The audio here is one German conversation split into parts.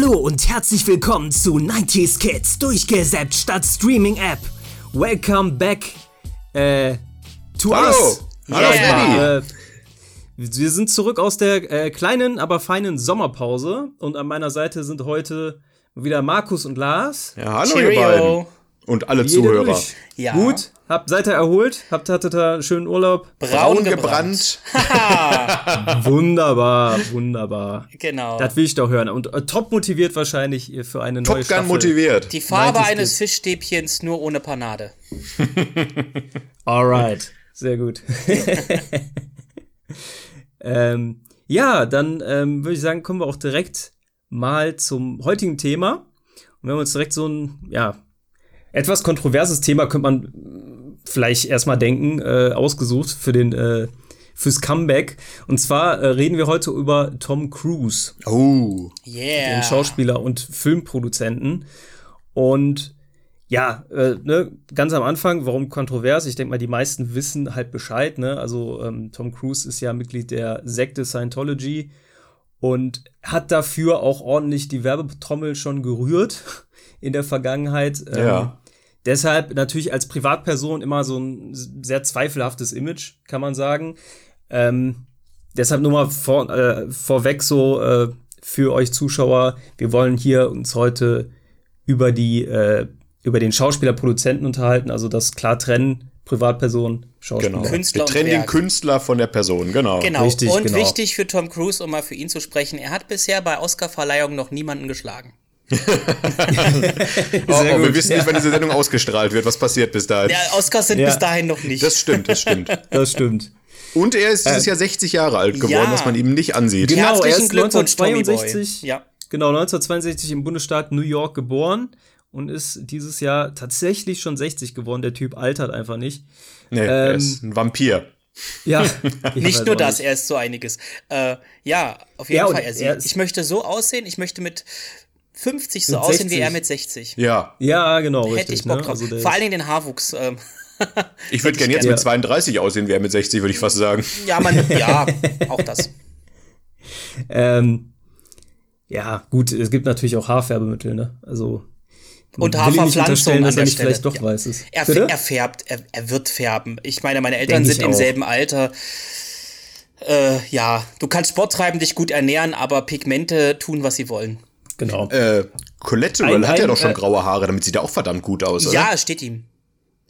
Hallo und herzlich willkommen zu 90s Kids durchgesäppt statt Streaming App. Welcome back äh, to Hallo. us. Hallo, Äh, wir sind zurück aus der äh, kleinen, aber feinen Sommerpause und an meiner Seite sind heute wieder Markus und Lars. Ja, hallo Cheerio. ihr beiden. Und alle ihr Zuhörer. durch? Ja. Gut, habt, seid ihr erholt? Habt, hattet ihr einen schönen Urlaub? Braun gebrannt. Wunderbar, wunderbar. Genau. Das will ich doch hören. Und äh, top motiviert wahrscheinlich ihr für eine neue Top Staffel. Gun motiviert. Die Farbe 90s eines. Fischstäbchens nur ohne Panade. Alright, sehr gut. ähm, ja, dann ähm, würde ich sagen, kommen wir auch direkt mal zum heutigen Thema. Und wenn wir uns direkt so ein, ja, etwas kontroverses Thema könnte man vielleicht erstmal denken, äh, ausgesucht für den, äh, fürs Comeback. Und zwar äh, reden wir heute über Tom Cruise. Oh. Yeah. den Schauspieler und Filmproduzenten. Und ja, äh, ne, ganz am Anfang, warum kontrovers? Ich denke mal, die meisten wissen halt Bescheid. Ne? Also ähm, Tom Cruise ist ja Mitglied der Sekte Scientology und hat dafür auch ordentlich die Werbetrommel schon gerührt in der Vergangenheit. Ähm, Ja. Deshalb natürlich als Privatperson immer so ein sehr zweifelhaftes Image, kann man sagen. Ähm, deshalb nur mal vor, äh, vorweg so äh, für euch Zuschauer, wir wollen hier uns heute über die äh, über den Schauspieler Produzenten unterhalten, also das klar trennen, Privatperson, Schauspieler. Genau. Künstler Wir trennen den. Künstler von der Person, genau. Genau. Richtig, und genau. wichtig für Tom Cruise, um mal für ihn zu sprechen, er hat bisher bei Oscarverleihungen noch niemanden geschlagen. Oh, Sehr oh, wir wissen nicht, wann diese Sendung ausgestrahlt wird. Was passiert bis dahin? Ja, Oscars sind Ja. bis dahin noch nicht. Das stimmt, das stimmt. Das stimmt. Und er ist dieses Jahr 60 Jahre alt geworden, Ja. was man ihm nicht ansieht. Genau, er ist Glückwunsch, Tommy Boy. 1962. Ja. Genau, 1962 im Bundesstaat New York geboren und ist dieses Jahr tatsächlich schon 60 geworden. Der Typ altert einfach nicht. Nee, er Ähm, ist ein Vampir. Ja, Nicht nur das, er ist so einiges. Äh, ja, auf jeden Ja, Fall. Er sieht, er ich möchte so aussehen, ich möchte mit 50 so Mit aussehen 60. wie er mit 60. Ja. Ja, genau, Hätte richtig. ich Bock ne? drauf. Also Vor allen Dingen den Haarwuchs. Ähm, Ich würde gerne jetzt gerne. mit 32 aussehen, wie er mit 60, würde ich fast sagen. ja, man, ja, auch das. ähm, ja, gut, es gibt natürlich auch Haarfärbemittel, ne? Also Und Haarverpflanzung an der er nicht Stelle. vielleicht doch Ja. weiß es. Er, er färbt, er, er wird färben. Ich meine, meine Eltern Denk sind im auch. selben Alter. Äh, ja, du kannst Sport treiben, dich gut ernähren, aber Pigmente tun, was sie wollen. Genau. Äh, Collateral Ein- hat ja ein, doch schon äh, graue Haare, damit sieht er auch verdammt gut aus, oder? Ja, es steht ihm.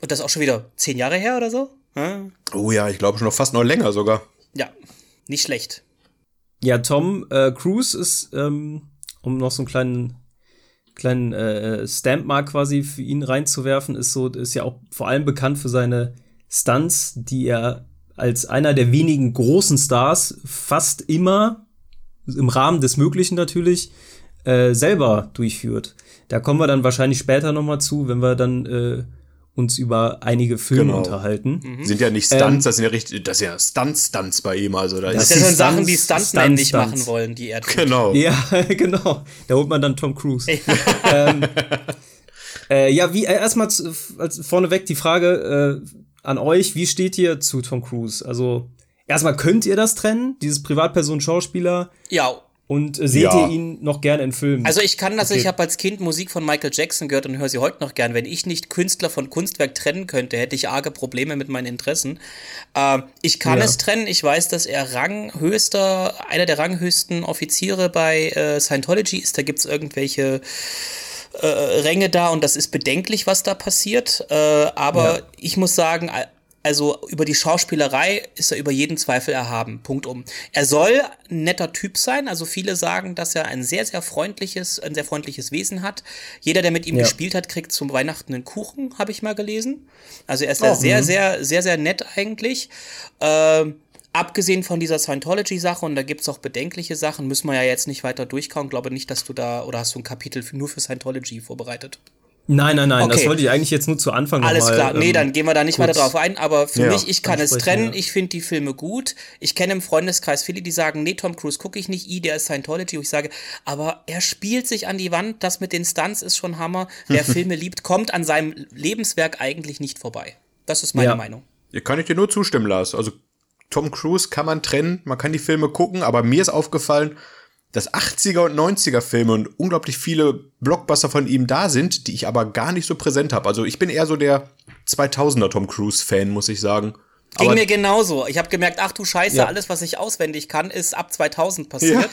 Und das ist auch schon wieder zehn Jahre her oder so? Hm? Oh ja, ich glaube schon noch fast noch länger sogar. Ja, nicht schlecht. Ja, Tom äh, Cruise ist, ähm, um noch so einen kleinen, kleinen äh, Stampmark quasi für ihn reinzuwerfen, ist so, ist ja auch vor allem bekannt für seine Stunts, die er als einer der wenigen großen Stars fast immer im Rahmen des Möglichen natürlich äh, selber durchführt. Da kommen wir dann wahrscheinlich später noch mal zu, wenn wir dann äh, uns über einige Filme Genau. unterhalten. Sind ja nicht Stunts, das sind ja richtig, das sind ja Stunt-Stunts bei ihm, also da Das Das ist, sind schon Sachen, die Stunts, Stuntmen nicht machen wollen, die er tut. genau. Ja, genau. Da holt man dann Tom Cruise. ähm, äh, ja, wie äh, erstmal zu- als vorneweg die Frage äh, an euch: Wie steht ihr zu Tom Cruise? Also erstmal könnt ihr das trennen, dieses Privatperson-Schauspieler, Ja, und äh, seht Ja. ihr ihn noch gerne in Filmen? Also ich kann das, Okay. ich habe als Kind Musik von Michael Jackson gehört und höre sie heute noch gern. Wenn ich nicht Künstler von Kunstwerk trennen könnte, hätte ich arge Probleme mit meinen Interessen. Äh, ich kann Ja. es trennen. Ich weiß, dass er ranghöchster, einer der ranghöchsten Offiziere bei äh, Scientology ist. Da gibt's irgendwelche äh, Ränge da und das ist bedenklich, was da passiert. Äh, aber Ja. ich muss sagen, a- also über die Schauspielerei ist er über jeden Zweifel erhaben. Punkt um. Er soll ein netter Typ sein. Also viele sagen, dass er ein sehr, sehr freundliches, ein sehr freundliches Wesen hat. Jeder, der mit ihm Ja. gespielt hat, kriegt zum Weihnachten einen Kuchen, habe ich mal gelesen. Also er ist da Oh, sehr, mhm. sehr, sehr, sehr nett eigentlich. Ähm, abgesehen von dieser Scientology-Sache, und da gibt's auch bedenkliche Sachen, müssen wir ja jetzt nicht weiter durchkauen. Glaube nicht, dass du da, oder hast du ein Kapitel für, nur für Scientology vorbereitet? Nein, nein, nein, das okay. wollte ich eigentlich jetzt nur zu Anfang noch Alles mal, klar, nee, ähm, dann gehen wir da nicht weiter drauf ein, aber für Ja, mich, ich kann es trennen, ja. ich finde die Filme gut. Ich kenne im Freundeskreis viele, die sagen, nee, Tom Cruise gucke ich nicht, i, der ist Scientology, wo ich sage, aber er spielt sich an die Wand, das mit den Stunts ist schon Hammer. Wer Filme liebt, kommt an seinem Lebenswerk eigentlich nicht vorbei. Das ist meine Ja. Meinung. Hier kann ich dir nur zustimmen, Lars. Also Tom Cruise kann man trennen, man kann die Filme gucken, aber mir ist aufgefallen, dass 80er und 90er Filme und unglaublich viele Blockbuster von ihm da sind, die ich aber gar nicht so präsent habe. Also ich bin eher so der 2000er Tom Cruise Fan, muss ich sagen. Ging Aber- mir genauso. Ich habe gemerkt, ach du Scheiße, Ja. alles, was ich auswendig kann, ist ab 2000 passiert.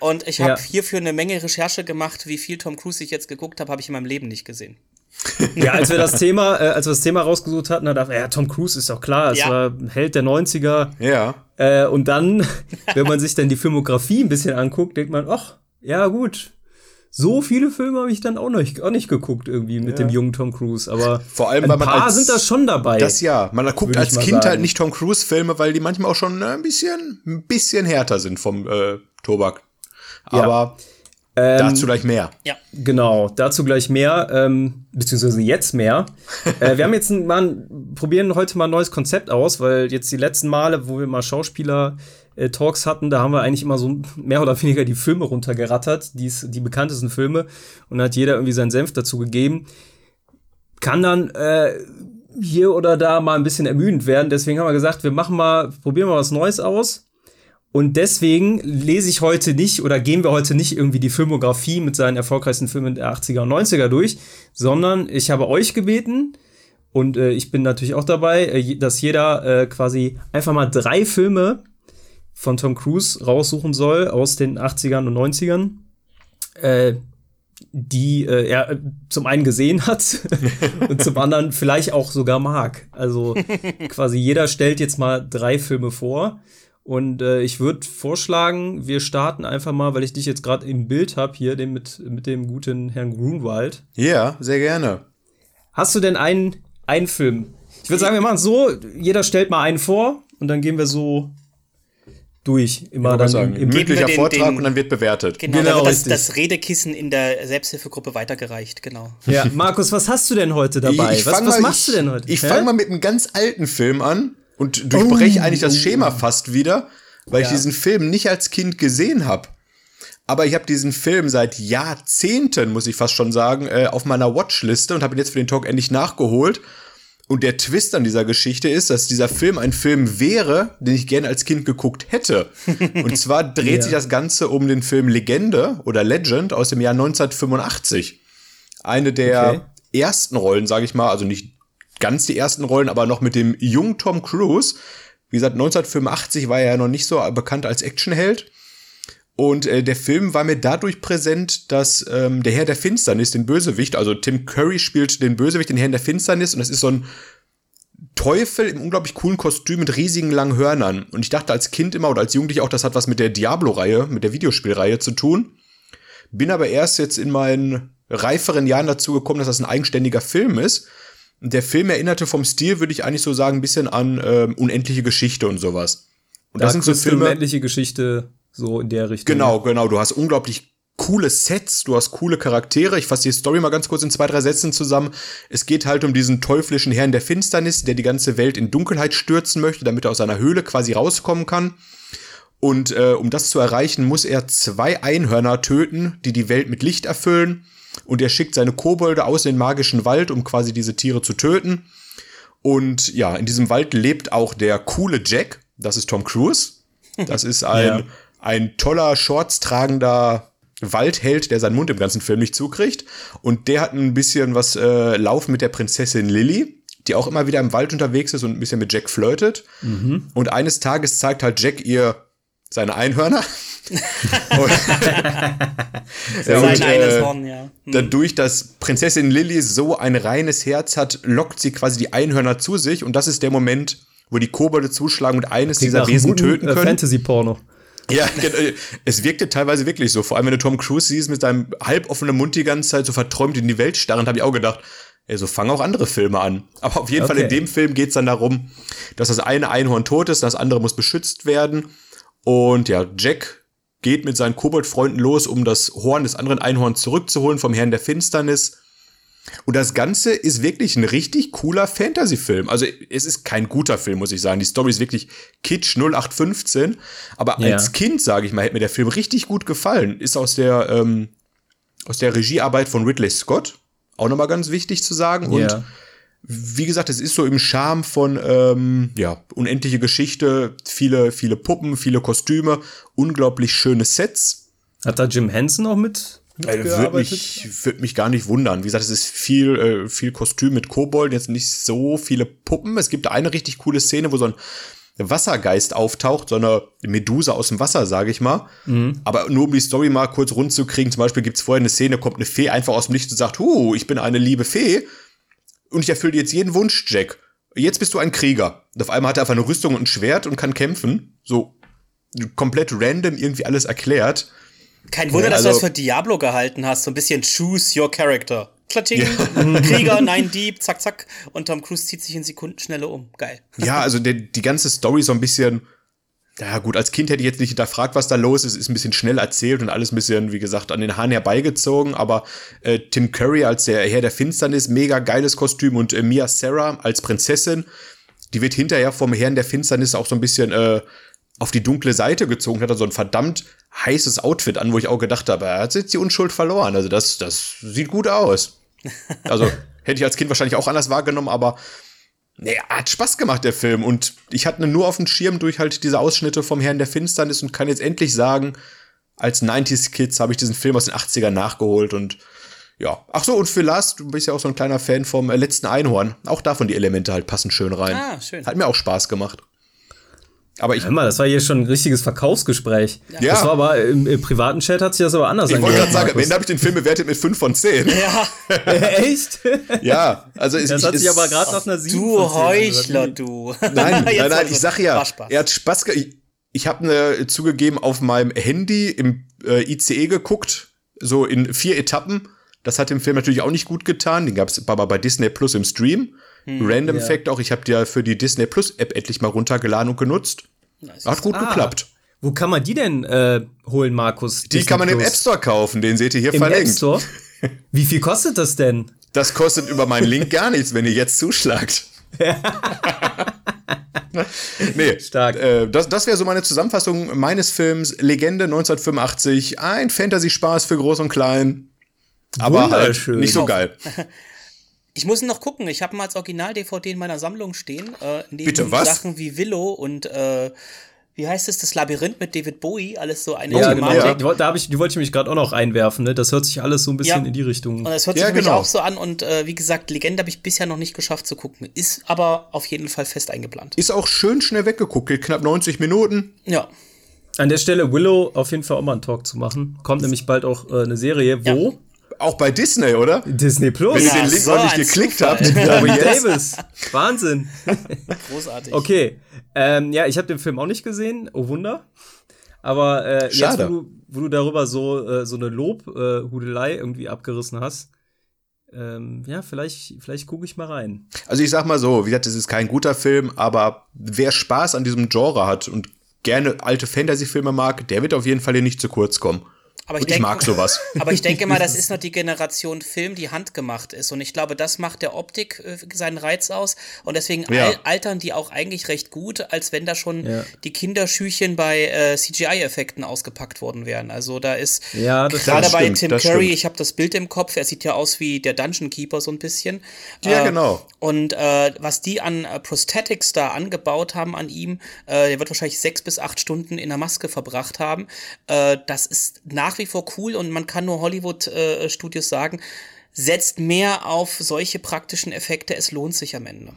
Und ich habe Ja. hierfür eine Menge Recherche gemacht. Wie viel Tom Cruise ich jetzt geguckt habe, habe ich in meinem Leben nicht gesehen. Ja, als wir das Thema, äh, als wir das Thema rausgesucht hatten, da dachte ich, ja, Tom Cruise ist doch klar, es Ja. war ein Held der 90er. Ja. Äh, und dann, wenn man sich dann die Filmografie ein bisschen anguckt, denkt man, ach, ja gut, so viele Filme habe ich dann auch nicht, auch nicht geguckt irgendwie mit dem jungen Tom Cruise. Aber Vor allem, ein weil man paar als- sind da schon dabei. Das ja. Man guckt als Kind sagen. halt nicht Tom Cruise Filme, weil die manchmal auch schon äh, ein bisschen, ein bisschen härter sind vom äh, Tobak. Aber Ähm, dazu gleich mehr. Ja. Genau, dazu gleich mehr, ähm, beziehungsweise jetzt mehr. äh, wir haben jetzt ein, mal, ein- probieren heute mal ein neues Konzept aus, weil jetzt die letzten Male, wo wir mal Schauspieler-Talks hatten, da haben wir eigentlich immer so mehr oder weniger die Filme runtergerattert, die, die bekanntesten Filme, und hat jeder irgendwie seinen Senf dazu gegeben. Kann dann äh, hier oder da mal ein bisschen ermüdend werden. Deswegen haben wir gesagt, wir machen mal, probieren mal was Neues aus. Und deswegen lese ich heute nicht oder gehen wir heute nicht irgendwie die Filmografie mit seinen erfolgreichsten Filmen der 80er und 90er durch, sondern ich habe euch gebeten und äh, ich bin natürlich auch dabei, äh, dass jeder äh, quasi einfach mal drei Filme von Tom Cruise raussuchen soll aus den 80ern und 90ern, äh, die äh, er zum einen gesehen hat und zum anderen vielleicht auch sogar mag. Also quasi jeder stellt jetzt mal drei Filme vor. Und äh, ich würde vorschlagen, wir starten einfach mal, weil ich dich jetzt gerade im Bild habe, hier den mit, mit dem guten Herrn Grunwald. Ja, sehr gerne. Hast du denn einen, einen Film? Ich würde sagen, wir machen es so, jeder stellt mal einen vor und dann gehen wir so durch. Immer dann sagen. im, im Mündlicher den- Vortrag den- und dann wird bewertet. Genau, Genau, das, das Redekissen in der Selbsthilfegruppe weitergereicht, genau. Ja, Markus, was hast du denn heute dabei? Ich was fang was mal, machst ich, du denn heute? Ich fange mal mit einem ganz alten Film an und durchbreche Oh. eigentlich das Schema fast wieder, weil ich Ja. diesen Film nicht als Kind gesehen habe. Aber ich habe diesen Film seit Jahrzehnten, muss ich fast schon sagen, äh, auf meiner Watchliste und habe ihn jetzt für den Talk endlich nachgeholt. Und der Twist an dieser Geschichte ist, dass dieser Film ein Film wäre, den ich gerne als Kind geguckt hätte. Und zwar dreht Ja. sich das Ganze um den Film Legende oder Legend aus dem Jahr 1985. Eine der Okay. ersten Rollen, sage ich mal, also nicht ganz die ersten Rollen, aber noch mit dem jungen Tom Cruise. Wie gesagt, 1985 war er ja noch nicht so bekannt als Actionheld. Und äh, der Film war mir dadurch präsent, dass ähm, der Herr der Finsternis, den Bösewicht, also Tim Curry spielt den Bösewicht, den Herrn der Finsternis, und das ist so ein Teufel im unglaublich coolen Kostüm mit riesigen langen Hörnern. Und ich dachte als Kind immer oder als Jugendlicher auch, das hat was mit der Diablo-Reihe, mit der Videospielreihe zu tun. Bin aber erst jetzt in meinen reiferen Jahren dazu gekommen, dass das ein eigenständiger Film ist. Der Film erinnerte vom Stil, würde ich eigentlich so sagen, ein bisschen an ähm, unendliche Geschichte und sowas. Und das sind so Filme. unendliche Geschichte, so in der Richtung. Genau, genau. Du hast unglaublich coole Sets, du hast coole Charaktere. Ich fasse die Story mal ganz kurz in zwei, drei Sätzen zusammen. Es geht halt um diesen teuflischen Herrn der Finsternis, der die ganze Welt in Dunkelheit stürzen möchte, damit er aus seiner Höhle quasi rauskommen kann. Und äh, um das zu erreichen, muss er zwei Einhörner töten, die die Welt mit Licht erfüllen. Und er schickt seine Kobolde aus in den magischen Wald, um quasi diese Tiere zu töten. Und ja, in diesem Wald lebt auch der coole Jack. Das ist Tom Cruise. Das ist ein, Ja. ein toller, shortstragender Waldheld, der seinen Mund im ganzen Film nicht zukriegt. Und der hat ein bisschen was äh, laufen mit der Prinzessin Lily, die auch immer wieder im Wald unterwegs ist und ein bisschen mit Jack flirtet. Und eines Tages zeigt halt Jack ihr seine Einhörner. Ja, Sein und, eines äh, Horn, ja. dadurch, dass Prinzessin Lily so ein reines Herz hat, lockt sie quasi die Einhörner zu sich. Und das ist der Moment, wo die Kobolde zuschlagen und eines dieser Wesen guten, töten äh, können. Fantasy-Porno. Ja, genau. es wirkte teilweise wirklich so. Vor allem, wenn du Tom Cruise siehst mit seinem halboffenen Mund die ganze Zeit so verträumt in die Welt starrend, habe ich auch gedacht, ey, so fangen auch andere Filme an. Aber auf jeden Fall in Okay. dem Film geht's dann darum, dass das eine Einhorn tot ist, das andere muss beschützt werden. Und ja, Jack geht mit seinen Koboldfreunden los, um das Horn des anderen Einhorns zurückzuholen vom Herrn der Finsternis. Und das Ganze ist wirklich ein richtig cooler Fantasy-Film. Also es ist kein guter Film, muss ich sagen. Die Story ist wirklich Kitsch 0815. Aber Ja. als Kind, sage ich mal, hätte mir der Film richtig gut gefallen. Ist aus der, ähm, aus der Regiearbeit von Ridley Scott. Auch nochmal ganz wichtig zu sagen. Und Ja. Wie gesagt, es ist so im Charme von, ähm, ja, unendliche Geschichte, viele, viele Puppen, viele Kostüme, unglaublich schöne Sets. Hat da Jim Henson auch mit? Äh, Würde mich, würd mich gar nicht wundern. Wie gesagt, es ist viel, äh, viel Kostüm mit Kobold, jetzt nicht so viele Puppen. Es gibt eine richtig coole Szene, wo so ein Wassergeist auftaucht, so eine Medusa aus dem Wasser, sage ich mal. Mhm. Aber nur um die Story mal kurz rund zu kriegen, zum Beispiel gibt's vorher eine Szene, kommt eine Fee einfach aus dem Licht und sagt, Huh, ich bin eine liebe Fee und ich erfülle jetzt jeden Wunsch, Jack. Jetzt bist du ein Krieger. Und auf einmal hat er einfach eine Rüstung und ein Schwert und kann kämpfen. So komplett random irgendwie alles erklärt. Kein Wunder, dass also, du das für Diablo gehalten hast. So ein bisschen choose your character. Klatsching, ja. Krieger, nein, Dieb, zack, zack. Und Tom Cruise zieht sich in Sekundenschnelle um. Geil. Ja, also der, die ganze Story so ein bisschen, ja gut, als Kind hätte ich jetzt nicht hinterfragt, was da los ist. Ist ein bisschen schnell erzählt und alles ein bisschen, wie gesagt, an den Haaren herbeigezogen. Aber äh, Tim Curry als der Herr der Finsternis, mega geiles Kostüm. Und äh, Mia Sarah als Prinzessin, die wird hinterher vom Herrn der Finsternis auch so ein bisschen äh, auf die dunkle Seite gezogen. Hat er so ein verdammt heißes Outfit an, wo ich auch gedacht habe, er hat jetzt die Unschuld verloren. Also das, das sieht gut aus. Also hätte ich als Kind wahrscheinlich auch anders wahrgenommen, aber nee, hat Spaß gemacht, der Film. Und ich hatte nur auf dem Schirm durch halt diese Ausschnitte vom Herrn der Finsternis und kann jetzt endlich sagen, als 90s Kids habe ich diesen Film aus den 80ern nachgeholt und ja. Ach so, und für Lars, du bist ja auch so ein kleiner Fan vom äh, letzten Einhorn. Auch davon die Elemente halt passen schön rein. Ah, schön. Hat mir auch Spaß gemacht. Aber ich. Hör mal, das war hier schon ein richtiges Verkaufsgespräch. Ja. Das war aber im, im privaten Chat hat sich das aber anders Ich wollte gerade sagen, wenn habe ich den Film bewertet mit 5 von 10. Ja. Echt? ja, also ist, Das hat sich aber gerade nach einer 7 Du Heuchler, du. Nein, nein, nein, also ich sag ja, er hat Spaß Ich, ich habe ne, zugegeben auf meinem Handy im äh, ICE geguckt, so in vier Etappen. Das hat dem Film natürlich auch nicht gut getan. Den gab es aber bei Disney Plus im Stream. Hm, Random ja. Fact auch, ich habe die ja für die Disney Plus App endlich mal runtergeladen und genutzt. Nice. Hat gut ah, geklappt. Wo kann man die denn äh, holen, Markus? Die Disney kann man Plus? im App Store kaufen, den seht ihr hier Im verlinkt. App Store? Wie viel kostet das denn? Das kostet über meinen Link gar nichts, wenn ihr jetzt zuschlagt. nee, stark. Äh, das das wäre so meine Zusammenfassung meines Films Legende 1985. Ein Fantasy-Spaß für Groß und Klein. Aber halt nicht so geil. Ich muss noch gucken. Ich habe mal als Original-DVD in meiner Sammlung stehen. Äh, neben Bitte, was? Sachen wie Willow und äh, wie heißt es, das Labyrinth mit David Bowie, alles so eine ja, Thematik. Genau, ja. Da, ich, die wollte ich mich gerade auch noch einwerfen, ne? Das hört sich alles so ein bisschen ja. in die Richtung. Und das hört sich ja, genau. auch so an und äh, wie gesagt, Legende habe ich bisher noch nicht geschafft zu gucken. Ist aber auf jeden Fall fest eingeplant. Ist auch schön schnell weggeguckt, knapp 90 Minuten. Ja. An der Stelle Willow auf jeden Fall auch mal einen Talk zu machen. Kommt nämlich bald auch äh, eine Serie, wo auch bei Disney, oder? Disney Plus. Wenn ihr den Link so noch nicht geklickt Zufall. habt. Aber Davis. Wahnsinn. Großartig. Okay. Ähm, ja, ich habe den Film auch nicht gesehen. Oh Wunder. Aber äh, jetzt, wo du, wo du darüber so, äh, so eine Lobhudelei äh, irgendwie abgerissen hast, ähm, ja, vielleicht, vielleicht gucke ich mal rein. Also ich sag mal so, wie gesagt, es ist kein guter Film, aber wer Spaß an diesem Genre hat und gerne alte Fantasy-Filme mag, der wird auf jeden Fall hier nicht zu kurz kommen. Aber ich, denk, ich, mag sowas. Aber ich denke mal, das ist noch die Generation Film, die handgemacht ist. Und ich glaube, das macht der Optik äh, seinen Reiz aus. Und deswegen ja. altern die auch eigentlich recht gut, als wenn da schon ja. die Kinderschüchen bei äh, CGI-Effekten ausgepackt worden wären. Also da ist ja, gerade bei Tim Curry, stimmt. ich habe das Bild im Kopf, er sieht ja aus wie der Dungeon Keeper so ein bisschen. Ja, äh, genau. Und äh, was die an äh, Prosthetics da angebaut haben an ihm, äh, der wird wahrscheinlich sechs bis acht Stunden in der Maske verbracht haben. das ist nach wie vor cool und man kann nur Hollywood-Studios äh, sagen, setzt mehr auf solche praktischen Effekte, es lohnt sich am Ende.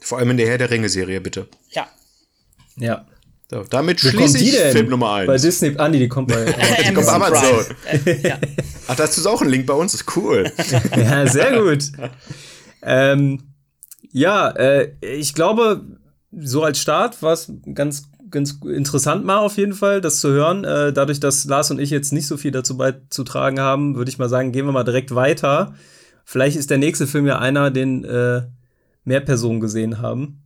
Vor allem in der Herr der Ringe-Serie, bitte. Ja. Ja. So, damit Wo schließe ich Film Nummer 1. Bei Disney, ah nee, die kommt bei, die kommt bei Amazon. Äh, ja. Ach, dazu ist auch ein Link bei uns, ist cool. ja, sehr gut. ähm, ja, äh, ich glaube, so als Start war es ganz ganz interessant mal auf jeden Fall, das zu hören. Äh, dadurch, dass Lars und ich jetzt nicht so viel dazu beizutragen haben, würde ich mal sagen, gehen wir mal direkt weiter. Vielleicht ist der nächste Film ja einer, den äh, mehr Personen gesehen haben.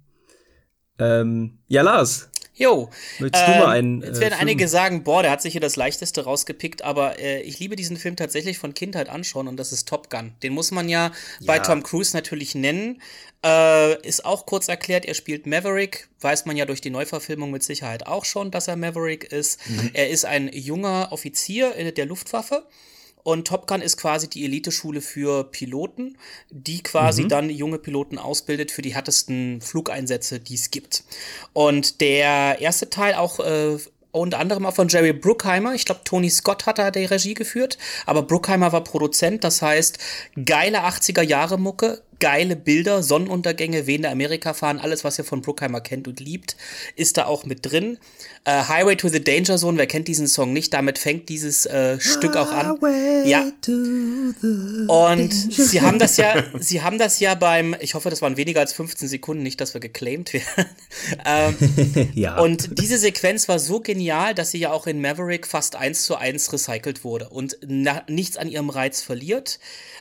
Ähm, ja, Lars. Jo. Möchtest ähm, du mal einen. Jetzt werden äh, einige sagen, boah, der hat sich hier das leichteste rausgepickt, aber äh, ich liebe diesen Film tatsächlich von Kindheit anschauen und das ist Top Gun. Den muss man ja, ja. bei Tom Cruise natürlich nennen. Äh, ist auch kurz erklärt, er spielt Maverick, weiß man ja durch die Neuverfilmung mit Sicherheit auch schon, dass er Maverick ist. Mhm. Er ist ein junger Offizier der Luftwaffe. Und Top Gun ist quasi die Eliteschule für Piloten, die quasi mhm. dann junge Piloten ausbildet für die härtesten Flugeinsätze, die es gibt. Und der erste Teil auch äh, unter anderem auch von Jerry Bruckheimer. Ich glaube, Tony Scott hat da die Regie geführt, aber Bruckheimer war Produzent. Das heißt, geile 80er Jahre Mucke, geile Bilder, Sonnenuntergänge, wen der Amerika fahren, alles, was ihr von Bruckheimer kennt und liebt, ist da auch mit drin. Äh, Highway to the Danger Zone, wer kennt diesen Song nicht? Damit fängt dieses äh, Stück auch an. Ja. Und sie haben das ja, sie haben das ja beim, ich hoffe, das waren weniger als 15 Sekunden, nicht, dass wir geclaimed werden. ähm, ja. Und diese Sequenz war so genial, dass sie ja auch in Maverick fast eins zu eins recycelt wurde und nichts an ihrem Reiz verliert.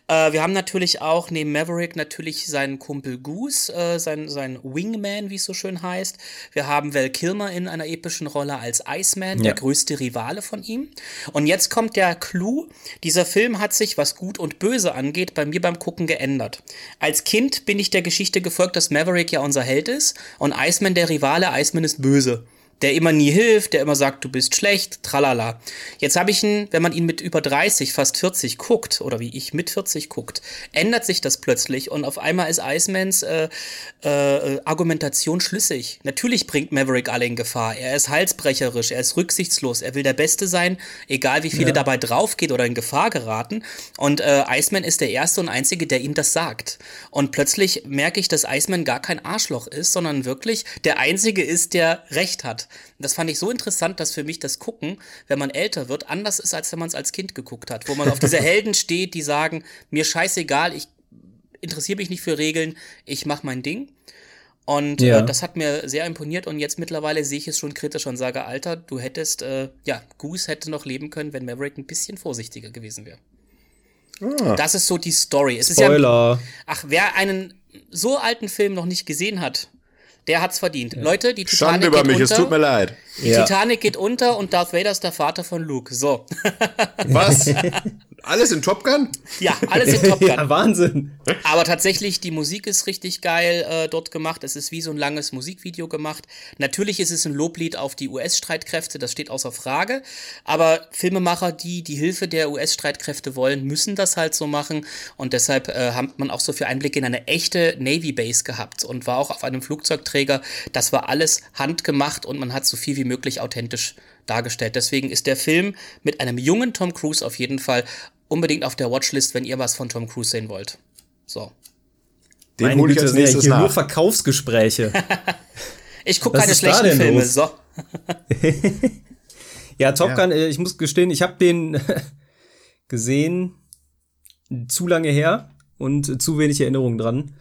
Äh, wir haben natürlich auch neben Maverick natürlich seinen Kumpel Goose, äh, sein, sein Wingman, wie es so schön heißt. Wir haben Val Kilmer in einer epischen Rolle als Iceman, ja. der größte Rivale von ihm. Und jetzt kommt der Clou. Dieser Film hat sich, was Gut und Böse angeht, bei mir beim Gucken geändert. Als Kind bin ich der Geschichte gefolgt, dass Maverick ja unser Held ist und Iceman der Rivale, Iceman ist böse der immer nie hilft, der immer sagt, du bist schlecht, tralala. Jetzt habe ich ihn, wenn man ihn mit über 30, fast 40 guckt, oder wie ich mit 40 guckt, ändert sich das plötzlich und auf einmal ist Icemans äh, äh, Argumentation schlüssig. Natürlich bringt Maverick alle in Gefahr. Er ist halsbrecherisch, er ist rücksichtslos, er will der Beste sein, egal wie viele ja. dabei draufgeht oder in Gefahr geraten. Und äh, Iceman ist der Erste und Einzige, der ihm das sagt. Und plötzlich merke ich, dass Iceman gar kein Arschloch ist, sondern wirklich der Einzige ist, der Recht hat. Das fand ich so interessant, dass für mich das Gucken, wenn man älter wird, anders ist, als wenn man es als Kind geguckt hat. Wo man auf diese Helden steht, die sagen, mir scheißegal, ich interessiere mich nicht für Regeln, ich mach mein Ding. Und äh, ja. äh, das hat mir sehr imponiert und jetzt mittlerweile sehe ich es schon kritisch und sage, Alter, du hättest, äh, ja, Goose hätte noch leben können, wenn Maverick ein bisschen vorsichtiger gewesen wäre. Ah. Das ist so die Story. Es Spoiler. Ja, ach, wer einen so alten Film noch nicht gesehen hat, der hat's verdient. Ja. Leute, die Titanic Schande über mich, unter, es tut mir leid. Die ja. Titanic geht unter und Darth Vader ist der Vater von Luke. So. Was? Alles in Top Gun? Ja, alles in Top Gun. ja, Wahnsinn. Aber tatsächlich, die Musik ist richtig geil äh, dort gemacht. Es ist wie so ein langes Musikvideo gemacht. Natürlich ist es ein Loblied auf die US-Streitkräfte, das steht außer Frage. Aber Filmemacher, die die Hilfe der US-Streitkräfte wollen, müssen das halt so machen. Und deshalb äh, hat man auch so viel Einblick in eine echte Navy Base gehabt und war auch auf einem Flugzeugträger. Das war alles handgemacht und man hat so viel wie möglich authentisch dargestellt. Deswegen ist der Film mit einem jungen Tom Cruise auf jeden Fall unbedingt auf der Watchlist, wenn ihr was von Tom Cruise sehen wollt. So. Den hole ich als nächstes hier nach. nur Verkaufsgespräche. ich gucke keine schlechten Filme. Los? So. ja, Top Gun, ja. Äh, ich muss gestehen, ich habe den gesehen zu lange her und zu wenig Erinnerungen dran.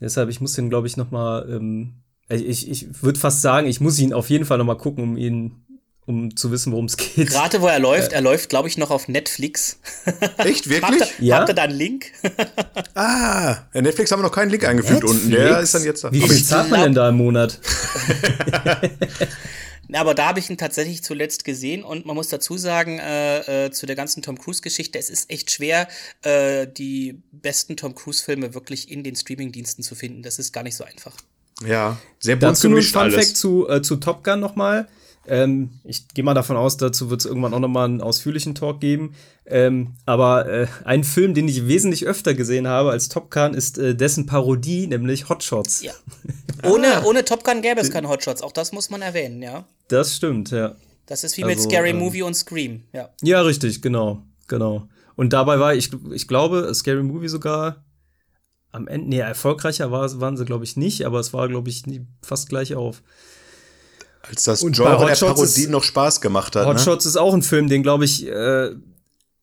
Deshalb, ich muss den, glaube ich, noch mal ähm, ich, ich würde fast sagen, ich muss ihn auf jeden Fall noch mal gucken, um ihn um zu wissen, worum es geht. Gerade wo er läuft, äh, er läuft, glaube ich, noch auf Netflix. Echt, wirklich? habt, ihr, ja? habt ihr da einen Link? ah, in Netflix haben wir noch keinen Link eingefügt Netflix? unten. Der ist dann jetzt da. Wie viel zahlt man denn da im Monat? Aber da habe ich ihn tatsächlich zuletzt gesehen und man muss dazu sagen, äh, äh, zu der ganzen Tom Cruise-Geschichte, es ist echt schwer, äh, die besten Tom Cruise-Filme wirklich in den Streaming-Diensten zu finden. Das ist gar nicht so einfach. Ja, sehr bunt Dazu gemischt nur ein Fun Fact zu, äh, zu Top Gun nochmal. Ähm, ich gehe mal davon aus, dazu wird es irgendwann auch nochmal einen ausführlichen Talk geben. Ähm, aber äh, ein Film, den ich wesentlich öfter gesehen habe als Top Gun, ist äh, dessen Parodie, nämlich Hot Shots. Ja. Ohne, ah. ohne Top Gun gäbe es keinen Hot Shots, auch das muss man erwähnen, ja. Das stimmt, ja. Das ist wie also, mit Scary ähm, Movie und Scream, ja. Ja, richtig, genau, genau. Und dabei war ich, ich glaube, Scary Movie sogar am Ende, nee, erfolgreicher war, waren sie, glaube ich, nicht, aber es war, glaube ich, nie, fast gleich auf. Als das und Genre der Parodie noch Spaß gemacht hat. Hot ne? Shots ist auch ein Film, den, glaube ich, äh,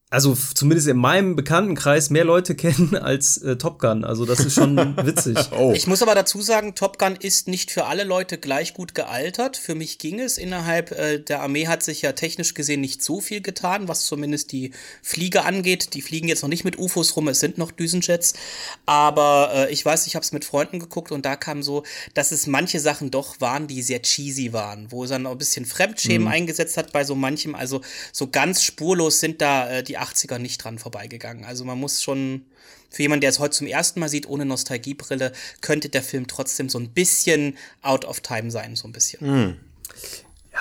also zumindest in meinem Bekanntenkreis mehr Leute kennen als äh, Top Gun. Also das ist schon witzig. Oh. Ich muss aber dazu sagen, Top Gun ist nicht für alle Leute gleich gut gealtert. Für mich ging es. Innerhalb äh, der Armee hat sich ja technisch gesehen nicht so viel getan, was zumindest die Fliege angeht. Die fliegen jetzt noch nicht mit UFOs rum, es sind noch Düsenjets. Aber äh, ich weiß, ich habe es mit Freunden geguckt und da kam so, dass es manche Sachen doch waren, die sehr cheesy waren, wo es dann noch ein bisschen Fremdschämen mhm. eingesetzt hat bei so manchem. Also so ganz spurlos sind da äh, die 80er nicht dran vorbeigegangen. Also man muss schon, für jemanden, der es heute zum ersten Mal sieht, ohne Nostalgiebrille, könnte der Film trotzdem so ein bisschen out of time sein, so ein bisschen. Mhm.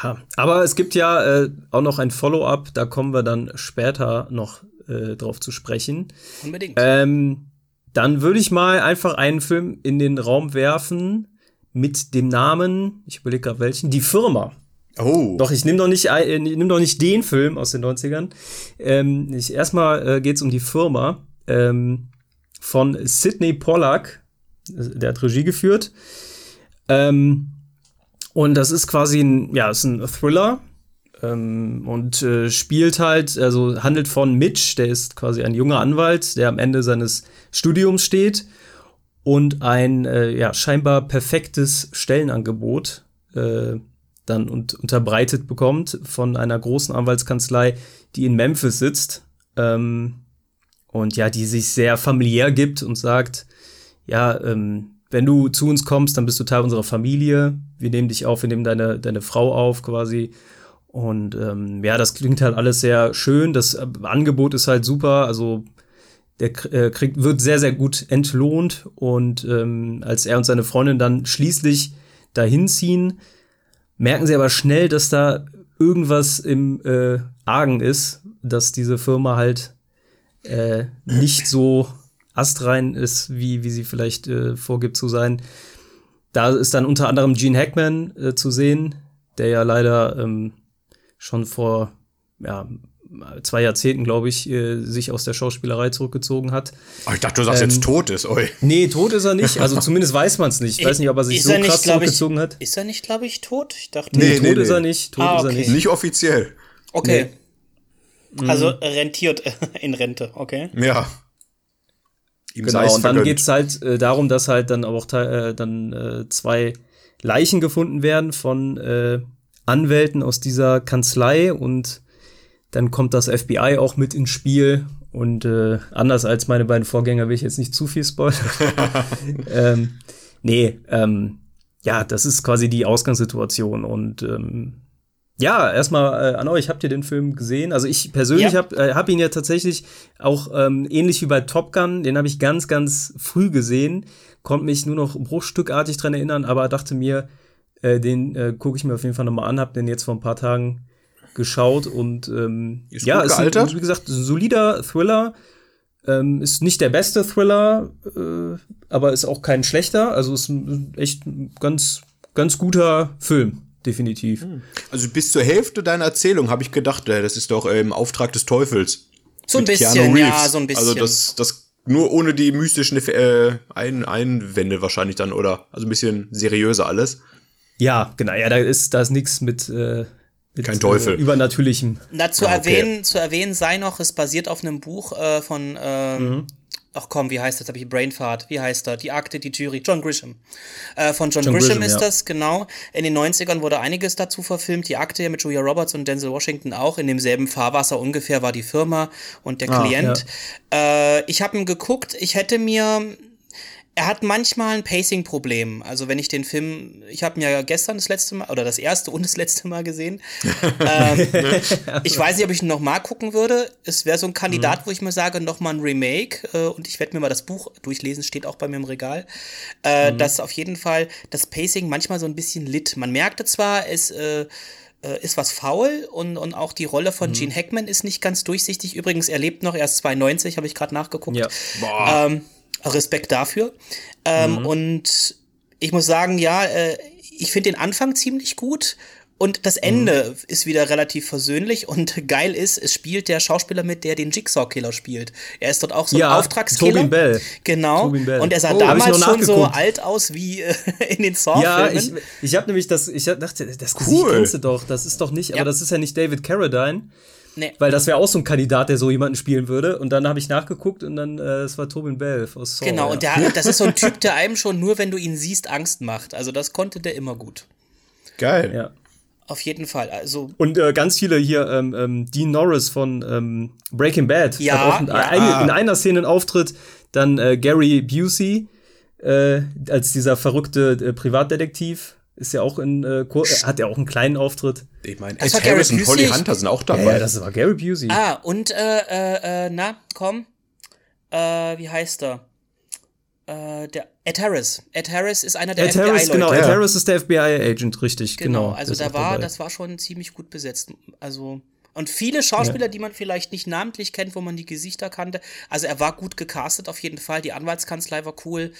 Ja, aber es gibt ja äh, auch noch ein Follow-up, da kommen wir dann später noch äh, drauf zu sprechen. Unbedingt. Ähm, dann würde ich mal einfach einen Film in den Raum werfen mit dem Namen, ich überlege gerade welchen, Die Firma. Oh. Doch, ich nehme doch, nicht, äh, nimm doch nicht den Film aus den 90ern. Ähm, erstmal äh, geht es um die Firma ähm, von Sidney Pollack. Der hat Regie geführt. Ähm, und das ist quasi ein, ja, ist ein Thriller. Ähm, und äh, spielt halt, also handelt von Mitch, der ist quasi ein junger Anwalt, der am Ende seines Studiums steht und ein äh, ja, scheinbar perfektes Stellenangebot äh, dann und, unterbreitet bekommt von einer großen Anwaltskanzlei, die in Memphis sitzt. Ähm, und ja, die sich sehr familiär gibt und sagt, ja, ähm, wenn du zu uns kommst, dann bist du Teil unserer Familie. Wir nehmen dich auf, wir nehmen deine, deine Frau auf quasi. Und ähm, ja, das klingt halt alles sehr schön. Das äh, Angebot ist halt super. Also der äh, kriegt, wird sehr, sehr gut entlohnt. Und ähm, als er und seine Freundin dann schließlich dahin ziehen, merken sie aber schnell, dass da irgendwas im äh, Argen ist, dass diese Firma halt äh, nicht so astrein ist, wie, wie sie vielleicht äh, vorgibt zu sein. Da ist dann unter anderem Gene Hackman äh, zu sehen, der ja leider ähm, schon vor ja, zwei Jahrzehnten, glaube ich, äh, sich aus der Schauspielerei zurückgezogen hat. Oh, ich dachte, du sagst ähm, jetzt tot ist. Oi. Nee, tot ist er nicht. Also zumindest weiß man es nicht. Ich weiß nicht, ob er sich ist so er nicht, krass zurückgezogen ich, hat. Ist er nicht, glaube ich, tot? Ich dachte, nee, nee, nee tot nee. ist er nicht. Tot ah, okay. ist er nicht. Nicht offiziell. Okay. Nee. Also rentiert in Rente, okay. Ja. Ihm genau, und dann geht es halt äh, darum, dass halt dann auch äh, dann äh, zwei Leichen gefunden werden von äh, Anwälten aus dieser Kanzlei und dann kommt das FBI auch mit ins Spiel und äh, anders als meine beiden Vorgänger will ich jetzt nicht zu viel spoilern. ähm, nee, ähm, ja, das ist quasi die Ausgangssituation und ähm, ja, erstmal äh, an euch, habt ihr den Film gesehen? Also ich persönlich ja. habe äh, hab ihn ja tatsächlich auch ähm, ähnlich wie bei Top Gun, den habe ich ganz, ganz früh gesehen, konnte mich nur noch bruchstückartig dran erinnern, aber dachte mir, äh, den äh, gucke ich mir auf jeden Fall nochmal an, hab den jetzt vor ein paar Tagen geschaut und ähm, ist ja, ist ein, wie gesagt, ein solider Thriller. Ähm, ist nicht der beste Thriller, äh, aber ist auch kein schlechter. Also ist ein, echt ein ganz, ganz guter Film definitiv. Hm. Also bis zur Hälfte deiner Erzählung habe ich gedacht, äh, das ist doch äh, im Auftrag des Teufels. So ein bisschen, ja, so ein bisschen. Also das, das nur ohne die mystischen äh, Ein Einwände wahrscheinlich dann, oder? Also ein bisschen seriöser alles. Ja, genau. Ja, da ist, da ist nichts mit, äh, mit Kein Teufel. Äh, übernatürlichem. Na, zu, ah, okay. erwähnen, zu erwähnen sei noch, es basiert auf einem Buch äh, von ähm, mhm. Ach komm, wie heißt das? Habe ich Brainfart. Wie heißt er? Die Akte, die Jury. John Grisham. Äh, von John, John Grisham, Grisham, ist ja. das, genau. In den 90ern wurde einiges dazu verfilmt. Die Akte mit Julia Roberts und Denzel Washington auch. In demselben Fahrwasser ungefähr war die Firma und der ah, Klient. Ja. Äh, ich habe ihn geguckt. Ich hätte mir er hat manchmal ein Pacing-Problem. Also wenn ich den Film, ich habe ihn ja gestern das letzte Mal oder das erste und das letzte Mal gesehen. ähm, ich weiß nicht, ob ich ihn noch mal gucken würde. Es wäre so ein Kandidat, mhm. wo ich mir sage, noch mal ein Remake. Äh, und ich werde mir mal das Buch durchlesen, steht auch bei mir im Regal. Äh, mhm. Dass auf jeden Fall das Pacing manchmal so ein bisschen litt. Man merkte zwar, es äh, äh ist was faul und, und auch die Rolle von mhm. Gene Hackman ist nicht ganz durchsichtig. Übrigens, er lebt noch, erst 92, habe ich gerade nachgeguckt. Ja. Boah. Ähm, Respekt dafür. Ähm, mhm. Und ich muss sagen, ja, äh, ich finde den Anfang ziemlich gut. Und das Ende mhm. ist wieder relativ versöhnlich und geil ist, es spielt der Schauspieler mit, der den Jigsaw-Killer spielt. Er ist dort auch so ein ja, Auftragskiller. Tobin Bell. Genau. Bell. Und er sah oh, damals schon so alt aus wie äh, in den Saw-Filmen. Ja, ich, ich habe nämlich das, ich dachte, das cool. kennst du doch, das ist doch nicht, ja. aber das ist ja nicht David Carradine. Nee. Weil das wäre auch so ein Kandidat, der so jemanden spielen würde. Und dann habe ich nachgeguckt und dann, äh, es war Tobin Bell aus Saw. Genau, ja. und der, das ist so ein Typ, der einem schon nur, wenn du ihn siehst, Angst macht. Also das konnte der immer gut. Geil. Ja. Auf jeden Fall. Also und äh, ganz viele hier, ähm, ähm, Dean Norris von ähm, Breaking Bad ja, hat auch in, ja. Eine, in einer Szene einen Auftritt. Dann äh, Gary Busey äh, als dieser verrückte äh, Privatdetektiv. Ist ja auch in, äh, hat ja auch einen kleinen Auftritt. Ich meine, Ed Harris und Holly Hunter sind auch dabei. Ja, das war Gary Busey. Ah, und, äh, äh, äh, na, komm. Äh, wie heißt er? Äh, der Ed Harris. Ed Harris ist einer der Ed FBI Harris, genau. Ed Harris ist der FBI-Agent, richtig, genau. genau. Also da war, dabei. das war schon ziemlich gut besetzt. Also und viele Schauspieler, ja. die man vielleicht nicht namentlich kennt, wo man die Gesichter kannte. Also er war gut gecastet auf jeden Fall. Die Anwaltskanzlei war cool.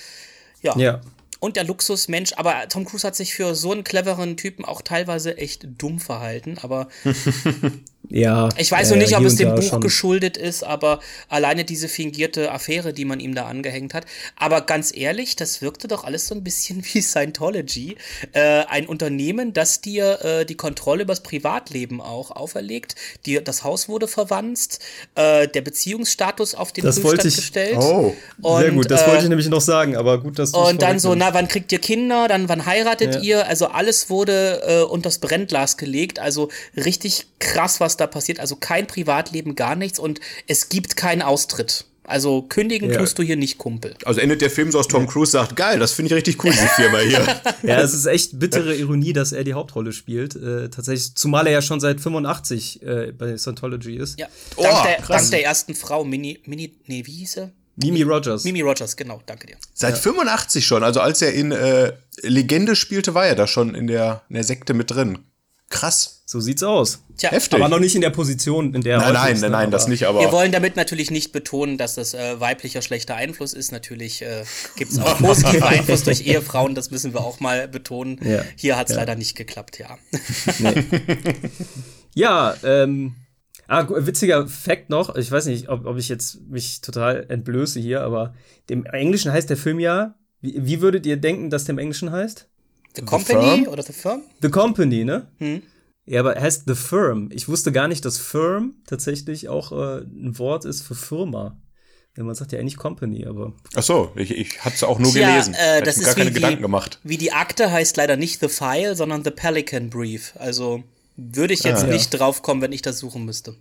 Ja. Ja. Und der Luxusmensch, aber Tom Cruise hat sich für so einen cleveren Typen auch teilweise echt dumm verhalten, aber Ja. ich weiß noch nicht, ja, ob es und dem Buch schon. geschuldet ist, aber alleine diese fingierte Affäre, die man ihm da angehängt hat. Aber ganz ehrlich, das wirkte doch alles so ein bisschen wie Scientology. Äh, ein Unternehmen, das dir äh, die Kontrolle übers Privatleben auch auferlegt. Dir, das Haus wurde verwanzt, äh, der Beziehungsstatus auf den Das Prüfstand ich- gestellt. Oh, Sehr gut, das äh, wollte ich nämlich noch sagen, aber gut, dass du und dann so, na, wann kriegt ihr Kinder? Dann wann heiratet Ja. ihr? Also alles wurde äh, unters Brennglas gelegt. Also richtig krass, was da passiert. Also kein Privatleben, gar nichts. Und es gibt keinen Austritt. Also kündigen Ja. tust du hier nicht, Kumpel. also endet der Film so aus Tom Cruise sagt, geil, das finde ich richtig cool, die Firma hier. Ja, es ist echt bittere Ironie, dass er die Hauptrolle spielt. Äh, tatsächlich, zumal er ja schon seit 85 äh, bei Scientology ist. Ja. Oh, dank, der, dank der ersten Frau, Mini, Mini, nee, wie hieß sie? Mimi Rogers. Mimi Rogers, genau, danke dir. Seit 85 schon, also als er in äh, Legende spielte, war er da schon in der, in der Sekte mit drin. Krass. So sieht's aus. Tja, Heftig. Aber noch nicht in der Position, in der er Nein, nein, ist, nein, ne? nein, das nicht, aber. Wir wollen damit natürlich nicht betonen, dass das äh, weiblicher schlechter Einfluss ist. Natürlich äh, gibt es auch positiven Einfluss durch Ehefrauen, das müssen wir auch mal betonen. Ja. Hier hat es Ja. leider nicht geklappt, ja. Ja, ähm, ah, witziger Fact noch, ich weiß nicht, ob, ob ich jetzt mich total entblöße hier, aber dem Englischen heißt der Film ja, wie, wie würdet ihr denken, dass der im Englischen heißt? The Company Firm? oder The Firm? The Company, ne? Hm. Ja, aber er heißt The Firm. Ich wusste gar nicht, dass Firm tatsächlich auch äh, ein Wort ist für Firma. Denn man sagt ja eigentlich Company, aber Ach so, ich, ich hatte es auch nur Tja, gelesen. äh, das mir ist gar keine wie Gedanken die, gemacht. Wie die Akte heißt leider nicht The File, sondern The Pelican Brief. Also würde ich jetzt Ah, ja. nicht drauf kommen, wenn ich das suchen müsste.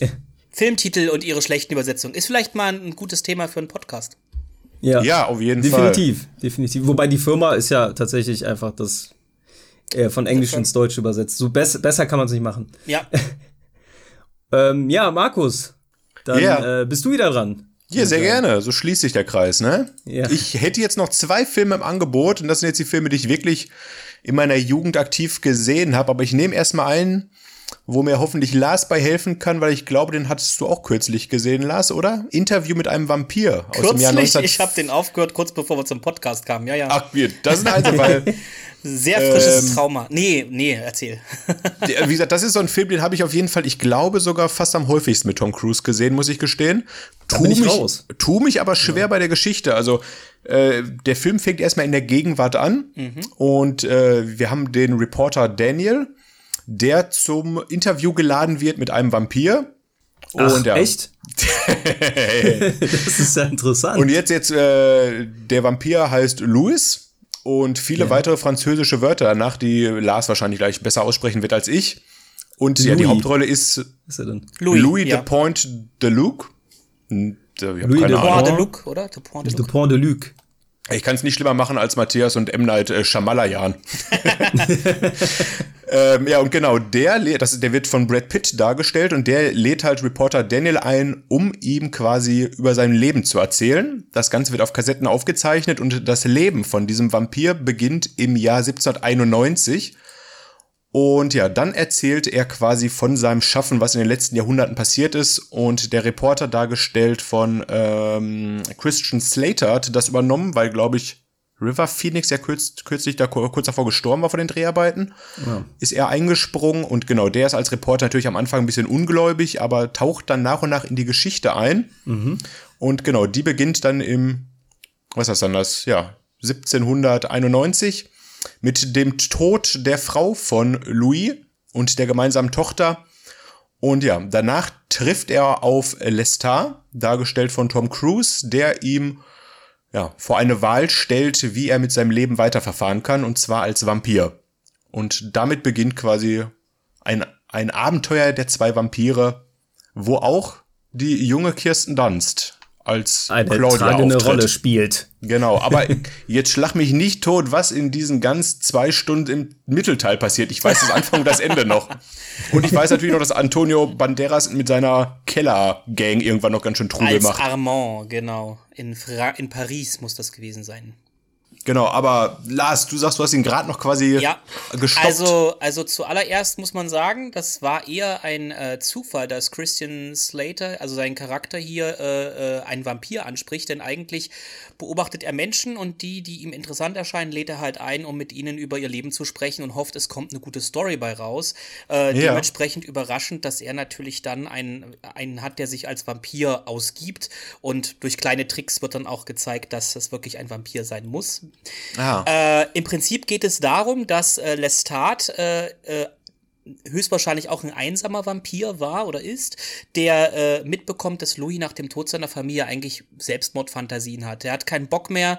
Filmtitel und ihre schlechten Übersetzungen. Ist vielleicht mal ein gutes Thema für einen Podcast. Ja. Ja, auf jeden Fall. definitiv, definitiv. Wobei die Firma ist ja tatsächlich einfach das äh, von Englisch ins Deutsche übersetzt. So bess besser kann man es nicht machen. Ja, Ähm, ja, Markus, dann Ja. äh, bist du wieder dran. Ja, sehr gerne. So schließt sich der Kreis, ne? Ja. Ich hätte jetzt noch zwei Filme im Angebot und das sind jetzt die Filme, die ich wirklich in meiner Jugend aktiv gesehen habe. Aber ich nehme erstmal einen, wo mir hoffentlich Lars bei helfen kann, weil ich glaube, den hattest du auch kürzlich gesehen, Lars, oder? Interview mit einem Vampir aus dem Jahr kürzlich, 19... ich habe den aufgehört, kurz bevor wir zum Podcast kamen. Ja, ja. Ach, wir- das ist ein Einzelfall. Sehr frisches ähm, Trauma. Nee, nee, erzähl. Wie gesagt, das ist so ein Film, den habe ich auf jeden Fall, ich glaube, sogar fast am häufigsten mit Tom Cruise gesehen, muss ich gestehen. Tu bin ich mich, raus. Tu mich aber schwer bei der Geschichte. Also, äh, der Film fängt erstmal in der Gegenwart an und äh, wir haben den Reporter Daniel, der zum Interview geladen wird mit einem Vampir. Ach, und ja. echt? das ist ja interessant. Und jetzt, jetzt, äh, der Vampir heißt Louis und viele weitere französische Wörter danach, die Lars wahrscheinlich gleich besser aussprechen wird als ich. Und ja, die Louis. Hauptrolle ist Was ist er denn? Louis, Louis, ja. de Point de Luc. Hm, Ich Louis keine de Ahnung. Point de. Luc, oder? The Point de De Luc. Pont de Luc. Ich kann es nicht schlimmer machen als Matthias und M. Night äh, Shyamalan. ähm, ja, und genau, der, das, der wird von Brad Pitt dargestellt und der lädt halt Reporter Daniel ein, um ihm quasi über sein Leben zu erzählen. Das Ganze wird auf Kassetten aufgezeichnet und das Leben von diesem Vampir beginnt im Jahr 1791. Und ja, dann erzählt er quasi von seinem Schaffen, was in den letzten Jahrhunderten passiert ist. Und der Reporter, dargestellt von ähm, Christian Slater, hat das übernommen, weil, glaube ich, River Phoenix ja kürz, kürzlich da kurz davor gestorben war von den Dreharbeiten. Ist er eingesprungen und genau, der ist als Reporter natürlich am Anfang ein bisschen ungläubig, aber taucht dann nach und nach in die Geschichte ein. Und genau, die beginnt dann im, was ist das dann, das, ja, 1791 mit dem Tod der Frau von Louis und der gemeinsamen Tochter. Und ja, danach trifft er auf Lestat, dargestellt von Tom Cruise, der ihm ja, vor eine Wahl stellt, wie er mit seinem Leben weiterverfahren kann, und zwar als Vampir. Und damit beginnt quasi ein, ein Abenteuer der zwei Vampire, wo auch die junge Kirsten Dunst als Eine Claudia tragende auftritt. Rolle spielt. Genau, aber jetzt schlag mich nicht tot, was in diesen ganz zwei Stunden im Mittelteil passiert. Ich weiß das Anfang und das Ende noch. Und ich weiß natürlich noch, dass Antonio Banderas mit seiner Keller-Gang irgendwann noch ganz schön Trubel Als macht. Armand, genau. In, Fra in Paris muss das gewesen sein. Genau, aber Lars, du sagst, du hast ihn gerade noch quasi ja. gestoppt. Also, also zuallererst muss man sagen, das war eher ein äh, Zufall, dass Christian Slater, also sein Charakter hier, äh, äh, einen Vampir anspricht, denn eigentlich beobachtet er Menschen und die, die ihm interessant erscheinen, lädt er halt ein, um mit ihnen über ihr Leben zu sprechen und hofft, es kommt eine gute Story bei raus. Äh, ja. Dementsprechend überraschend, dass er natürlich dann einen, einen hat, der sich als Vampir ausgibt und durch kleine Tricks wird dann auch gezeigt, dass das wirklich ein Vampir sein muss. Äh, Im Prinzip geht es darum, dass äh, Lestat äh, äh, höchstwahrscheinlich auch ein einsamer Vampir war oder ist, der äh, mitbekommt, dass Louis nach dem Tod seiner Familie eigentlich Selbstmordfantasien hat. Er hat keinen Bock mehr,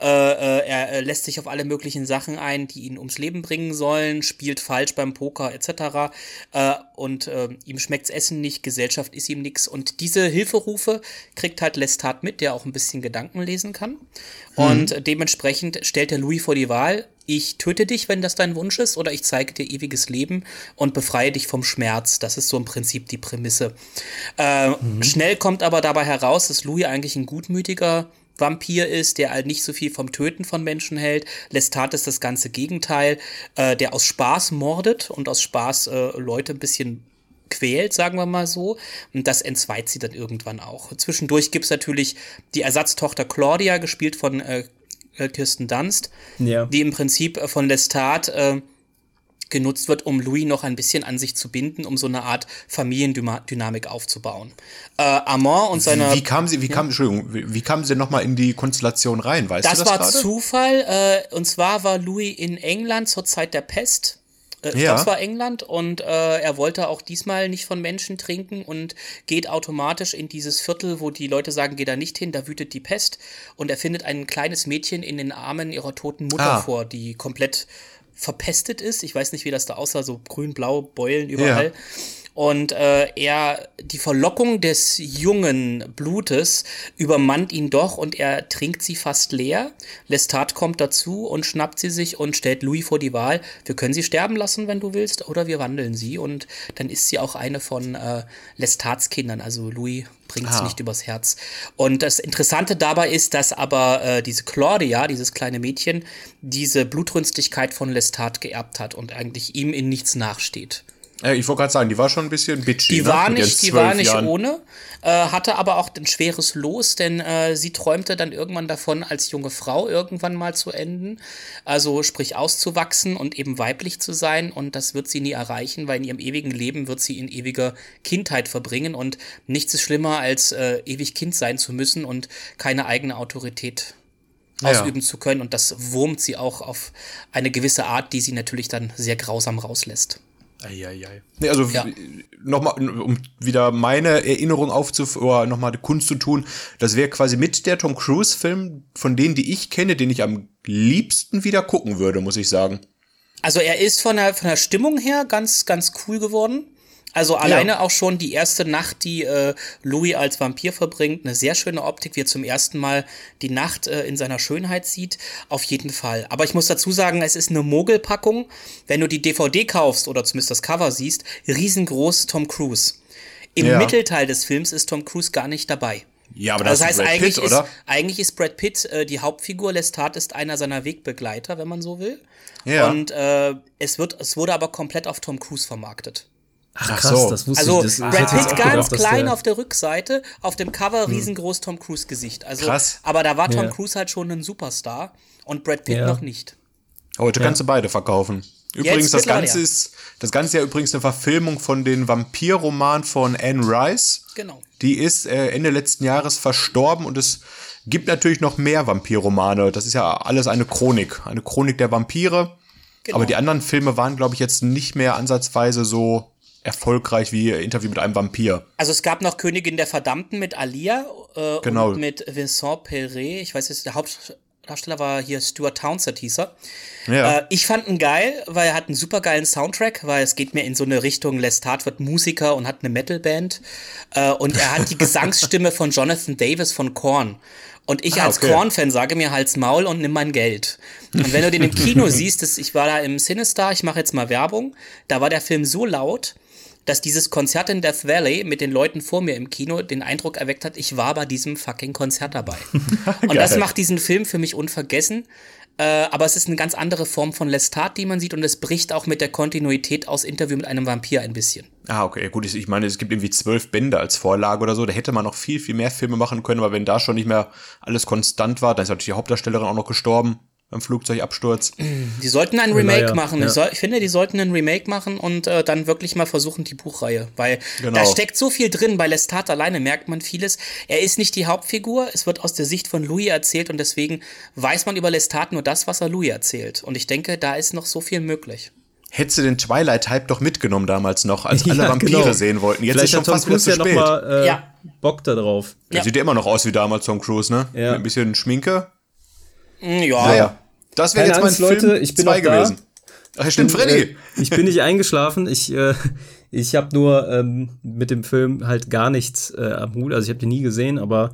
äh, äh, er lässt sich auf alle möglichen Sachen ein, die ihn ums Leben bringen sollen, spielt falsch beim Poker etc. Äh, und äh, ihm schmeckt's Essen nicht, Gesellschaft ist ihm nix. Und diese Hilferufe kriegt halt Lestat mit, der auch ein bisschen Gedanken lesen kann. Mhm. Und dementsprechend stellt er Louis vor die Wahl, ich töte dich, wenn das dein Wunsch ist, oder ich zeige dir ewiges Leben und befreie dich vom Schmerz. Das ist so im Prinzip die Prämisse. Äh, mhm. Schnell kommt aber dabei heraus, dass Louis eigentlich ein gutmütiger Vampir ist, der halt nicht so viel vom Töten von Menschen hält. Lestat ist das ganze Gegenteil, äh, der aus Spaß mordet und aus Spaß äh, Leute ein bisschen quält, sagen wir mal so. Und das entzweit sie dann irgendwann auch. Zwischendurch gibt es natürlich die Ersatztochter Claudia, gespielt von äh, Kirsten Dunst, ja. die im Prinzip äh, von Lestat äh, genutzt wird, um Louis noch ein bisschen an sich zu binden, um so eine Art Familiendynamik aufzubauen. Äh, Amand und seine. Wie, wie kam sie, wie kam, Entschuldigung, wie, wie kamen sie nochmal in die Konstellation rein? Weißt das du das war grade? Zufall. Äh, und zwar war Louis in England zur Zeit der Pest äh, ja. Das war England und äh, er wollte auch diesmal nicht von Menschen trinken und geht automatisch in dieses Viertel, wo die Leute sagen, geh da nicht hin, da wütet die Pest. Und er findet ein kleines Mädchen in den Armen ihrer toten Mutter ah. vor, die komplett verpestet ist. Ich weiß nicht, wie das da aussah, so grün-blau, Beulen überall. Ja. Und äh, er, die Verlockung des jungen Blutes übermannt ihn doch und er trinkt sie fast leer. Lestat kommt dazu und schnappt sie sich und stellt Louis vor die Wahl. Wir können sie sterben lassen, wenn du willst, oder wir wandeln sie. Und dann ist sie auch eine von äh, Lestats Kindern. Also Louis bringt sie ah. nicht übers Herz. Und das Interessante dabei ist, dass aber äh, diese Claudia, dieses kleine Mädchen, diese Blutrünstigkeit von Lestat geerbt hat und eigentlich ihm in nichts nachsteht. Ich wollte gerade sagen, die war schon ein bisschen bitchy. Die ne? war nicht, die war nicht Jahren. ohne, äh, hatte aber auch ein schweres Los, denn äh, sie träumte dann irgendwann davon, als junge Frau irgendwann mal zu enden. Also sprich auszuwachsen und eben weiblich zu sein. Und das wird sie nie erreichen, weil in ihrem ewigen Leben wird sie in ewiger Kindheit verbringen. Und nichts ist schlimmer, als äh, ewig Kind sein zu müssen und keine eigene Autorität ausüben ja. zu können. Und das wurmt sie auch auf eine gewisse Art, die sie natürlich dann sehr grausam rauslässt. Eieiei. Nee, also ja. nochmal, um wieder meine Erinnerung aufzuführen, oder nochmal Kunst zu tun, das wäre quasi mit der Tom Cruise-Film von denen, die ich kenne, den ich am liebsten wieder gucken würde, muss ich sagen. Also er ist von der, von der Stimmung her ganz, ganz cool geworden. Also alleine ja. auch schon die erste Nacht, die äh, Louis als Vampir verbringt, eine sehr schöne Optik, wie er zum ersten Mal die Nacht äh, in seiner Schönheit sieht, auf jeden Fall. Aber ich muss dazu sagen, es ist eine Mogelpackung. Wenn du die DVD kaufst oder zumindest das Cover siehst, riesengroß Tom Cruise. Im ja. Mittelteil des Films ist Tom Cruise gar nicht dabei. Ja, aber das, das heißt, ist eigentlich, Pitt, ist, eigentlich ist Brad Pitt äh, die Hauptfigur. Lestat ist einer seiner Wegbegleiter, wenn man so will. Ja. Und äh, es, wird, es wurde aber komplett auf Tom Cruise vermarktet. Ach, Ach krass, so. das wusste also, ich. Also Brad Pitt ganz gedacht, klein auf der Rückseite, auf dem Cover hm. riesengroß Tom Cruise Gesicht. Also, krass. Aber da war Tom ja. Cruise halt schon ein Superstar und Brad Pitt ja. noch nicht. Heute ja. kannst du beide verkaufen. Übrigens, das Ganze ist, das Ganze ist ja übrigens eine Verfilmung von den Vampirroman von Anne Rice. Genau. Die ist äh, Ende letzten Jahres verstorben und es gibt natürlich noch mehr Vampirromane. Das ist ja alles eine Chronik, eine Chronik der Vampire. Genau. Aber die anderen Filme waren, glaube ich, jetzt nicht mehr ansatzweise so erfolgreich wie Interview mit einem Vampir. Also es gab noch Königin der Verdammten mit Alia äh, genau. und mit Vincent Perret. Ich weiß jetzt, der Hauptdarsteller war hier Stuart Townsend hieß er. Ja. Äh, ich fand ihn geil, weil er hat einen super geilen Soundtrack, weil es geht mir in so eine Richtung, Lestat wird Musiker und hat eine Metalband. Äh, und er hat die Gesangsstimme von Jonathan Davis von Korn. Und ich ah, als okay. Korn-Fan sage mir halt's Maul und nimm mein Geld. Und wenn du den im Kino siehst, das, ich war da im Sinister, ich mache jetzt mal Werbung, da war der Film so laut, dass dieses Konzert in Death Valley mit den Leuten vor mir im Kino den Eindruck erweckt hat, ich war bei diesem fucking Konzert dabei. und das macht diesen Film für mich unvergessen. Äh, aber es ist eine ganz andere Form von Lestat, die man sieht und es bricht auch mit der Kontinuität aus Interview mit einem Vampir ein bisschen. Ah, okay, gut, ich meine, es gibt irgendwie zwölf Bände als Vorlage oder so, da hätte man noch viel, viel mehr Filme machen können, aber wenn da schon nicht mehr alles konstant war, dann ist natürlich die Hauptdarstellerin auch noch gestorben beim Flugzeugabsturz. Die sollten ein Remake ja, machen. Ja. Ich, soll, ich, finde, die sollten ein Remake machen und äh, dann wirklich mal versuchen, die Buchreihe. Weil genau. da steckt so viel drin. Bei Lestat alleine merkt man vieles. Er ist nicht die Hauptfigur. Es wird aus der Sicht von Louis erzählt und deswegen weiß man über Lestat nur das, was er Louis erzählt. Und ich denke, da ist noch so viel möglich. Hättest du den Twilight-Hype doch mitgenommen damals noch, als alle ja, Vampire genau. sehen wollten. Jetzt Vielleicht ist schon fast wieder zu ja spät. Noch mal, äh, ja. Bock da drauf. Ja. Sieht ja immer noch aus wie damals Tom Cruise, ne? Ja. Mit ein bisschen Schminke. Mm, ja. Naja. Das wäre jetzt mein Angst, Leute, Film ich bin zwei gewesen. Da. Ach, stimmt, Freddy. Äh, ich bin nicht eingeschlafen. Ich, äh, ich habe nur ähm, mit dem Film halt gar nichts äh, am Hut. Also ich habe den nie gesehen, aber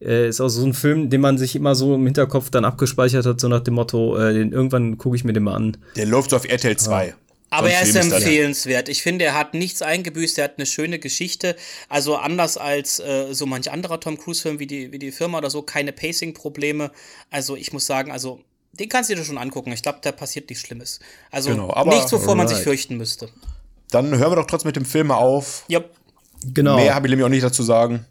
äh, ist auch so ein Film, den man sich immer so im Hinterkopf dann abgespeichert hat, so nach dem Motto, äh, den, irgendwann gucke ich mir den mal an. Der läuft auf RTL 2. Aber er ist empfehlenswert. Ich finde, er hat nichts eingebüßt, er hat eine schöne Geschichte. Also anders als äh, so manch anderer Tom Cruise-Film wie die, wie die Firma oder so, keine Pacing-Probleme. Also ich muss sagen, also den kannst du dir schon angucken. Ich glaube, da passiert nichts Schlimmes. Also genau, nichts, wovor right. man sich fürchten müsste. Dann hören wir doch trotzdem mit dem Film auf. Yep. Genau. Mehr habe ich nämlich auch nicht dazu sagen.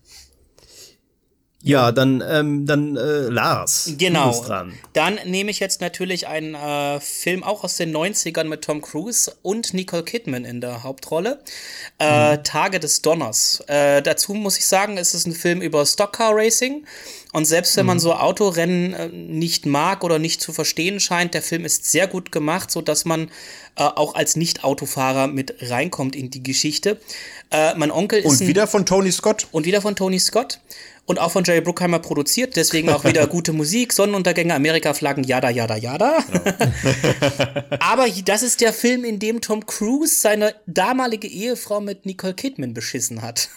Ja, dann, ähm, dann äh, Lars. Genau. Dann nehme ich jetzt natürlich einen äh, Film auch aus den 90ern mit Tom Cruise und Nicole Kidman in der Hauptrolle. Äh, mhm. Tage des Donners. Äh, dazu muss ich sagen, es ist ein Film über Stockcar Racing. Und selbst wenn man mhm. so Autorennen äh, nicht mag oder nicht zu verstehen scheint, der Film ist sehr gut gemacht, so dass man äh, auch als Nicht-Autofahrer mit reinkommt in die Geschichte. Äh, mein Onkel ist. Und wieder von Tony Scott. Und wieder von Tony Scott und auch von Jerry Bruckheimer produziert, deswegen auch wieder gute Musik, Sonnenuntergänge, Amerika-Flaggen, jada, jada, jada. Ja. Aber das ist der Film, in dem Tom Cruise seine damalige Ehefrau mit Nicole Kidman beschissen hat.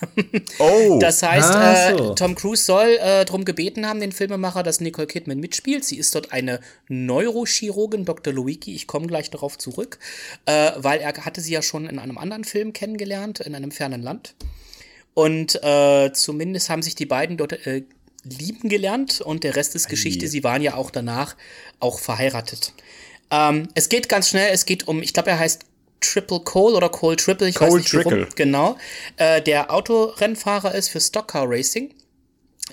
Oh. Das heißt, ah, so. äh, Tom Cruise soll äh, darum gebeten haben, den Filmemacher, dass Nicole Kidman mitspielt. Sie ist dort eine Neurochirurgin, Dr. Luiki, ich komme gleich darauf zurück, äh, weil er hatte sie ja schon in einem anderen Film kennengelernt, in einem fernen Land. Und äh, zumindest haben sich die beiden dort äh, lieben gelernt und der Rest ist Geschichte. Sie waren ja auch danach auch verheiratet. Ähm, es geht ganz schnell, es geht um, ich glaube, er heißt Triple Cole oder Cole Triple, ich Cole weiß nicht Trickle. warum. Genau. Äh, der Autorennfahrer ist für Stockcar Racing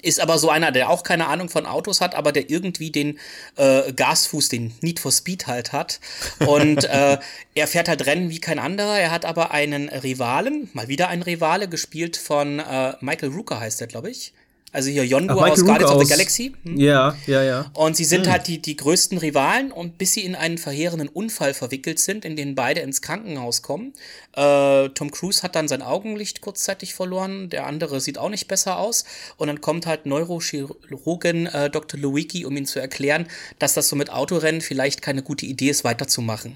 ist aber so einer, der auch keine Ahnung von Autos hat, aber der irgendwie den äh, Gasfuß, den Need for Speed halt hat. Und äh, er fährt halt Rennen wie kein anderer. Er hat aber einen Rivalen, mal wieder ein Rivale, gespielt von äh, Michael Rooker heißt er, glaube ich. Also hier Yondu Ach, aus Guardians of the Galaxy. Hm? Ja, ja, ja. Und sie sind hm. halt die, die größten Rivalen und bis sie in einen verheerenden Unfall verwickelt sind, in den beide ins Krankenhaus kommen. Äh, Tom Cruise hat dann sein Augenlicht kurzzeitig verloren, der andere sieht auch nicht besser aus. Und dann kommt halt Neurochirurgin äh, Dr. Lewicki, um ihm zu erklären, dass das so mit Autorennen vielleicht keine gute Idee ist, weiterzumachen.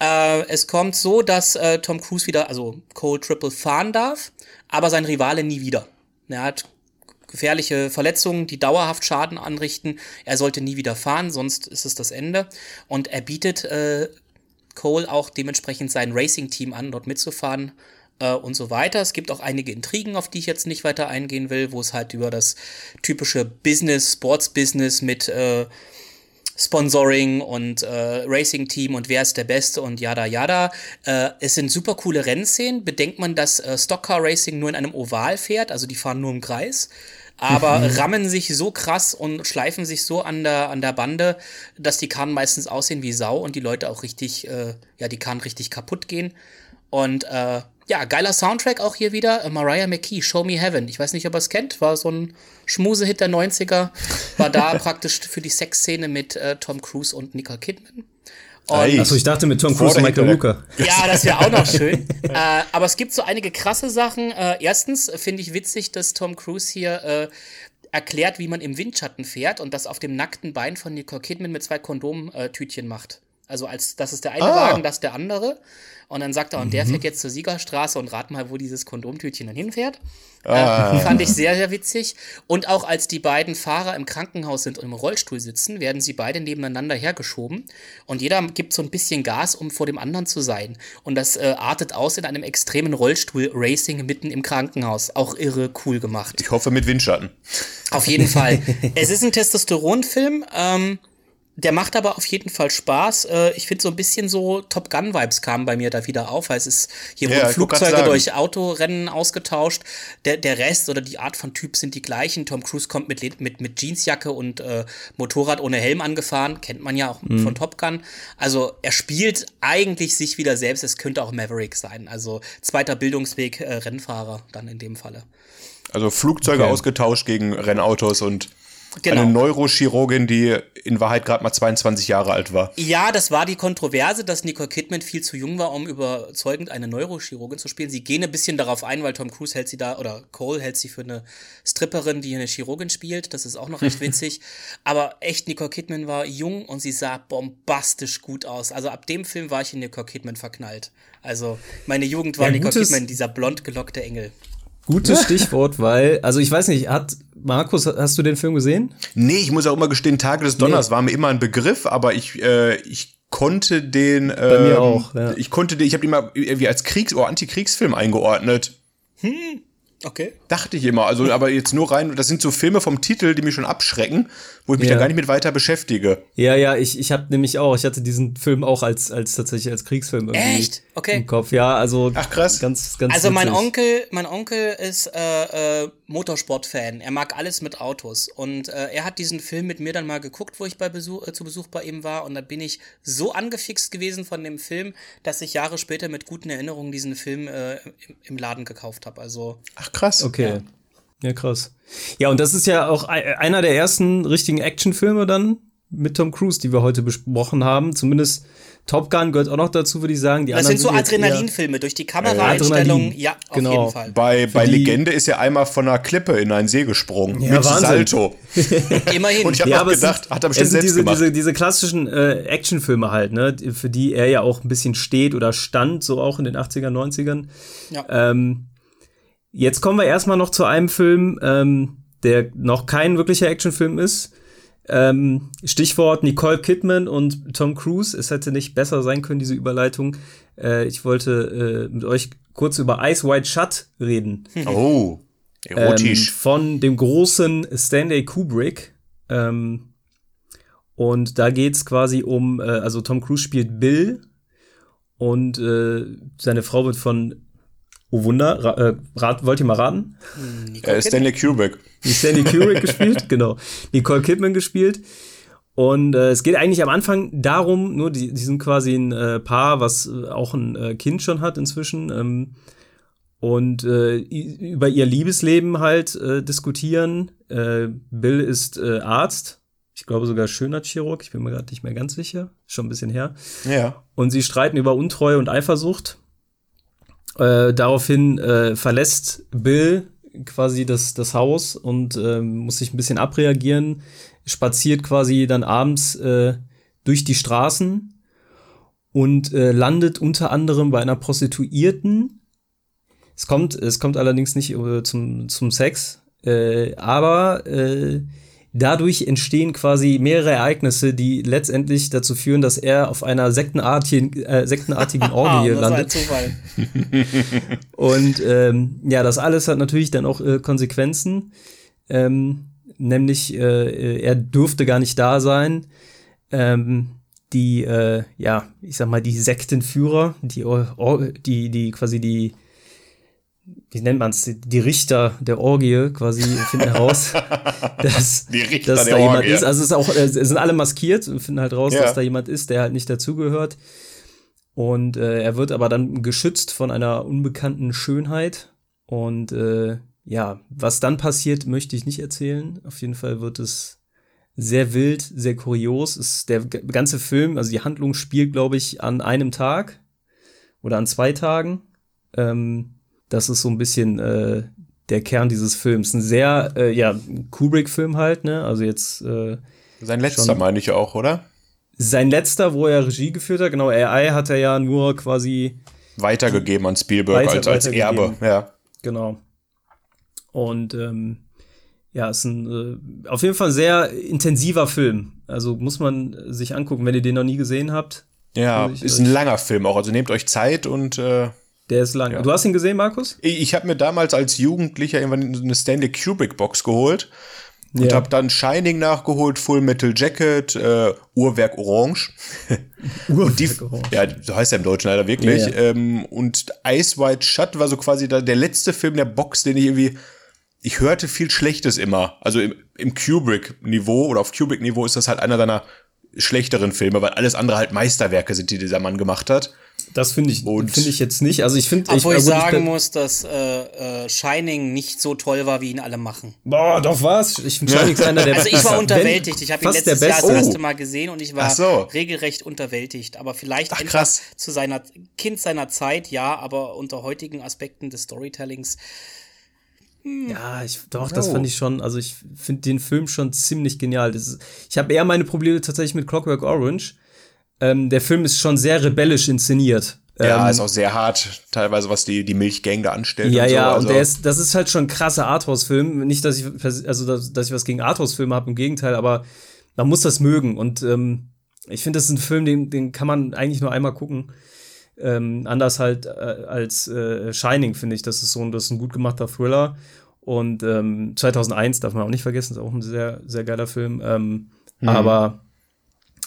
Äh, es kommt so, dass äh, Tom Cruise wieder, also Cole Triple fahren darf, aber sein Rivale nie wieder. Er hat gefährliche Verletzungen, die dauerhaft Schaden anrichten. Er sollte nie wieder fahren, sonst ist es das Ende. Und er bietet äh, Cole auch dementsprechend sein Racing-Team an, dort mitzufahren äh, und so weiter. Es gibt auch einige Intrigen, auf die ich jetzt nicht weiter eingehen will, wo es halt über das typische Business, Sports-Business mit äh, Sponsoring und äh, Racing-Team und wer ist der Beste und yada yada. Äh, es sind super coole Rennszenen. Bedenkt man, dass äh, Stockcar Racing nur in einem Oval fährt, also die fahren nur im Kreis aber mhm. rammen sich so krass und schleifen sich so an der, an der Bande, dass die Karren meistens aussehen wie Sau und die Leute auch richtig, äh, ja, die Karren richtig kaputt gehen. Und äh, ja, geiler Soundtrack auch hier wieder. Mariah McKee, Show Me Heaven. Ich weiß nicht, ob ihr es kennt. War so ein Schmusehit der 90er. War da praktisch für die Sexszene mit äh, Tom Cruise und Nicole Kidman. Achso, ich dachte mit Tom Cruise und Michael Rooker. Ja, das wäre auch noch schön. äh, aber es gibt so einige krasse Sachen. Äh, erstens finde ich witzig, dass Tom Cruise hier äh, erklärt, wie man im Windschatten fährt und das auf dem nackten Bein von Nicole Kidman mit zwei Kondomtütchen macht. Also als das ist der eine ah. Wagen, das der andere. Und dann sagt er, und der mhm. fährt jetzt zur Siegerstraße und rat mal, wo dieses Kondomtütchen dann hinfährt. Ah. Äh, fand ich sehr, sehr witzig. Und auch als die beiden Fahrer im Krankenhaus sind und im Rollstuhl sitzen, werden sie beide nebeneinander hergeschoben. Und jeder gibt so ein bisschen Gas, um vor dem anderen zu sein. Und das äh, artet aus in einem extremen Rollstuhl-Racing mitten im Krankenhaus. Auch irre cool gemacht. Ich hoffe mit Windschatten. Auf jeden Fall. es ist ein Testosteronfilm. Ähm, der macht aber auf jeden Fall Spaß. Äh, ich finde so ein bisschen so Top Gun Vibes kamen bei mir da wieder auf, weil es ist hier Ja, wurden Flugzeuge durch Autorennen ausgetauscht. Der, der Rest oder die Art von Typ sind die gleichen. Tom Cruise kommt mit, mit, mit Jeansjacke und äh, Motorrad ohne Helm angefahren. Kennt man ja auch von Top Gun. Also er spielt eigentlich sich wieder selbst. Es könnte auch Maverick sein. Also zweiter Bildungsweg äh, Rennfahrer dann in dem Falle. Also Flugzeuge Okay. ausgetauscht gegen Rennautos und Genau. eine Neurochirurgin, die in Wahrheit gerade mal 22 Jahre alt war. Ja, das war die Kontroverse, dass Nicole Kidman viel zu jung war, um überzeugend eine Neurochirurgin zu spielen. Sie gehen ein bisschen darauf ein, weil Tom Cruise hält sie da, oder Cole hält sie für eine Stripperin, die eine Chirurgin spielt. Das ist auch noch recht witzig. Aber echt, Nicole Kidman war jung und sie sah bombastisch gut aus. Also ab dem Film war ich in Nicole Kidman verknallt. Also meine Jugend war Ja, Nicole Kidman, dieser blond gelockte Engel. Gutes Stichwort, weil, also ich weiß nicht, hat Markus, hast du den Film gesehen? Nee, ich muss auch immer gestehen, Tage des Donners war mir immer ein Begriff, aber ich, äh, ich konnte den. Ähm, Bei mir auch, ja. Ich konnte den, ich habe den immer irgendwie als Kriegs- oder Antikriegsfilm eingeordnet. Okay. Dachte ich immer. Also, aber jetzt nur rein, das sind so Filme vom Titel, die mich schon abschrecken, wo ich mich Ja. da gar nicht mit weiter beschäftige. Ja, ja, ich, ich habe nämlich auch, ich hatte diesen Film auch als, als tatsächlich als Kriegsfilm irgendwie Echt? Okay. im Kopf. Ja, also Ach, krass. ganz, ganz Also mein. Onkel, mein Onkel ist äh, äh, Motorsportfan. Er mag alles mit Autos und äh, er hat diesen Film mit mir dann mal geguckt, wo ich bei Besuch, äh, zu Besuch bei ihm war und da bin ich so angefixt gewesen von dem Film, dass ich Jahre später mit guten Erinnerungen diesen Film äh, im, im Laden gekauft habe. Also Ach, krass. Okay. Ja. krass. Ja, und das ist ja auch ei- einer der ersten richtigen Actionfilme dann mit Tom Cruise, die wir heute besprochen haben. Zumindest Top Gun gehört auch noch dazu, würde ich sagen. Die das anderen sind so Adrenalinfilme durch die Kameraeinstellung. Adrenalin. Ja, auf Genau. jeden Fall. Bei, bei Legende ist er einmal von einer Klippe in einen See gesprungen. Ja, mit Wahnsinn. Salto. Immerhin. Und ich habe Ja, gedacht, sind, hat er es bestimmt sind selbst diese, gemacht. diese, diese klassischen äh, Actionfilme halt, ne, für die er ja auch ein bisschen steht oder stand, so auch in den 80er, 90ern. Ja. Ähm, jetzt kommen wir erstmal noch zu einem Film, ähm, der noch kein wirklicher Actionfilm ist. Ähm, Stichwort Nicole Kidman und Tom Cruise. Es hätte nicht besser sein können, diese Überleitung. Äh, ich wollte äh, mit euch kurz über Ice White Shut reden. Oh, Ähm, erotisch. von dem großen Stanley Kubrick. Ähm, und da geht's quasi um, äh, also Tom Cruise spielt Bill und äh, seine Frau wird von, oh Wunder, ra äh, rat, wollt ihr mal raten? äh, Stanley Kubrick. Die Stanley Kubrick gespielt, genau. Nicole Kidman gespielt. Und äh, es geht eigentlich am Anfang darum, nur die, die sind quasi ein äh, Paar, was äh, auch ein äh, Kind schon hat inzwischen. Ähm, und äh, über ihr Liebesleben halt äh, diskutieren. Äh, Bill ist äh, Arzt, ich glaube sogar Schönheitschirurg, ich bin mir gerade nicht mehr ganz sicher, schon ein bisschen her. Ja. Und sie streiten über Untreue und Eifersucht. Äh, daraufhin äh, verlässt Bill quasi das, das Haus und ähm, muss sich ein bisschen abreagieren, spaziert quasi dann abends äh, durch die Straßen und äh, landet unter anderem bei einer Prostituierten. Es kommt, es kommt allerdings nicht äh, zum, zum Sex, äh, aber äh, dadurch entstehen quasi mehrere Ereignisse, die letztendlich dazu führen, dass er auf einer sektenartigen, äh, sektenartigen Orgie landet. Und ähm, ja, das alles hat natürlich dann auch äh, Konsequenzen. Ähm, nämlich, äh, er dürfte gar nicht da sein. Ähm, die, äh, ja, ich sag mal, die Sektenführer, die, die, die quasi die, wie nennt man's, die, die Richter der Orgie quasi finden heraus, dass, dass da jemand Orgie. ist. Also es ist auch, äh, es sind alle maskiert und finden halt raus, Ja. dass da jemand ist, der halt nicht dazugehört. Und äh, er wird aber dann geschützt von einer unbekannten Schönheit. Und äh, ja, was dann passiert, möchte ich nicht erzählen. Auf jeden Fall wird es sehr wild, sehr kurios. Es Ist der ganze Film, also die Handlung spielt, glaube ich, an einem Tag oder an zwei Tagen. Ähm, das ist so ein bisschen äh, der Kern dieses Films. Ein sehr, äh, ja, Kubrick-Film halt, ne? Also jetzt äh, Sein letzter meine ich auch, oder? sein letzter, wo er Regie geführt hat. Genau, AI hat er ja nur quasi Weitergegeben an Spielberg Weiter- als, als Erbe. Ja. Genau. Und ähm, ja, ist ein äh, auf jeden Fall sehr intensiver Film. Also muss man sich angucken, wenn ihr den noch nie gesehen habt. Ja, Ich- ist ein langer Film auch. Also nehmt euch Zeit und äh, Der ist lang. Ja. Du hast ihn gesehen, Markus? ich, ich habe mir damals als Jugendlicher irgendwann eine Stanley Kubrick Box geholt. Und Ja. habe dann Shining nachgeholt, Full Metal Jacket, äh, Uhrwerk Orange. und die, Orange. ja, so heißt er im Deutschen leider wirklich. Ja, ja. Ähm, und Ice White Shut war so quasi da, der letzte Film der Box, den ich irgendwie, ich hörte viel Schlechtes immer. Also im, im Kubrick-Niveau oder auf Kubrick-Niveau ist das halt einer seiner schlechteren Filme, weil alles andere halt Meisterwerke sind, die dieser Mann gemacht hat. Das finde ich, Und- finde ich jetzt nicht. Also ich finde, Obwohl ich, gut, sagen bin- muss, dass äh, äh, Shining nicht so toll war, wie ihn alle machen. Boah, doch was? Ich finde Shining ist einer der Also ich war unterwältigt. Ich habe ihn letztes Jahr das erste Mal gesehen und ich war so. regelrecht unterwältigt. Aber vielleicht Ach, krass. zu seiner Kind seiner Zeit, ja, aber unter heutigen Aspekten des Storytellings. Ja, ich, doch, das Oh. fand ich schon, also ich finde den Film schon ziemlich genial. Das ist, ich habe eher meine Probleme tatsächlich mit Clockwork Orange. Ähm, der Film ist schon sehr rebellisch inszeniert. Ja, ähm, ist auch sehr hart, teilweise, was die, die Milchgang da anstellt. Ja, und so. ja, also, und der ist, das ist halt schon ein krasser Arthouse-Film. Nicht, dass ich, also, dass, dass ich was gegen Arthouse-Filme habe, im Gegenteil, aber man muss das mögen. Und ähm, ich finde, das ist ein Film, den, den kann man eigentlich nur einmal gucken. Ähm, anders halt äh, als äh, Shining, finde ich. Das ist so ein, das ist ein gut gemachter Thriller. Und ähm, 2001 darf man auch nicht vergessen, ist auch ein sehr, sehr geiler Film. Ähm, Aber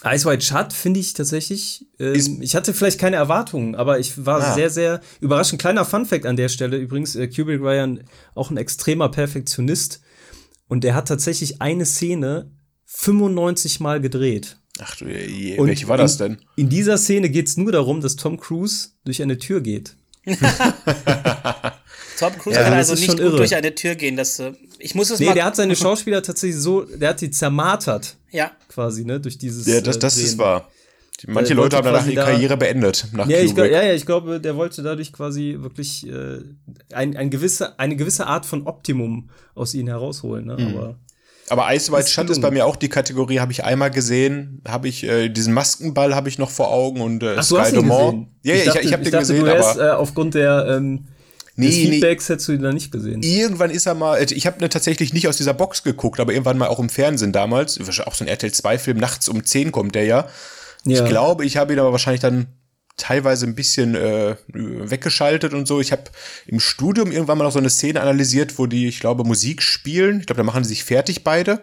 Ice White Shut finde ich tatsächlich. Ähm, ich hatte vielleicht keine Erwartungen, aber ich war Ah. sehr, sehr überraschend. Kleiner Fun-Fact an der Stelle übrigens: äh, Kubrick war ja ein, auch ein extremer Perfektionist und der hat tatsächlich eine Szene 95 Mal gedreht. Ach du, je, Und welche war das denn? In dieser Szene geht es nur darum, dass Tom Cruise durch eine Tür geht. Tom Cruise Ja, kann also nicht gut durch eine Tür gehen. Das, äh, ich muss es Nee, mal. der hat seine Schauspieler tatsächlich so, der hat die zermartert, ja. quasi, ne, durch dieses. Ja, das, äh, das ist wahr. Manche Leute haben danach ihre da- Karriere beendet. Nach Ja, ich, glaub, ja, ja, ich glaube, der wollte dadurch quasi wirklich äh, ein, ein gewisse, eine gewisse Art von Optimum aus ihnen herausholen. Ne? Mhm. Aber Aber Ice White Ist Shut ist bei mir auch die Kategorie, habe ich einmal gesehen, habe ich äh, diesen Maskenball habe ich noch vor Augen und äh, Ach, du hast ihn gesehen. Ja, ja, ich, dachte, ich habe den dachte, gesehen, du wärst, aber äh, aufgrund der ähm, nee, nee, Feedbacks hättest du ihn da nicht gesehen. irgendwann ist er mal, äh, ich habe ne tatsächlich nicht aus dieser Box geguckt, aber irgendwann mal auch im Fernsehen damals, auch so ein RTL 2 Film, nachts um 10 kommt der ja. Ja. Ich glaube, ich habe ihn aber wahrscheinlich dann teilweise ein bisschen äh, weggeschaltet und so. Ich habe im Studium irgendwann mal noch so eine Szene analysiert, wo die, ich glaube, Musik spielen. Ich glaube, da machen die sich fertig beide.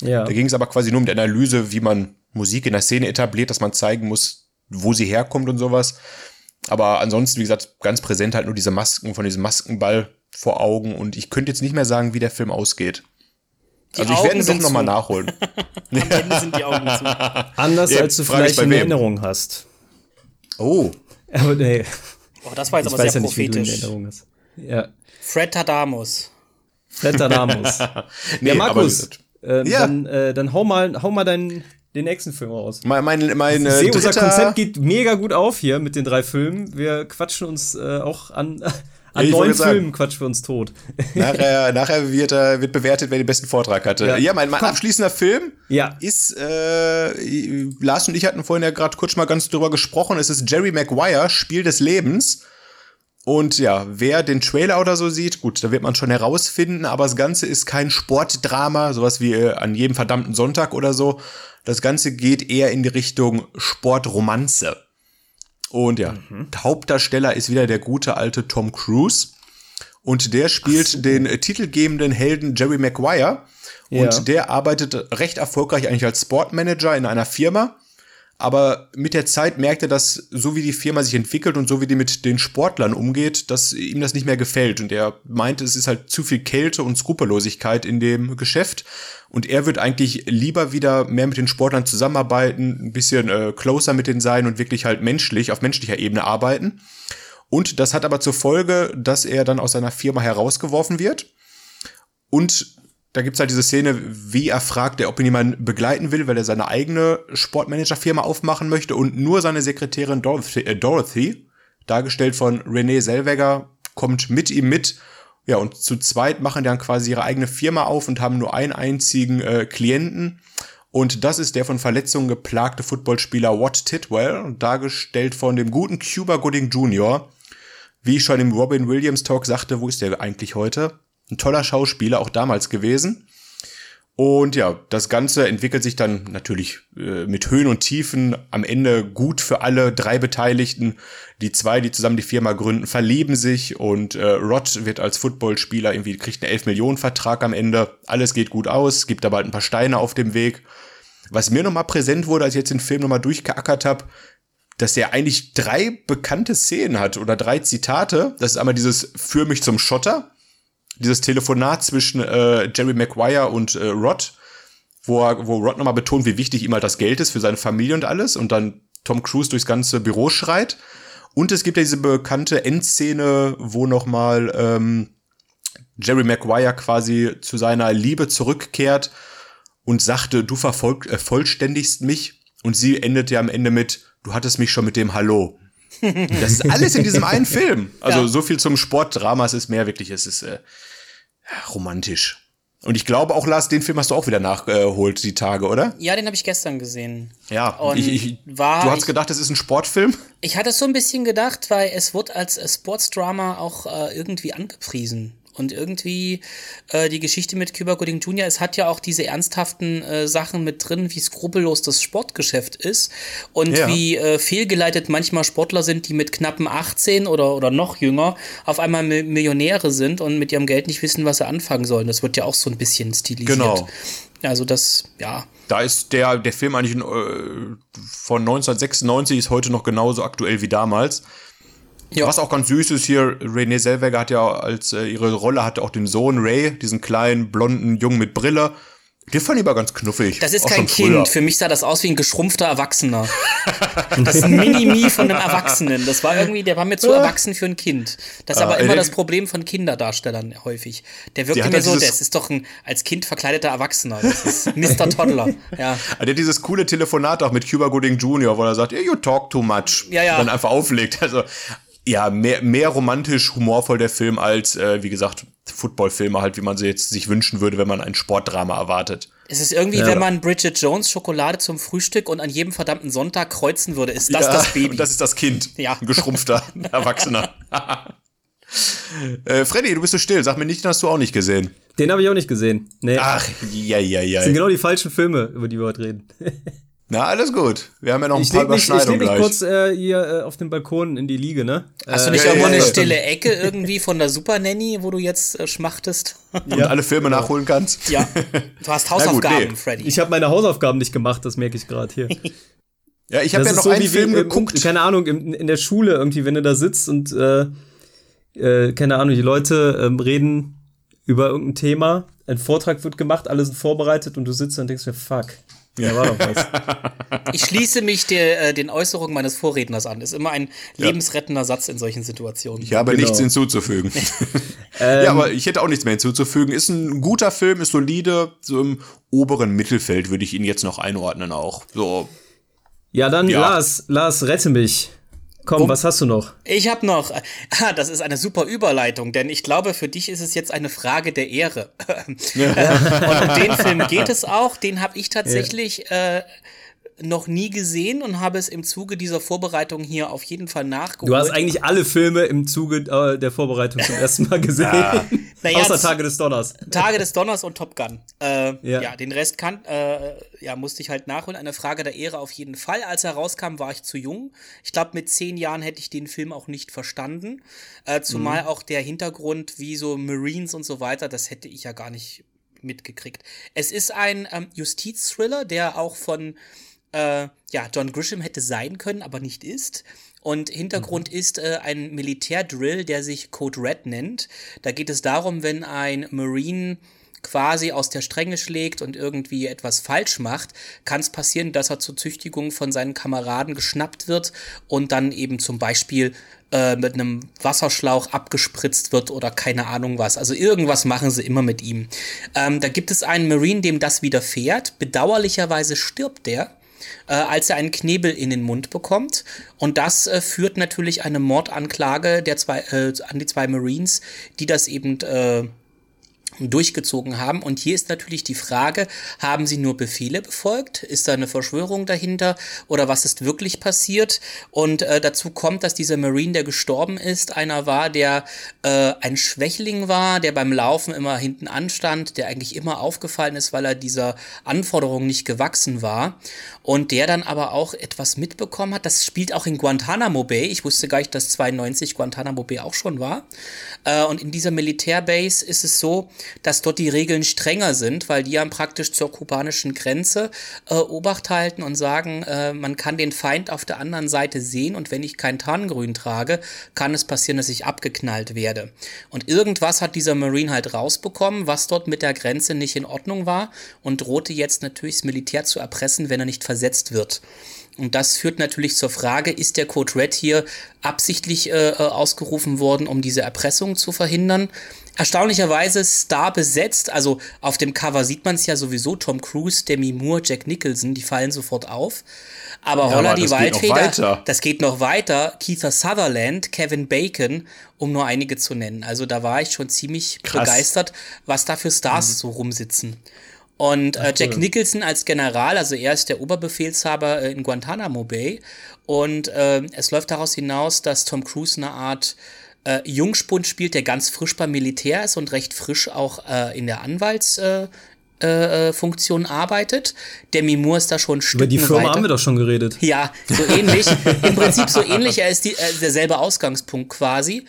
Ja. Da ging es aber quasi nur um die Analyse, wie man Musik in der Szene etabliert, dass man zeigen muss, wo sie herkommt und sowas. Aber ansonsten, wie gesagt, ganz präsent halt nur diese Masken von diesem Maskenball vor Augen und ich könnte jetzt nicht mehr sagen, wie der Film ausgeht. Die also ich Augen werde ihn doch sind noch mal zu. nachholen. Am Ende sind die Augen zu. Anders Ja, als du vielleicht in wem. Erinnerung hast. Oh, Aber nee, Oh, das war jetzt ich aber sehr ja nicht, prophetisch. Hast. Ja. Fred Tadamus. Fred Adamus. nee, ja, Markus, äh, Ja. dann, äh, dann hau mal, hau mal deinen, den nächsten Film raus. mein, mein, mein Ich sehe, unser Konzept geht mega gut auf hier mit den drei Filmen. Wir quatschen uns äh, auch an, an ich neun wollte sagen. Filmen quatschen wir uns tot. nachher, nachher wird, äh, wird bewertet, wer den besten Vortrag hatte. Ja. Ja, mein, mein abschließender Film Ja. ist, äh, Lars und ich hatten vorhin ja gerade kurz mal ganz drüber gesprochen, es ist Jerry Maguire, Spiel des Lebens. Und ja, wer den Trailer oder so sieht, gut, da wird man schon herausfinden, aber das Ganze ist kein Sportdrama, sowas wie äh, an jedem verdammten Sonntag oder so. Das Ganze geht eher in die Richtung Sportromanze. Und ja, Hauptdarsteller ist wieder der gute alte Tom Cruise. Und der spielt den äh, titelgebenden Helden Jerry Maguire. Ja. Und der arbeitet recht erfolgreich eigentlich als Sportmanager in einer Firma. Aber mit der Zeit merkt er, dass so wie die Firma sich entwickelt und so wie die mit den Sportlern umgeht, dass ihm das nicht mehr gefällt. Und er meinte, es ist halt zu viel Kälte und Skrupellosigkeit in dem Geschäft. Und er wird eigentlich lieber wieder mehr mit den Sportlern zusammenarbeiten, ein bisschen äh, closer mit denen sein und wirklich halt menschlich, auf menschlicher Ebene arbeiten. Und das hat aber zur Folge, dass er dann aus seiner Firma herausgeworfen wird. Und da gibt's halt diese Szene, wie er fragt, ob ihn jemand begleiten will, weil er seine eigene Sportmanager-Firma aufmachen möchte und nur seine Sekretärin Dorothy, äh, Dorothy dargestellt von Renee Selweger, kommt mit ihm mit. Ja, und zu zweit machen die dann quasi ihre eigene Firma auf und haben nur einen einzigen äh, Klienten. Und das ist der von Verletzungen geplagte Footballspieler Watt Tidwell, dargestellt von dem guten Cuba Gooding Jr., wie ich schon im Robin Williams Talk sagte, wo ist der eigentlich heute? Ein toller Schauspieler, auch damals gewesen. Und ja, das Ganze entwickelt sich dann natürlich äh, mit Höhen und Tiefen am Ende gut für alle drei Beteiligten. Die zwei, die zusammen die Firma gründen, verlieben sich und äh, Rod wird als Footballspieler irgendwie kriegt einen 11 Millionen Vertrag am Ende. Alles geht gut aus, gibt aber halt ein paar Steine auf dem Weg. Was mir nochmal präsent wurde, als ich jetzt den Film nochmal durchgeackert habe, dass er eigentlich drei bekannte Szenen hat oder drei Zitate. Das ist einmal dieses Für mich zum Schotter dieses Telefonat zwischen äh, Jerry Maguire und äh, Rod, wo, er, wo Rod nochmal betont, wie wichtig ihm halt das Geld ist für seine Familie und alles und dann Tom Cruise durchs ganze Büro schreit. Und es gibt ja diese bekannte Endszene, wo nochmal ähm, Jerry Maguire quasi zu seiner Liebe zurückkehrt und sagte, du vervollständigst äh, mich. Und sie endet ja am Ende mit, du hattest mich schon mit dem Hallo. Das ist alles in diesem einen Film. Also ja. so viel zum Sportdrama, es ist mehr wirklich, es ist äh, romantisch. Und ich glaube auch, Lars, den Film hast du auch wieder nachgeholt, die Tage, oder? Ja, den habe ich gestern gesehen. Ja, und ich, ich, war, du hast gedacht, es ist ein Sportfilm? Ich hatte es so ein bisschen gedacht, weil es wird als Sportsdrama auch äh, irgendwie angepriesen. Und irgendwie äh, die Geschichte mit Cuba Gooding Jr., es hat ja auch diese ernsthaften äh, Sachen mit drin, wie skrupellos das Sportgeschäft ist und ja. wie äh, fehlgeleitet manchmal Sportler sind, die mit knappen 18 oder, oder noch jünger auf einmal Millionäre sind und mit ihrem Geld nicht wissen, was sie anfangen sollen. Das wird ja auch so ein bisschen stilisiert. Genau. Also das, ja. Da ist der, der Film eigentlich äh, von 1996 ist heute noch genauso aktuell wie damals. Ja. Was auch ganz süß ist hier, Renee Selweger hat ja als äh, ihre Rolle hatte auch den Sohn Ray, diesen kleinen blonden Jungen mit Brille. Der fand ich aber ganz knuffig. Das ist kein Kind. Für mich sah das aus wie ein geschrumpfter Erwachsener. das ist ein Mini-Mi von einem Erwachsenen. Das war irgendwie, der war mir zu erwachsen für ein Kind. Das ist aber immer das Problem von Kinderdarstellern häufig. Der wirkt mir so, das ist doch ein als Kind verkleideter Erwachsener. Das ist Mr. Toddler. Ja. Ah, der hat dieses coole Telefonat auch mit Cuba Gooding Jr., wo er sagt, you talk too much. Ja, ja. Und dann einfach auflegt. Also, ja, mehr, mehr romantisch, humorvoll der Film als, äh, wie gesagt, Footballfilme halt, wie man sie jetzt sich wünschen würde, wenn man ein Sportdrama erwartet. Es ist irgendwie, ja. wenn man Bridget Jones Schokolade zum Frühstück und an jedem verdammten Sonntag kreuzen würde, ist das ja, das Baby. Das ist das Kind. Ja. Ein geschrumpfter Erwachsener. äh, Freddy, du bist so still. Sag mir nicht, den hast du auch nicht gesehen. Den habe ich auch nicht gesehen. Nee. Ach, ja, ja, ja. Das sind genau die falschen Filme, über die wir heute reden. Na, alles gut. Wir haben ja noch ein ich paar Überschneidungen gleich. Ich leg mich kurz äh, hier äh, auf dem Balkon in die Liege, ne? Hast du nicht äh, irgendwo ja, eine ja, stille Ecke irgendwie von der Super Nanny, wo du jetzt äh, schmachtest? Und ja. alle Filme nachholen kannst? Ja. Du hast Hausaufgaben, gut, nee. Freddy. Ich habe meine Hausaufgaben nicht gemacht, das merke ich gerade hier. ja, ich habe ja noch so einen Film wie, geguckt. Keine Ahnung, in, in, der Schule irgendwie, wenn du da sitzt und äh, äh, keine Ahnung, die Leute ähm, reden über irgendein Thema, ein Vortrag wird gemacht, alle sind vorbereitet und du sitzt und denkst mir, fuck. Ja, war doch was. Ich schließe mich der, äh, den Äußerungen meines Vorredners an. Ist immer ein lebensrettender Satz in solchen Situationen. Ich habe genau. nichts hinzuzufügen. ähm, ja, aber ich hätte auch nichts mehr hinzuzufügen. Ist ein guter Film, ist solide, so im oberen Mittelfeld würde ich ihn jetzt noch einordnen auch. So. Ja, dann ja. Lars, Lars, rette mich. Komm, was hast du noch? Ich habe noch. Ah, das ist eine super Überleitung, denn ich glaube, für dich ist es jetzt eine Frage der Ehre. Ja. Und um den Film geht es auch. Den habe ich tatsächlich ja. äh, noch nie gesehen und habe es im Zuge dieser Vorbereitung hier auf jeden Fall nachgeholt. Du hast eigentlich alle Filme im Zuge äh, der Vorbereitung zum ersten Mal gesehen. ja. naja, Außer Tage des Donners. Tage des Donners und Top Gun. Äh, ja. ja. den Rest kann, äh, ja, musste ich halt nachholen. Eine Frage der Ehre auf jeden Fall. Als er rauskam, war ich zu jung. Ich glaube, mit zehn Jahren hätte ich den Film auch nicht verstanden. Äh, zumal mhm. auch der Hintergrund, wie so Marines und so weiter, das hätte ich ja gar nicht mitgekriegt. Es ist ein ähm, Justiz-Thriller, der auch von äh, ja, John Grisham hätte sein können, aber nicht ist. Und Hintergrund mhm. ist äh, ein Militärdrill, der sich Code Red nennt. Da geht es darum, wenn ein Marine quasi aus der Stränge schlägt und irgendwie etwas falsch macht, kann es passieren, dass er zur Züchtigung von seinen Kameraden geschnappt wird und dann eben zum Beispiel äh, mit einem Wasserschlauch abgespritzt wird oder keine Ahnung was. Also irgendwas machen sie immer mit ihm. Ähm, da gibt es einen Marine, dem das widerfährt. Bedauerlicherweise stirbt der äh, als er einen Knebel in den Mund bekommt. Und das äh, führt natürlich eine Mordanklage der zwei, äh, an die zwei Marines, die das eben äh, durchgezogen haben. Und hier ist natürlich die Frage, haben sie nur Befehle befolgt? Ist da eine Verschwörung dahinter? Oder was ist wirklich passiert? Und äh, dazu kommt, dass dieser Marine, der gestorben ist, einer war, der äh, ein Schwächling war, der beim Laufen immer hinten anstand, der eigentlich immer aufgefallen ist, weil er dieser Anforderung nicht gewachsen war. Und der dann aber auch etwas mitbekommen hat. Das spielt auch in Guantanamo Bay. Ich wusste gar nicht, dass 92 Guantanamo Bay auch schon war. Äh, und in dieser Militärbase ist es so, dass dort die Regeln strenger sind, weil die haben praktisch zur kubanischen Grenze äh, Obacht halten und sagen, äh, man kann den Feind auf der anderen Seite sehen und wenn ich kein Tarngrün trage, kann es passieren, dass ich abgeknallt werde. Und irgendwas hat dieser Marine halt rausbekommen, was dort mit der Grenze nicht in Ordnung war und drohte jetzt natürlich das Militär zu erpressen, wenn er nicht versetzt wird. Und das führt natürlich zur Frage, ist der Code Red hier absichtlich äh, äh ausgerufen worden, um diese Erpressung zu verhindern? Erstaunlicherweise Star besetzt, also auf dem Cover sieht man es ja sowieso, Tom Cruise, Demi Moore, Jack Nicholson, die fallen sofort auf. Aber ja, Holla die Waldfeder, das geht noch weiter. Keitha Sutherland, Kevin Bacon, um nur einige zu nennen. Also da war ich schon ziemlich Krass. begeistert, was da für Stars mhm. so rumsitzen. Und äh, Jack Nicholson als General, also er ist der Oberbefehlshaber äh, in Guantanamo Bay. Und äh, es läuft daraus hinaus, dass Tom Cruise eine Art äh, Jungspund spielt, der ganz frisch beim Militär ist und recht frisch auch äh, in der Anwaltsfunktion äh, äh, Funktion arbeitet. Demi Moore ist da schon Stück Über die Firma weiter. haben wir doch schon geredet. Ja, so ähnlich. Im Prinzip so ähnlich. Er ist die, äh, derselbe Ausgangspunkt quasi.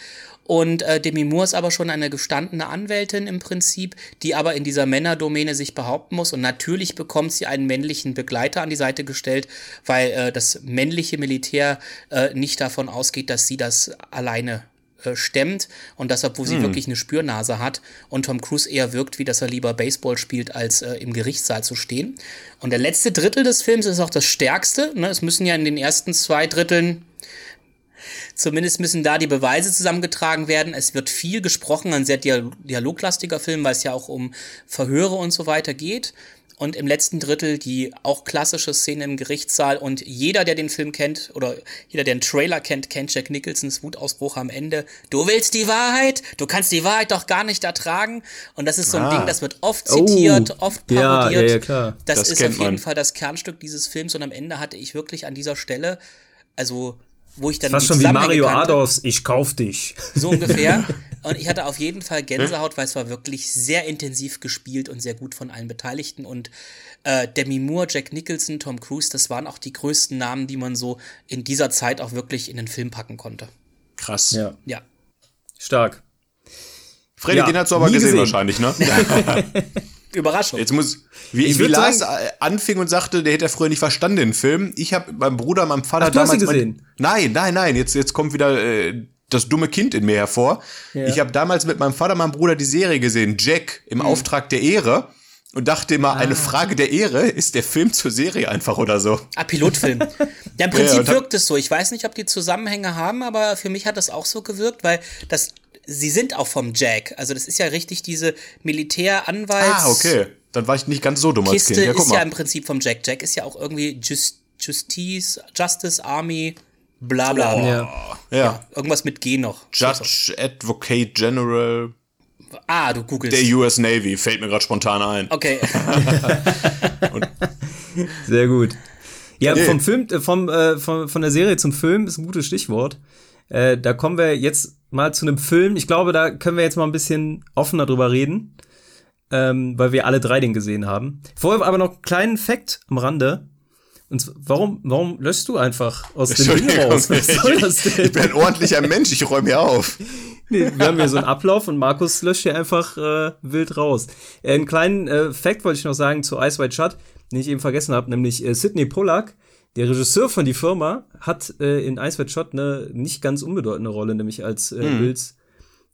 Und äh, Demi Moore ist aber schon eine gestandene Anwältin im Prinzip, die aber in dieser Männerdomäne sich behaupten muss. Und natürlich bekommt sie einen männlichen Begleiter an die Seite gestellt, weil äh, das männliche Militär äh, nicht davon ausgeht, dass sie das alleine äh, stemmt und das, obwohl sie hm. wirklich eine Spürnase hat und Tom Cruise eher wirkt, wie dass er lieber Baseball spielt, als äh, im Gerichtssaal zu stehen. Und der letzte Drittel des Films ist auch das stärkste. Ne? Es müssen ja in den ersten zwei Dritteln Zumindest müssen da die Beweise zusammengetragen werden. Es wird viel gesprochen, ein sehr dialoglastiger Film, weil es ja auch um Verhöre und so weiter geht und im letzten Drittel die auch klassische Szene im Gerichtssaal und jeder, der den Film kennt oder jeder, der den Trailer kennt, kennt Jack Nicholsons Wutausbruch am Ende. Du willst die Wahrheit? Du kannst die Wahrheit doch gar nicht ertragen. Und das ist so ein ah. Ding, das wird oft zitiert, oh, oft parodiert. Ja, ja, ja, klar. Das, das ist auf jeden man. Fall das Kernstück dieses Films und am Ende hatte ich wirklich an dieser Stelle, also wo ich dann. Fast schon wie Mario Adolfs, ich kauf dich. So ungefähr. Und ich hatte auf jeden Fall Gänsehaut, weil es war wirklich sehr intensiv gespielt und sehr gut von allen Beteiligten. Und äh, Demi Moore, Jack Nicholson, Tom Cruise, das waren auch die größten Namen, die man so in dieser Zeit auch wirklich in den Film packen konnte. Krass. Ja. ja. Stark. Freddy, ja, den hast du aber gesehen, gesehen, wahrscheinlich, ne? Überraschung. Jetzt muss, wie, ich wie Lars sagen, anfing und sagte, der hätte er früher nicht verstanden, den Film. Ich habe meinem Bruder, meinem Vater Ach, damals. Hast ihn gesehen? Mein, nein, nein, nein, jetzt, jetzt kommt wieder äh, das dumme Kind in mir hervor. Ja. Ich habe damals mit meinem Vater, meinem Bruder die Serie gesehen, Jack im mhm. Auftrag der Ehre. Und dachte immer, ah. eine Frage der Ehre, ist der Film zur Serie einfach oder so? Ah, Pilotfilm. ja, im Prinzip ja, wirkt es so. Ich weiß nicht, ob die Zusammenhänge haben, aber für mich hat das auch so gewirkt, weil das, sie sind auch vom Jack. Also das ist ja richtig diese Militäranwalts. Ah, okay. Dann war ich nicht ganz so dumm als Kind. Ja, ist mal. ja im Prinzip vom Jack. Jack ist ja auch irgendwie Just, Justice, Justice Army, bla bla. Oh. Ja. ja. ja. Irgendwas mit G noch. Judge, Advocate General. Ah, du googelst. Der US Navy, fällt mir gerade spontan ein. Okay. Sehr gut. Ja, okay. vom Film, äh, vom, äh, von, von der Serie zum Film ist ein gutes Stichwort. Äh, da kommen wir jetzt mal zu einem Film. Ich glaube, da können wir jetzt mal ein bisschen offener drüber reden ähm, weil wir alle drei den gesehen haben. Vorher aber noch einen kleinen Fact am Rande. Und warum, warum löschst du einfach aus dem Ding raus? Was soll das denn? Ich bin ein ordentlicher Mensch, ich räume hier auf. Nee, wir haben hier so einen Ablauf und Markus löscht hier einfach äh, wild raus. Äh, einen kleinen äh, Fact wollte ich noch sagen zu Ice White Shut, den ich eben vergessen habe, nämlich äh, Sidney Pollack, der Regisseur von die Firma, hat äh, in Ice White Shot eine nicht ganz unbedeutende Rolle, nämlich als äh, mhm. Bills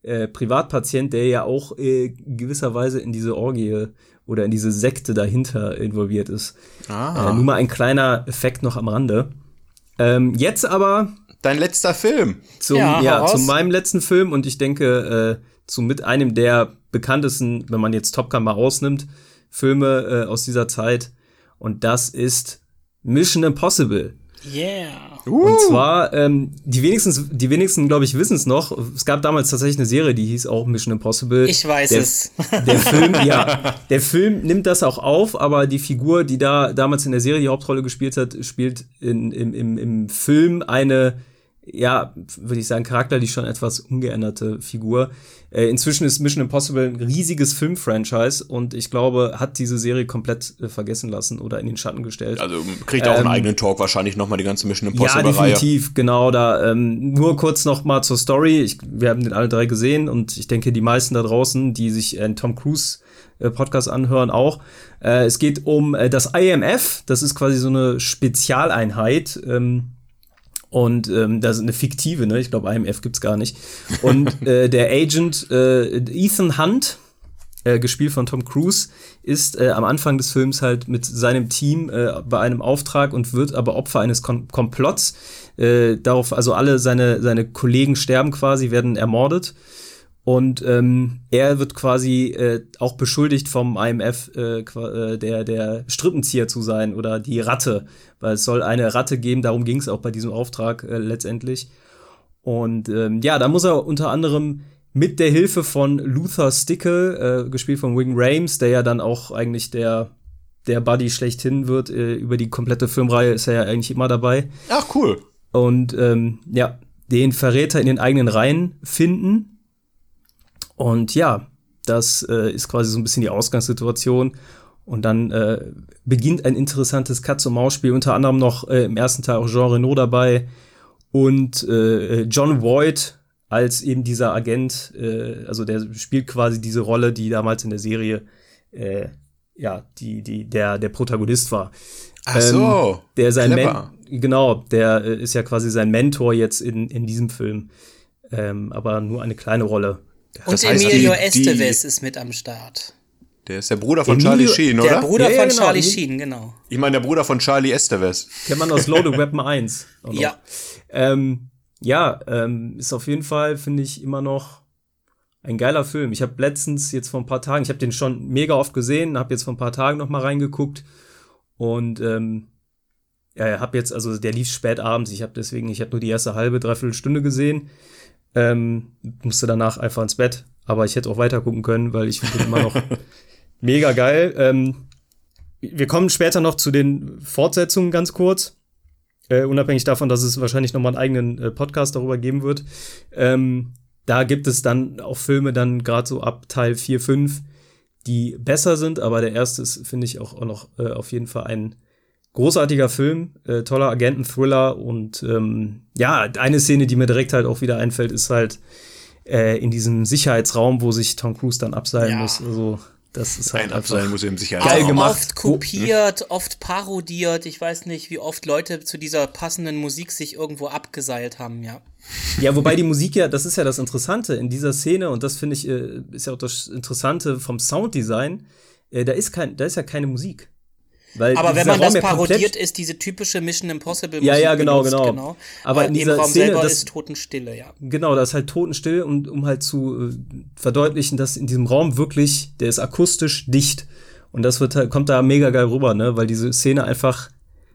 äh, Privatpatient, der ja auch äh, gewisserweise in diese Orgie oder in diese Sekte dahinter involviert ist. Ah. Äh, nur mal ein kleiner Effekt noch am Rande. Ähm, jetzt aber. Dein letzter Film. Zum, ja, ja zu meinem letzten Film und ich denke, äh, zu mit einem der bekanntesten, wenn man jetzt Top Gun mal rausnimmt, Filme äh, aus dieser Zeit. Und das ist Mission Impossible. Yeah. Und zwar, ähm, die wenigsten, die wenigsten, glaube ich, wissen es noch. Es gab damals tatsächlich eine Serie, die hieß auch Mission Impossible. Ich weiß der, es. Der Film, ja, der Film nimmt das auch auf, aber die Figur, die da damals in der Serie die Hauptrolle gespielt hat, spielt in, im, im, im Film eine ja, würde ich sagen, charakterlich schon etwas ungeänderte Figur. Äh, inzwischen ist Mission Impossible ein riesiges Filmfranchise und ich glaube, hat diese Serie komplett äh, vergessen lassen oder in den Schatten gestellt. Also kriegt auch Ähm, einen eigenen Talk wahrscheinlich nochmal die ganze Mission ja, Impossible-Reihe. definitiv, genau. Da ähm, nur kurz noch mal zur Story. Ich, wir haben den alle drei gesehen und ich denke, die meisten da draußen, die sich einen Tom Cruise äh, Podcast anhören, auch. Äh, es geht um äh, das IMF. Das ist quasi so eine Spezialeinheit. Ähm, und ähm, das ist eine fiktive, ne? Ich glaube, IMF gibt's gar nicht. Und äh, der Agent äh, Ethan Hunt, äh, gespielt von Tom Cruise, ist äh, am Anfang des Films halt mit seinem Team äh, bei einem Auftrag und wird aber Opfer eines Kom Komplotts. Äh, darauf, also alle seine, seine Kollegen sterben quasi, werden ermordet. Und ähm, er wird quasi äh, auch beschuldigt vom IMF, äh, äh, der, der Strippenzieher zu sein oder die Ratte, weil es soll eine Ratte geben, darum ging es auch bei diesem Auftrag äh, letztendlich. Und ähm, ja, da muss er unter anderem mit der Hilfe von Luther Stickle, äh, gespielt von Wing Rames, der ja dann auch eigentlich der, der Buddy schlechthin wird, äh, über die komplette Filmreihe ist er ja eigentlich immer dabei. Ach, cool. Und ähm, ja, den Verräter in den eigenen Reihen finden. Und ja, das äh, ist quasi so ein bisschen die Ausgangssituation. Und dann äh, beginnt ein interessantes Katz-und-Maus-Spiel, unter anderem noch äh, im ersten Teil auch Jean Reno dabei und äh, John Voight als eben dieser Agent, äh, also der spielt quasi diese Rolle, die damals in der Serie äh, ja, die, die, der, der Protagonist war. Ach so. Ähm, der sein. Men genau, der äh, ist ja quasi sein Mentor jetzt in, in diesem Film. Ähm, aber nur eine kleine Rolle. Und Das heißt, Emilio die- Estevez ist mit am Start. Der ist der Bruder von Emilio- Charlie Sheen, Der oder? Bruder Ja, ja, von genau. Charlie Die- Sheen, genau. Ich meine, der Bruder von Charlie Estevez. Kennt man aus Loaded Weapon 1. auch noch. Ja. Ähm, ja, ähm, ist auf jeden Fall, finde ich, immer noch ein geiler Film. Ich habe letztens jetzt vor ein paar Tagen, ich habe den schon mega oft gesehen, habe jetzt vor ein paar Tagen noch mal reingeguckt und ähm, ja, habe jetzt, also der lief spät abends. Ich habe deswegen, ich habe nur die erste halbe, dreiviertel Stunde gesehen. Ähm, musste danach einfach ins Bett. Aber ich hätte auch weiter gucken können, weil ich finde den immer noch mega geil. Ähm, wir kommen später noch zu den Fortsetzungen ganz kurz. Äh, unabhängig davon, dass es wahrscheinlich noch mal einen eigenen äh, Podcast darüber geben wird. Ähm, da gibt es dann auch Filme dann gerade so ab Teil 4, 5, die besser sind, aber der erste ist, finde ich, auch, auch noch äh, auf jeden Fall ein großartiger Film, äh, toller Agenten-Thriller und ähm, ja, eine Szene, die mir direkt halt auch wieder einfällt, ist halt äh, in diesem Sicherheitsraum, wo sich Tom Cruise dann abseilen Ja. muss. Also, das ist halt Ein Abseilen muss eben sicher Geil gemacht. Oft kopiert, oft parodiert. Ich weiß nicht, wie oft Leute zu dieser passenden Musik sich irgendwo abgeseilt haben, ja. Ja, wobei die Musik ja, das ist ja das Interessante in dieser Szene und das finde ich äh, ist ja auch das Interessante vom Sounddesign. Äh, da ist kein, da ist ja keine Musik. Weil Aber wenn man das Raum komplett- parodiert, ist diese typische Mission Impossible Ja, ja, genau, benutzt, genau. Aber in Im dieser Raum Szene, selber das- ist Totenstille, ja. Genau, da ist halt totenstill und um halt zu äh, verdeutlichen, dass in diesem Raum wirklich, der ist akustisch dicht. Und das wird halt, kommt da mega geil rüber, ne? Weil diese Szene einfach,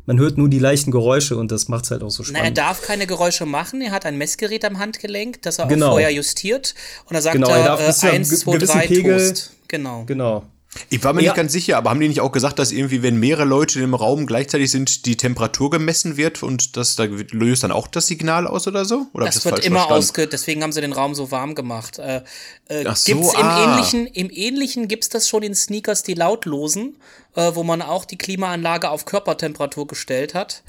man hört nur die leichten Geräusche und das macht's halt auch so Na, er spannend. darf keine Geräusche machen. Er hat ein Messgerät am Handgelenk, das er Genau. auch vorher justiert. Und da sagt Genau, er darf er, äh, einem 1, ge- 2, gewissen 3, Pegel- Toast. Genau. genau. Ich war mir Ja. nicht ganz sicher, aber haben die nicht auch gesagt, dass irgendwie, wenn mehrere Leute im Raum gleichzeitig sind, die Temperatur gemessen wird und das da löst dann auch das Signal aus oder so? Oder ich Das wird immer verstanden? ausge, deswegen haben sie den Raum so warm gemacht. Äh, äh, Ach so, gibt's im ah. ähnlichen, im ähnlichen gibt's das schon in Sneakers die lautlosen, äh, wo man auch die Klimaanlage auf Körpertemperatur gestellt hat.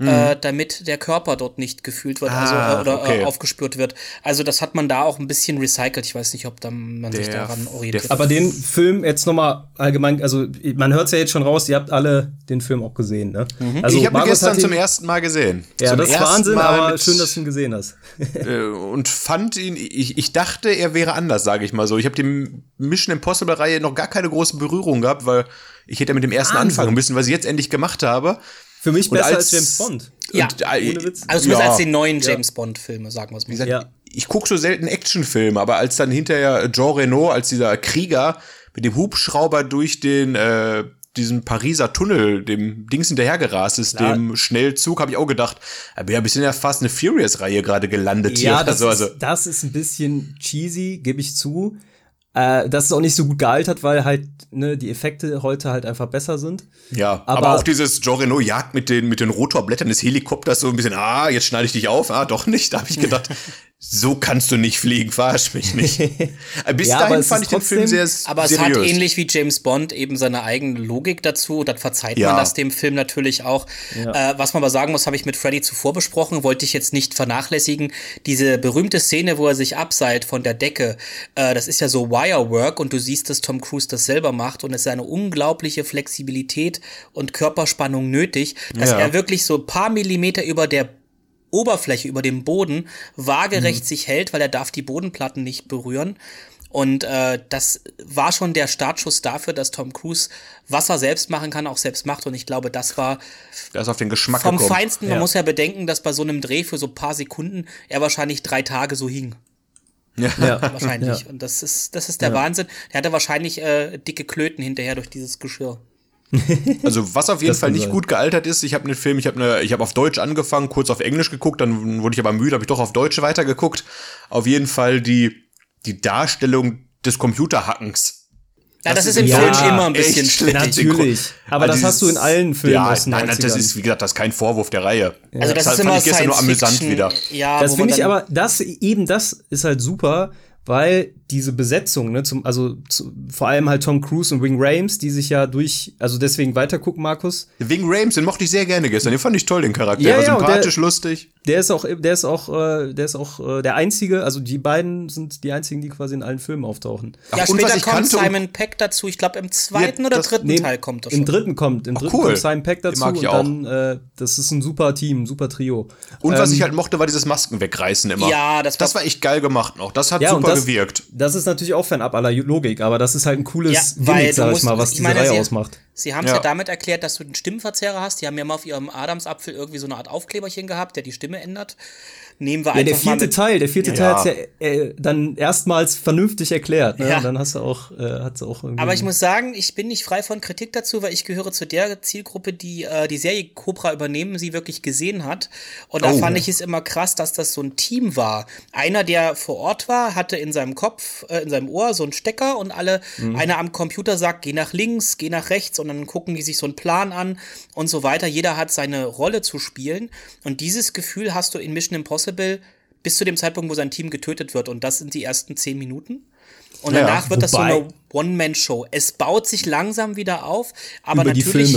Äh, damit der Körper dort nicht gefühlt wird, also Mhm. Ah, äh, oder okay. äh, aufgespürt wird. Also das hat man da auch ein bisschen recycelt. Ich weiß nicht, ob da man sich Der- daran der- orientiert. Aber den Film jetzt nochmal allgemein, also man hört's ja jetzt schon raus, ihr habt alle den Film auch gesehen, ne? Also ich habe ihn gestern ihn- zum ersten Mal gesehen. Ja, zum das ist Wahnsinn, Mal aber mit- schön, dass du ihn gesehen hast. äh, und fand ihn, ich, ich dachte, er wäre anders, sage ich mal so. Ich habe die Mission Impossible Reihe noch gar keine große Berührung gehabt, weil ich hätte mit dem ersten Wahnsinn. anfangen müssen, was ich jetzt endlich gemacht habe. Für mich besser als, als- James Bond. Ja, Und, äh, ohne Witz. also zumindest ja. als die neuen James Bond Filme, sagen wir es mal. Wie gesagt, Ja. ich gucke so selten Actionfilme, aber als dann hinterher Jean Reno als dieser Krieger mit dem Hubschrauber durch den, äh, diesem Pariser Tunnel, dem Dings hinterhergerast ist, Klar. dem Schnellzug, habe ich auch gedacht, da bin ja ein bisschen ja fast eine Furious-Reihe gerade gelandet ja, hier. Das, so, also. ist, das ist ein bisschen cheesy, gebe ich zu. Äh, das ist auch nicht so gut gealtert, weil halt ne, die Effekte heute halt einfach besser sind. Ja, aber, aber auch dieses Jean Reno jagt mit den, mit den Rotorblättern des Helikopters so ein bisschen, ah, jetzt schneide ich dich auf, ah, doch nicht. Da habe ich gedacht, so kannst du nicht fliegen, verarsch mich nicht. Bis ja, dahin fand ich den Film sehr Aber es hat ähnlich wie James Bond eben seine eigene Logik dazu. Das verzeiht ja. man das dem Film natürlich auch. Ja. Äh, was man aber sagen muss, habe ich mit Freddy zuvor besprochen, wollte ich jetzt nicht vernachlässigen. Diese berühmte Szene, wo er sich abseilt von der Decke, äh, das ist ja so Wirework und du siehst, dass Tom Cruise das selber macht und es ist eine unglaubliche Flexibilität und Körperspannung nötig, dass ja. er wirklich so ein paar Millimeter über der Oberfläche, über dem Boden waagerecht mhm. sich hält, weil er darf die Bodenplatten nicht berühren. Und äh, das war schon der Startschuss dafür, dass Tom Cruise was er selbst machen kann, auch selbst macht. Und ich glaube, das war das auf den Geschmack vom gekommen. Feinsten. Man ja. muss ja bedenken, dass bei so einem Dreh für so paar Sekunden er wahrscheinlich drei Tage so hing. Ja, ja. wahrscheinlich. Ja. Und das ist, das ist der ja. Wahnsinn. Er hatte wahrscheinlich äh, dicke Klöten hinterher durch dieses Geschirr. Also was auf jeden Fall nicht sein. gut gealtert ist, ich habe einen Film, ich habe ne, ich habe auf Deutsch angefangen, kurz auf Englisch geguckt, dann wurde ich aber müde, habe ich doch auf Deutsch weitergeguckt. Auf jeden Fall die die Darstellung des Computerhackens. Ja, das, das ist im ja, Film immer ein bisschen schlecht. Natürlich. Aber also das hast du in allen Filmen ja, aus den nein, das ist, wie gesagt, das ist kein Vorwurf der Reihe. Also das, das ist immer ich gestern nur amüsant wieder. Ja, das finde ich aber, das, eben das ist halt super, weil diese Besetzung, ne, zum, also zu, vor allem halt Tom Cruise und Wing Rames, die sich ja durch, also deswegen weitergucken, Markus. Wing Rames, den mochte ich sehr gerne gestern, den fand ich toll, den Charakter, ja, war ja, sympathisch, der, lustig. Der ist auch, der ist auch, äh, der ist auch äh, der einzige, also die beiden sind die einzigen, die quasi in allen Filmen auftauchen. Ja, Ach, später kommt Simon Peck dazu, ich glaube im zweiten ja, oder dritten nee, Teil kommt das schon. Im dritten kommt, im Ach, dritten cool. kommt Simon Peck dazu und dann, äh, das ist ein super Team, super Trio. Und ähm, was ich halt mochte, war dieses Masken wegreißen immer. Ja, das war, das war echt geil gemacht noch, das hat super das, gewirkt. Das ist natürlich auch fernab aller Logik, aber das ist halt ein cooles ja, Gimmick, sag ich mal, was diese meine, Reihe sie, ausmacht. Sie haben es ja. ja. damit erklärt, dass du einen Stimmenverzerrer hast. Die haben ja mal auf ihrem Adamsapfel irgendwie so eine Art Aufkleberchen gehabt, der die Stimme ändert nehmen wir ja, einfach der vierte mal Teil, der vierte ja. Teil hat's ja äh, dann erstmals vernünftig erklärt. Ne? Ja. Und dann hast du auch, äh, hat's auch irgendwie. Aber ich muss sagen, ich bin nicht frei von Kritik dazu, weil ich gehöre zu der Zielgruppe, die äh, die Serie Cobra übernehmen, sie wirklich gesehen hat. Und da oh. fand ich es immer krass, dass das so ein Team war. Einer, der vor Ort war, hatte in seinem Kopf, äh, in seinem Ohr so einen Stecker und alle, mhm. einer am Computer sagt, geh nach links, geh nach rechts und dann gucken die sich so einen Plan an und so weiter. Jeder hat seine Rolle zu spielen. Und dieses Gefühl hast du in Mission Impossible bis zu dem Zeitpunkt, wo sein Team getötet wird. Und das sind die ersten zehn Minuten. Und ja, danach wird das so eine One-Man-Show. Es baut sich langsam wieder auf, aber natürlich.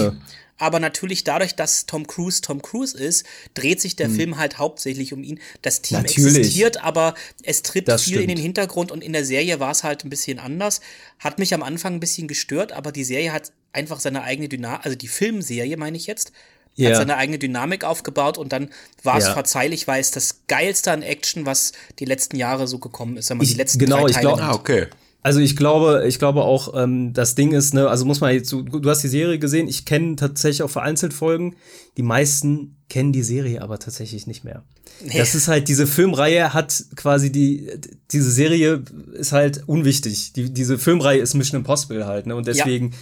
Aber natürlich dadurch, dass Tom Cruise Tom Cruise ist, dreht sich der hm. Film halt hauptsächlich um ihn. Das Team natürlich. existiert, aber es tritt das viel stimmt. in den Hintergrund und in der Serie war es halt ein bisschen anders. Hat mich am Anfang ein bisschen gestört, aber die Serie hat einfach seine eigene Dynamik, also die Filmserie meine ich jetzt, ja. hat seine eigene Dynamik aufgebaut und dann war es ja. verzeihlich, weil es das geilste an Action, was die letzten Jahre so gekommen ist, wenn man ich, die letzten genau, drei Teile ich glaub, ah, okay. Also ich glaube, ich glaube auch, ähm, das Ding ist, ne, also muss man jetzt, du, du hast die Serie gesehen, ich kenne tatsächlich auch vereinzelt Folgen. Die meisten kennen die Serie aber tatsächlich nicht mehr. Nee. Das ist halt, diese Filmreihe hat quasi die, diese Serie ist halt unwichtig. Die, diese Filmreihe ist Mission Impossible halt, ne? Und deswegen. Ja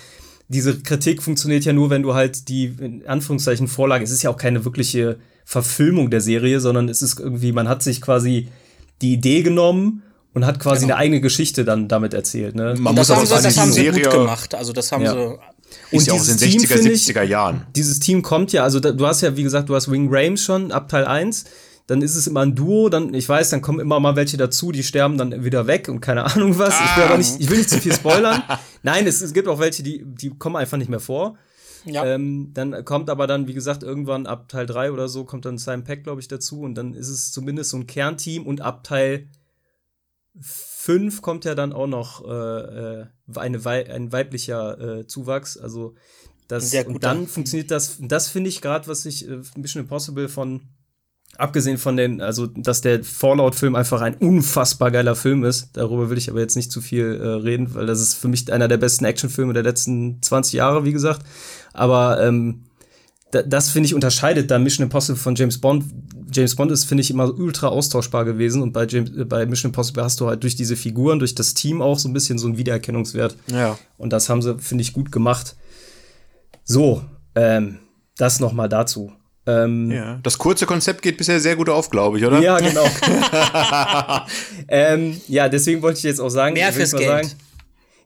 diese Kritik funktioniert ja nur, wenn du halt die, in Anführungszeichen, Vorlage, es ist ja auch keine wirkliche Verfilmung der Serie, sondern es ist irgendwie, man hat sich quasi die Idee genommen und hat quasi genau. eine eigene Geschichte dann damit erzählt. Ne? Man muss aber sagen, das haben sie gut gemacht. Also das haben ja. sie ist und ja auch in den 60er, 70er Jahren. Dieses Team kommt ja, also da, du hast ja, wie gesagt, du hast Wing Rames schon ab Teil 1 dann ist es immer ein Duo, dann, ich weiß, dann kommen immer mal welche dazu, die sterben dann wieder weg und keine Ahnung was. Ah. Ich will aber nicht, ich will nicht zu viel spoilern. Nein, es, es gibt auch welche, die, die kommen einfach nicht mehr vor. Ja. Ähm, dann kommt aber dann, wie gesagt, irgendwann ab Teil 3 oder so kommt dann Simon Peck, glaube ich, dazu und dann ist es zumindest so ein Kernteam und ab Teil 5 kommt ja dann auch noch äh, äh eine Wei ein weiblicher äh, Zuwachs. Also das Sehr gut, und dann funktioniert das, das finde ich gerade, was ich äh, Mission Impossible von abgesehen von den, also dass der Fallout-Film einfach ein unfassbar geiler Film ist, darüber will ich aber jetzt nicht zu viel äh, reden, weil das ist für mich einer der besten Actionfilme der letzten 20 Jahre, wie gesagt. Aber ähm, da, das finde ich unterscheidet da Mission Impossible von James Bond. James Bond ist, finde ich, immer ultra austauschbar gewesen und bei, James, äh, bei Mission Impossible hast du halt durch diese Figuren, durch das Team auch so ein bisschen so einen Wiedererkennungswert. Ja. Und das haben sie, finde ich, gut gemacht. So, ähm, das noch mal dazu. Ähm, Ja. Das kurze Konzept geht bisher sehr gut auf, glaube ich, oder? Ja, genau. ähm, ja, deswegen wollte ich jetzt auch sagen, Mehr fürs mal Geld. sagen,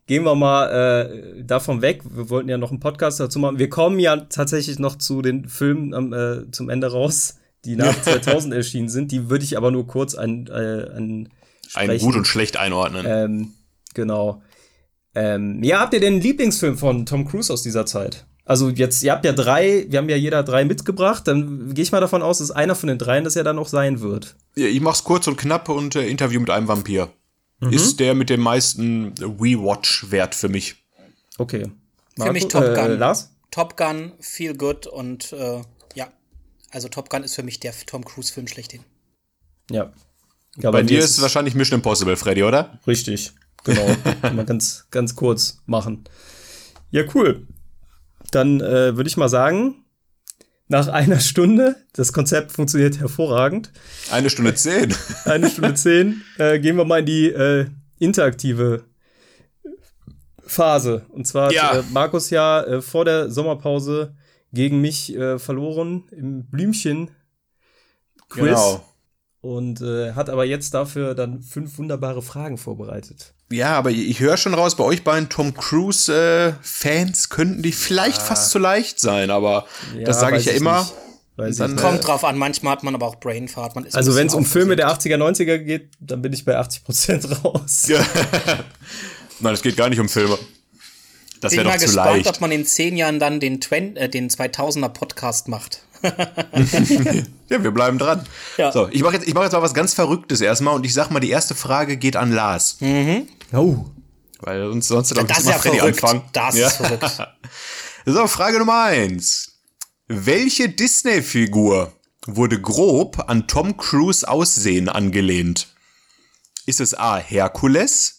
gehen wir mal äh, davon weg. Wir wollten ja noch einen Podcast dazu machen. Wir kommen ja tatsächlich noch zu den Filmen am, äh, zum Ende raus, die nach 2000 erschienen sind. Die würde ich aber nur kurz an, äh, an Ein gut und schlecht einordnen. ähm, genau. Ähm, ja, habt ihr denn einen Lieblingsfilm von Tom Cruise aus dieser Zeit? Also jetzt, ihr habt ja drei, wir haben ja jeder drei mitgebracht, dann gehe ich mal davon aus, dass einer von den dreien das ja dann auch sein wird. Ja, ich mach's kurz und knapp und äh, Interview mit einem Vampir. Mhm. Ist der mit dem meisten We-Watch-Wert für mich. Okay. Für mich Marco- Top Gun. Äh, Lars? Top Gun, Feel Good und äh, ja. Also Top Gun ist für mich der Tom Cruise-Film schlechthin. Ja. ja Bei mir dir ist es wahrscheinlich Mission Impossible, Freddy, oder? Richtig, genau. mal ganz, ganz kurz machen. Ja, cool. Dann äh, würde ich mal sagen, nach einer Stunde, das Konzept funktioniert hervorragend, Eine Stunde zehn. eine Stunde zehn, äh, gehen wir mal in die äh, interaktive Phase. Und zwar Ja. hat äh, Markus ja äh, vor der Sommerpause gegen mich äh, verloren im Blümchen. Quiz. Genau. Und äh, hat aber jetzt dafür dann fünf wunderbare Fragen vorbereitet. Ja, aber ich höre schon raus, bei euch beiden Tom Cruise-Fans könnten die vielleicht fast zu leicht sein, aber Ja, das sage ich ja ich immer. nicht. Weiß Dann, ich äh. Kommt drauf an, manchmal hat man aber auch Brainfart. Man ist ein Also wenn es um Filme der aufgeregt. 80er, 90er geht, dann bin ich bei 80% raus. Nein, es geht gar nicht um Filme. Das Bin wäre mal doch zu gespannt, leicht. ob man in zehn Jahren dann den, Twen äh, den 2000er Podcast macht. Ja, wir bleiben dran. Ja. So, ich mache jetzt, ich mach jetzt mal was ganz Verrücktes erstmal und ich sag mal, die erste Frage geht an Lars. Oh. Weil uns sonst glaub ich, Das ist ja Freddy verrückt. anfangen. Das ja. ist verrückt. So, Frage Nummer eins. Welche Disney-Figur wurde grob an Tom Cruise Aussehen angelehnt? Ist es A. Herkules,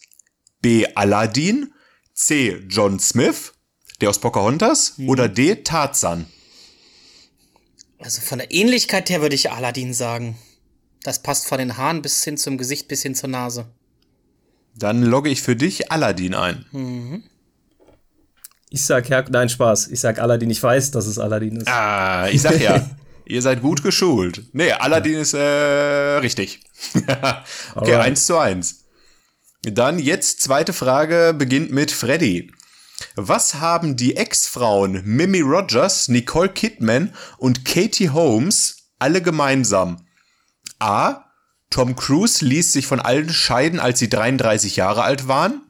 B. Aladdin, C. John Smith, der aus Pocahontas, Mhm. oder D. Tarzan? Also von der Ähnlichkeit her würde ich Aladdin sagen. Das passt von den Haaren bis hin zum Gesicht, bis hin zur Nase. Dann logge ich für dich Aladdin ein. Ich sag Herr, nein, Spaß. Ich sag Aladdin. Ich weiß, dass es Aladdin ist. Ah, ich sag ja, ihr seid gut geschult. Nee, Aladdin ist äh, richtig. okay, Alright. eins zu eins. Dann jetzt zweite Frage beginnt mit Freddy. Was haben die Ex-Frauen Mimi Rogers, Nicole Kidman und Katie Holmes alle gemeinsam? A. Tom Cruise ließ sich von allen scheiden, als sie 33 Jahre alt waren.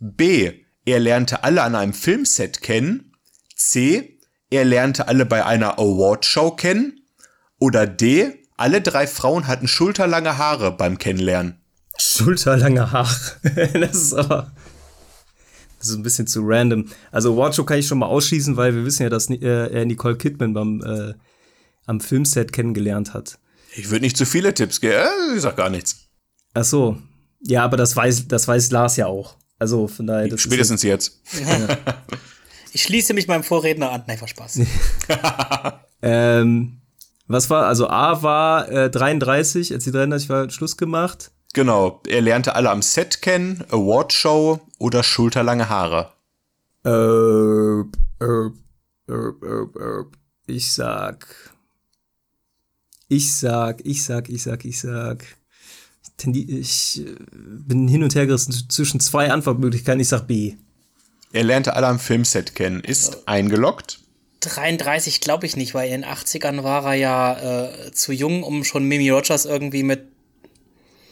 B. Er lernte alle an einem Filmset kennen. C. Er lernte alle bei einer Awardshow kennen. Oder D. Alle drei Frauen hatten schulterlange Haare beim Kennenlernen. Schulterlange Haare. das ist aber. Das ist ein bisschen zu random. Also Awardshow kann ich schon mal ausschließen, weil wir wissen ja, dass äh, er Nicole Kidman beim äh, am Filmset kennengelernt hat. Ich würde nicht zu viele Tipps geben. Äh, ich sag gar nichts. Ach so. Ja, aber das weiß, das weiß Lars ja auch. Also von daher. Das Spätestens jetzt. Ich schließe mich meinem Vorredner an. Nein, war Spaß. Ähm, was war, also A war äh, 33, als die 33 war, Schluss gemacht. Genau. Er lernte alle am Set kennen, Awardshow oder schulterlange Haare. Äh, äh, äh, äh, äh, ich sag. Ich sag, ich sag, ich sag, ich sag. Ich äh, bin hin und her gerissen zwischen zwei Antwortmöglichkeiten. Ich sag B. Er lernte alle am Filmset kennen. Ist eingeloggt. 33 glaube ich nicht, weil in den 80ern war er ja äh, zu jung, um schon Mimi Rogers irgendwie mit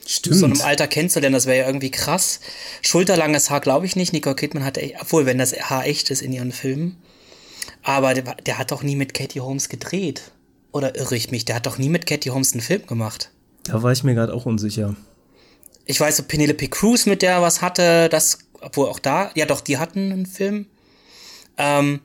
Stimmt. so einem Alter kennenzulernen. Das wäre ja irgendwie krass. Schulterlanges Haar glaube ich nicht. Nicole Kidman hatte, echt- obwohl, wenn das Haar echt ist in ihren Filmen. Aber der, der hat doch nie mit Katie Holmes gedreht. Oder irre ich mich? Der hat doch nie mit Katie Holmes einen Film gemacht. da war ich mir gerade auch unsicher. Ich weiß, so Penelope Cruz, mit der er was hatte, das, obwohl auch da, ja doch, die hatten einen Film. Ähm,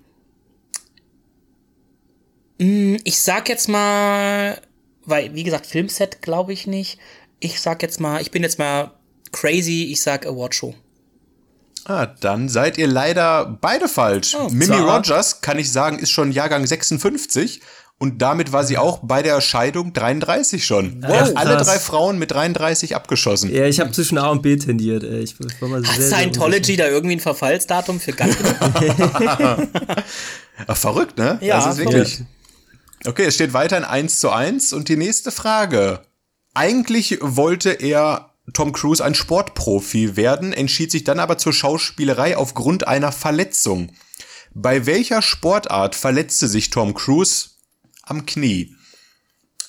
mh, ich sag jetzt mal, weil, wie gesagt, Filmset glaube ich nicht. Ich sag jetzt mal, ich bin jetzt mal crazy, ich sag Awardshow. Ah, dann seid ihr leider beide falsch. Oh, Mimi zwar- Rogers, kann ich sagen, ist schon Jahrgang 56 und damit war sie auch bei der Scheidung 33 schon. Er hat alle drei Frauen mit 33 abgeschossen. Ja, ich habe zwischen A und B tendiert. Ey. Ich war mal Hat sehr, sehr Scientology da irgendwie ein Verfallsdatum für ganz genau? Verrückt, ne? Ja, das ist wirklich. Okay, es steht weiterhin 1 zu 1 und die nächste Frage. Eigentlich wollte er Tom Cruise ein Sportprofi werden, entschied sich dann aber zur Schauspielerei aufgrund einer Verletzung. Bei welcher Sportart verletzte sich Tom Cruise am Knie?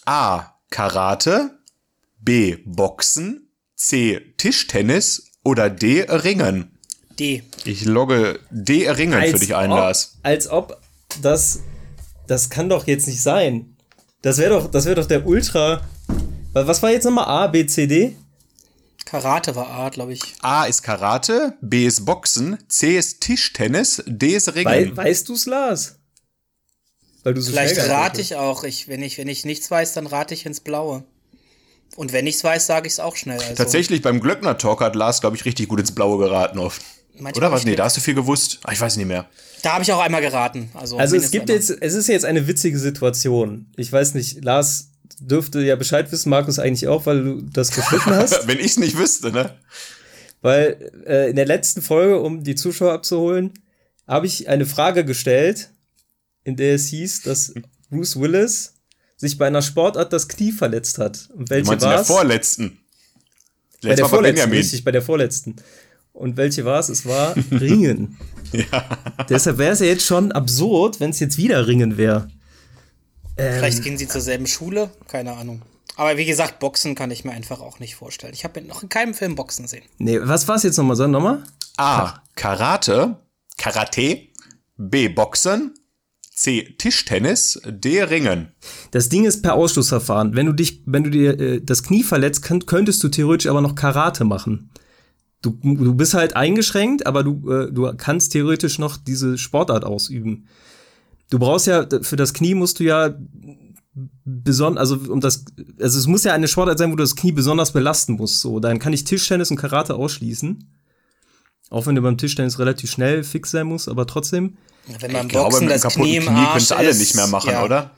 A. Karate, B. Boxen, C. Tischtennis oder D. Ringen? D. Ich logge D. Ringen für dich ein, ob, Lars. Als ob das. Das kann doch jetzt nicht sein. Das wäre doch, das wäre doch der Ultra. Was war jetzt nochmal A, B, C, D? Karate war A, glaube ich. A ist Karate, B ist Boxen, C ist Tischtennis, D ist Ringen. Wei weißt du's, Lars? Weil du so Vielleicht rate ich auch. Ich, wenn, ich, wenn ich nichts weiß, dann rate ich ins Blaue. Und wenn ich's weiß, sage ich's auch schnell. Also, Tatsächlich beim Glöckner Talk hat Lars, glaube ich, richtig gut ins Blaue geraten oft. Manchmal Oder was? nicht. Nee, da hast du viel gewusst. Ah, ich weiß nicht mehr. Da habe ich auch einmal geraten. Also, Also es gibt einmal. jetzt, es ist jetzt eine witzige Situation. Ich weiß nicht, Lars dürfte ja Bescheid wissen, Markus eigentlich auch, weil du das geschnitten hast. Wenn ich's nicht wüsste, ne? weil äh, in der letzten Folge, um die Zuschauer abzuholen, habe ich eine Frage gestellt, in der es hieß, dass Bruce Willis sich bei einer Sportart das Knie verletzt hat. Und welche meinst in war der es? vorletzten. Bei Letztes der Mal war vorletzten, Benjamin. richtig, bei der vorletzten. Und welche war es? Es war Ringen. Deshalb wäre es ja jetzt schon absurd, wenn es jetzt wieder Ringen wäre. Vielleicht Ähm. gehen sie zur selben Schule, keine Ahnung. Aber wie gesagt, Boxen kann ich mir einfach auch nicht vorstellen. Ich habe noch in keinem Film Boxen gesehen. Nee, was war es jetzt nochmal? Sag nochmal? A. Karate, Karate, B. Boxen, C. Tischtennis, D. Ringen. Das Ding ist per Ausschlussverfahren. Wenn du dich, wenn du dir äh, das Knie verletzt, könnt, könntest du theoretisch aber noch Karate machen. Du, du bist halt eingeschränkt, aber du, äh, du kannst theoretisch noch diese Sportart ausüben. Du brauchst ja, für das Knie musst du ja besonders, also um das, also es muss ja eine Sportart sein, wo du das Knie besonders belasten musst. So, dann kann ich Tischtennis und Karate ausschließen. Auch wenn du beim Tischtennis relativ schnell fix sein musst, aber trotzdem. Wenn beim Ich glaube, Boxen mit einem das kaputten Knie Knie, im Arsch könntest du alle ist, nicht mehr machen, ja. oder?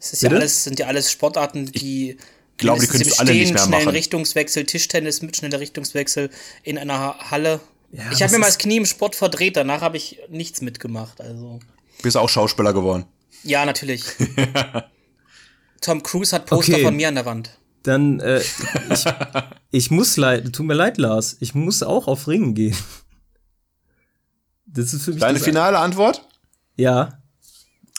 Es ist ja alles, sind ja alles Sportarten, die glaube, die im du alle nicht mehr schnellen machen. Richtungswechsel, Tischtennis mit schneller Richtungswechsel in einer Halle. Ja, ich habe mir mal das Knie im Sport verdreht, danach habe ich nichts mitgemacht. Also Bist auch Schauspieler geworden. ja, natürlich. Tom Cruise hat Poster Okay. von mir an der Wand. Dann, äh, ich, ich muss leid, tut mir leid, Lars, ich muss auch auf Ringen gehen. Das ist für mich Deine finale Antwort? Ja.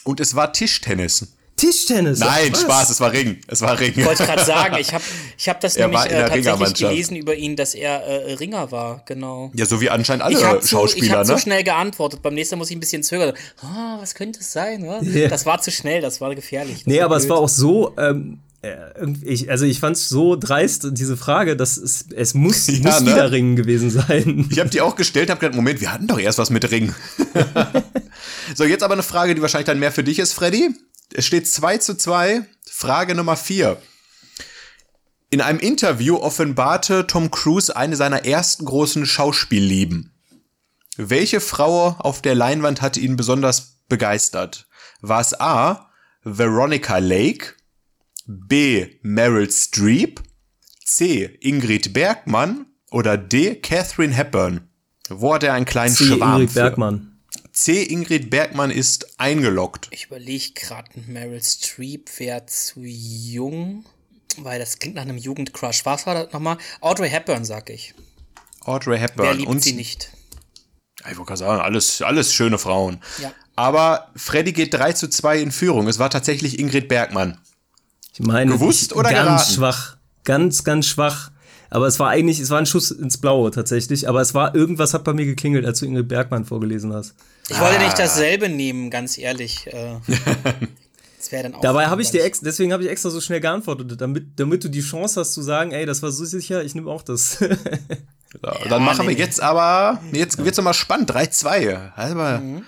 Und es war Tischtennis. Tischtennis. Nein, was? Spaß, es war Ring. Es war Ring. Ich wollte gerade sagen, ich habe ich hab das Er nämlich war in äh, der tatsächlich Ringermannschaft. gelesen über ihn, dass er äh, Ringer war, genau. Ja, so wie anscheinend alle Ich habe zu, ich Schauspieler, hab ne? zu schnell geantwortet. Beim nächsten Mal muss ich ein bisschen zögern. Ah, was könnte es sein? Ja. Das war zu schnell, das war gefährlich. Das Nee, aber es blöd. war auch so, ähm, äh, ich, also ich fand es so dreist, diese Frage, dass es, es muss, Ja, muss ne? wieder Ringen gewesen sein. Ich habe die auch gestellt, habe gedacht, Moment, wir hatten doch erst was mit Ring. so, jetzt aber eine Frage, die wahrscheinlich dann mehr für dich ist, Freddy. Es steht 2 zu 2. Frage Nummer 4. In einem Interview offenbarte Tom Cruise eine seiner ersten großen Schauspiellieben. Welche Frau auf der Leinwand hatte ihn besonders begeistert? War es A. Veronica Lake, B. Meryl Streep, C. Ingrid Bergmann oder D. Catherine Hepburn? Wo hat er einen kleinen C. Schwarm Ingrid für? Bergmann. C. Ingrid Bergmann ist eingeloggt. Ich überlege gerade, Meryl Streep wäre zu jung, weil das klingt nach einem Jugendcrush. Was war das nochmal? Audrey Hepburn, sag ich. Audrey Hepburn. Wer liebt Und sie nicht? Ich wollte gerade sagen, alles, alles schöne Frauen. Ja. Aber Freddy geht 3 zu 2 in Führung. Es war tatsächlich Ingrid Bergmann. Ich meine, Gewusst ich, oder ganz geraten? schwach. Ganz, ganz schwach. Aber es war eigentlich, es war ein Schuss ins Blaue tatsächlich. Aber es war, irgendwas hat bei mir geklingelt, als du Ingrid Bergmann vorgelesen hast. Ich wollte Ah. nicht dasselbe nehmen, ganz ehrlich. Äh, das wäre dann auch. Dabei habe ich dir extra, deswegen habe ich extra so schnell geantwortet, damit, damit du die Chance hast zu sagen, ey, das war so sicher, ich nehme auch das. So, dann machen wir nee. jetzt aber, jetzt wird's nochmal spannend, 3-2. Also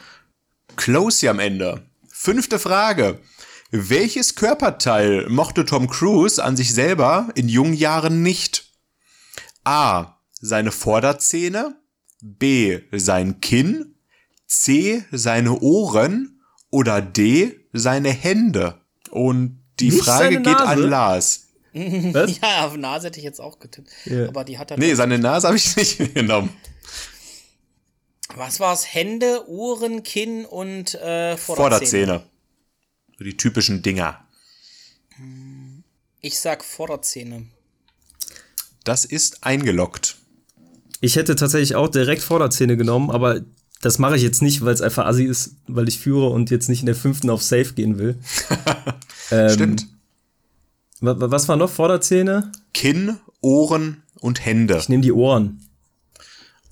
close hier am Ende. Fünfte Frage. Welches Körperteil mochte Tom Cruise an sich selber in jungen Jahren nicht? A. Seine Vorderzähne. B. Sein Kinn. C. Seine Ohren. Oder D. Seine Hände. Und die Nicht Frage geht an? Lars. Was? Ja, auf Nase hätte ich jetzt auch getippt. Ja. Aber die hat er. Nee, seine Nase habe ich nicht genommen. Was war's? Hände, Ohren, Kinn und äh, Vorderzähne. Vorderzähne. So die typischen Dinger. Ich sag Vorderzähne. Das ist eingeloggt. Ich hätte tatsächlich auch direkt Vorderzähne genommen, aber das mache ich jetzt nicht, weil es einfach assi ist, weil ich führe und jetzt nicht in der fünften auf Safe gehen will. ähm, Stimmt. wa- wa- Was war noch Vorderzähne? Kinn, Ohren und Hände. Ich nehme die Ohren.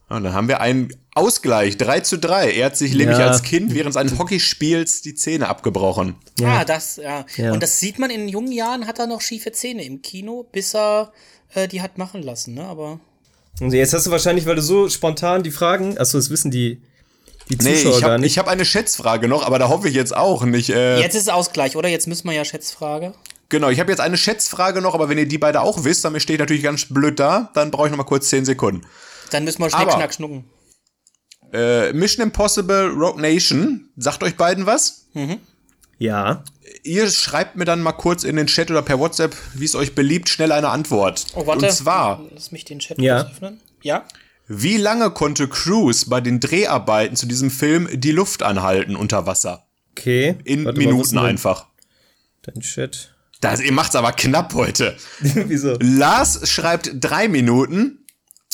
Und dann haben wir einen Ausgleich, 3 zu 3. Er hat sich nämlich Ja. als Kind während seines Hockeyspiels die Zähne abgebrochen. Ja. Ah, das, ja. Ja. Und das sieht man in jungen Jahren, hat er noch schiefe Zähne im Kino, bis er äh, die hat machen lassen, ne? Aber. Und jetzt hast du wahrscheinlich, weil du so spontan die Fragen, achso, das wissen die, die Nee, Zuschauer ich gar habe nicht. hab eine Schätzfrage noch, aber da hoffe ich jetzt auch nicht. Äh, Jetzt ist es Ausgleich, oder? Jetzt müssen wir ja Schätzfrage. Genau, ich habe jetzt eine Schätzfrage noch, aber wenn ihr die beide auch wisst, dann stehe ich natürlich ganz blöd da. Dann brauche ich noch mal kurz 10 Sekunden. Dann müssen wir Schnick, Aber- Schnack, Schnucken. Äh, Mission Impossible Rogue Nation, sagt euch beiden was? ja. Ihr schreibt mir dann mal kurz in den Chat oder per WhatsApp, wie es euch beliebt, schnell eine Antwort. Oh, warte. Und zwar, Lass mich den Chat Ja. öffnen. Ja? wie lange konnte Cruise bei den Dreharbeiten zu diesem Film die Luft anhalten unter Wasser? Okay. In Warte Minuten einfach. Dein Chat. Das, ihr macht's aber knapp heute. Wieso? Lars schreibt drei Minuten.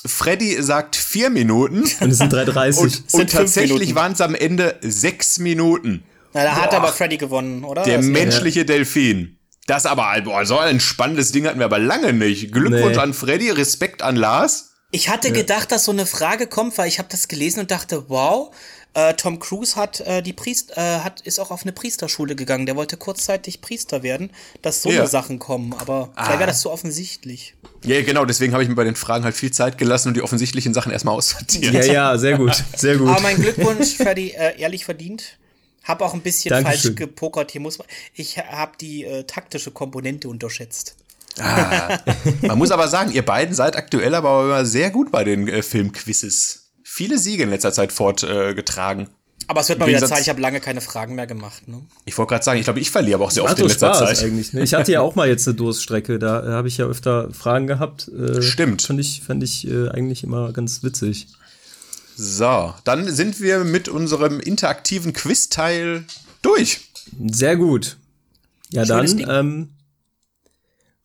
Freddy sagt vier Minuten. Und es sind 3,30. Und, und tatsächlich waren es am Ende sechs Minuten. Na, da hat aber Freddy gewonnen, oder? Der Das- menschliche Delfin. Das aber, boah, so ein spannendes Ding hatten wir aber lange nicht. Glückwunsch Nee. an Freddy, Respekt an Lars. Ich hatte gedacht, dass so eine Frage kommt, weil ich habe das gelesen und dachte, wow, äh, Tom Cruise hat äh, die Priest äh, hat ist auch auf eine Priesterschule gegangen. Der wollte kurzzeitig Priester werden, dass so Ja. eine Sachen kommen. Aber vielleicht wäre das zu offensichtlich. Ja, genau, deswegen habe ich mir bei den Fragen halt viel Zeit gelassen und die offensichtlichen Sachen erstmal aussortiert. ja, ja, sehr gut. Sehr gut. Aber mein Glückwunsch, Freddy, äh, ehrlich verdient. Hab auch ein bisschen Dankeschön. falsch gepokert. Hier muss man. Ich habe die äh, taktische Komponente unterschätzt. Man muss aber sagen, ihr beiden seid aktuell aber immer sehr gut bei den äh, Filmquizzes. Viele Siege in letzter Zeit fortgetragen. Aber es wird mal wieder Zeit. Ich habe lange keine Fragen mehr gemacht. Ne? Ich wollte gerade sagen, ich glaube, ich verliere aber auch sehr Macht oft in letzter Spaß Zeit. eigentlich. Ne? Ich hatte ja auch mal jetzt eine Durststrecke, da äh, habe ich ja öfter Fragen gehabt. Äh, Stimmt. Fand ich, fand ich äh, eigentlich immer ganz witzig. So, dann sind wir mit unserem interaktiven Quiz-Teil durch. Sehr gut. Ja, Schönes dann ähm,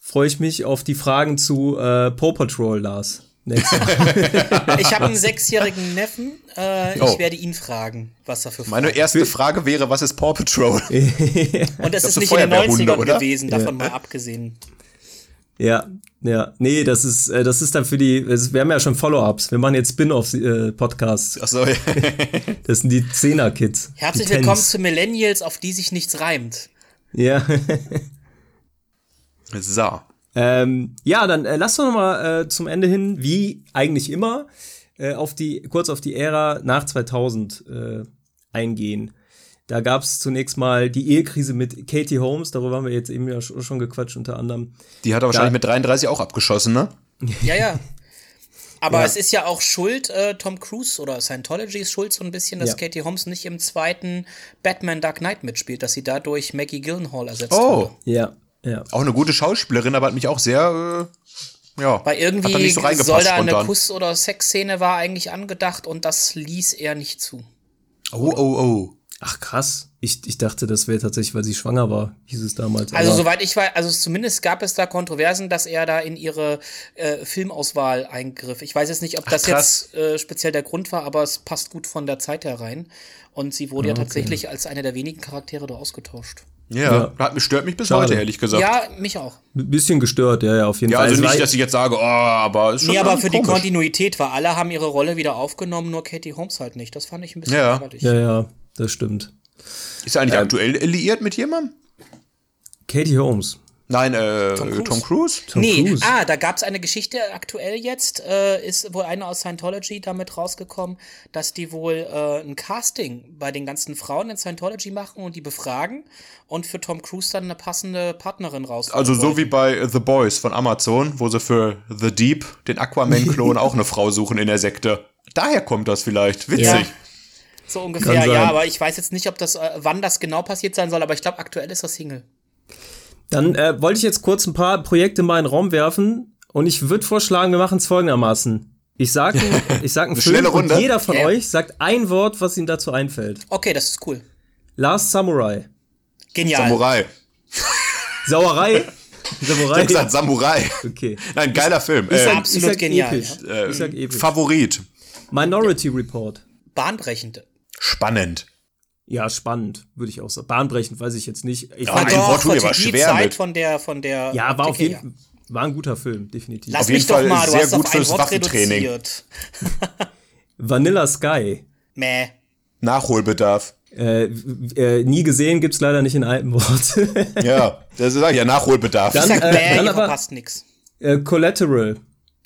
freue ich mich auf die Fragen zu äh, Paw Patrol, Lars. Ich habe einen sechsjährigen Neffen. Äh, Oh. Ich werde ihn fragen, was er für Meine Fragen erste Frage wäre, was ist Paw Patrol? Und das ist nicht in den Feuerwehrhunde, 90ern oder? gewesen, davon mal abgesehen. ja, ja. Nee, das ist, äh, das ist dann für die, wir haben ja schon Follow-ups. Wir machen jetzt Spin-off-Podcasts. Achso, ja. Das sind die Zehner-Kids. Herzlich die willkommen Tens. zu Millennials, auf die sich nichts reimt. Ja. so. Ähm, ja, dann äh, lass doch noch mal äh, zum Ende hin, wie eigentlich immer, äh, auf die kurz auf die Ära nach 2000 äh, eingehen. Da gab es zunächst mal die Ehekrise mit Katie Holmes, darüber haben wir jetzt eben ja sch- schon gequatscht unter anderem. Die hat er wahrscheinlich mit 33 auch abgeschossen, ne? Ja, ja. Aber Ja. es ist ja auch schuld, äh, Tom Cruise oder Scientology ist schuld so ein bisschen, dass Ja. Katie Holmes nicht im zweiten Batman Dark Knight mitspielt, dass sie dadurch Maggie Gyllenhaal ersetzt Oh. wurde. Ja, ja. Auch eine gute Schauspielerin, aber hat mich auch sehr, äh, ja. Weil hat da irgendwie nicht so soll da eine spontan. Kuss- oder Sexszene war eigentlich angedacht und das ließ er nicht zu. Oh, oh, oh. Ach krass. Ich, ich dachte, das wäre tatsächlich, weil sie schwanger war, hieß es damals. Also aber- soweit ich weiß, also zumindest gab es da Kontroversen, dass er da in ihre äh, Filmauswahl eingriff. Ich weiß jetzt nicht, ob das krass. jetzt äh, speziell der Grund war, aber es passt gut von der Zeit herein. Und sie wurde ja tatsächlich als eine der wenigen Charaktere da ausgetauscht. Ja, Hat, stört mich bis Schade. heute, ehrlich gesagt. Ja, mich auch. Ein bisschen gestört, ja, ja, auf jeden Ja, Fall. also Es nicht, dass ich jetzt sage, oh, aber ist schon Nee, aber für die komisch. Kontinuität war, alle haben ihre Rolle wieder aufgenommen, nur Katie Holmes halt nicht. Das fand ich ein bisschen Ja. ja, ja, das stimmt. Ist er eigentlich aktuell liiert mit jemandem? Katie Holmes. Nein, äh, Tom Cruise. Cruise? Tom nee, Cruise. ah, da gab es eine Geschichte aktuell jetzt, äh, ist wohl eine aus Scientology damit rausgekommen, dass die wohl äh, ein Casting bei den ganzen Frauen in Scientology machen und die befragen und für Tom Cruise dann eine passende Partnerin raus. Also so wie bei The Boys von Amazon, wo sie für The Deep, den Aquaman-Klon, auch eine Frau suchen in der Sekte. Daher kommt das vielleicht. Witzig. Ja. So ungefähr, ja, aber ich weiß jetzt nicht, ob das, äh, wann das genau passiert sein soll, aber ich glaube, aktuell ist das Single. Dann äh, wollte ich jetzt kurz ein paar Projekte mal in den Raum werfen und ich würde vorschlagen, wir machen es folgendermaßen. Ich sag, ein- ich sag einen Eine Film schnelle und Runde? jeder von Ja. euch sagt ein Wort, was ihm dazu einfällt. Okay, das ist cool. Last Samurai. Genial. Samurai. Sauerei? Ich Samurai? hab gesagt Samurai. Okay. Nein, geiler Film. Ich Äh, absolut ich sag genial, episch. äh, ich sag episch. Favorit. Minority Report. Bahnbrechend. Spannend. Ja, spannend, würde ich auch sagen. Bahnbrechend weiß ich jetzt nicht. Ich Ja, fand, ein Wort tut die schwer Zeit mit. von der, von der. ja, war auf Okay, jeden Fall, war ein guter Film, definitiv. Lass Auf jeden mich doch Fall mal, du sehr hast gut auf ein fürs Wort Waffentraining. Vanilla Sky. Mäh. Nachholbedarf. Äh, äh, nie gesehen gibt's leider nicht in einem Wort. Ja, das ist ja Nachholbedarf. Dann- Ich sag äh, mäh, dann aber- passt nix. äh, Collateral.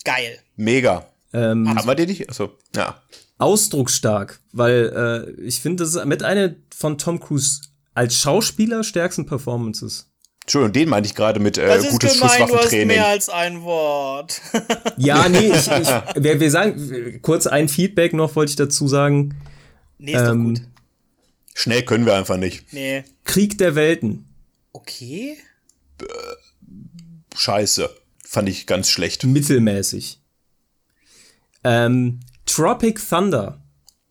Geil. Mega. Ähm, Haben wir den nicht? Achso, ja. Ausdrucksstark, weil äh, ich finde, das ist mit einer von Tom Cruise als Schauspieler stärksten Performances. Entschuldigung, den meinte ich gerade mit äh, Das ist gutes gemein, Schusswaffentraining. mehr als ein Wort. Ja, nee, ich, ich, wir, wir sagen, kurz ein Feedback noch wollte ich dazu sagen. nee, ist doch Ähm, gut. Schnell können wir einfach nicht. Nee. Krieg der Welten. Okay. Scheiße. Fand ich ganz schlecht. Mittelmäßig. Ähm, Tropic Thunder.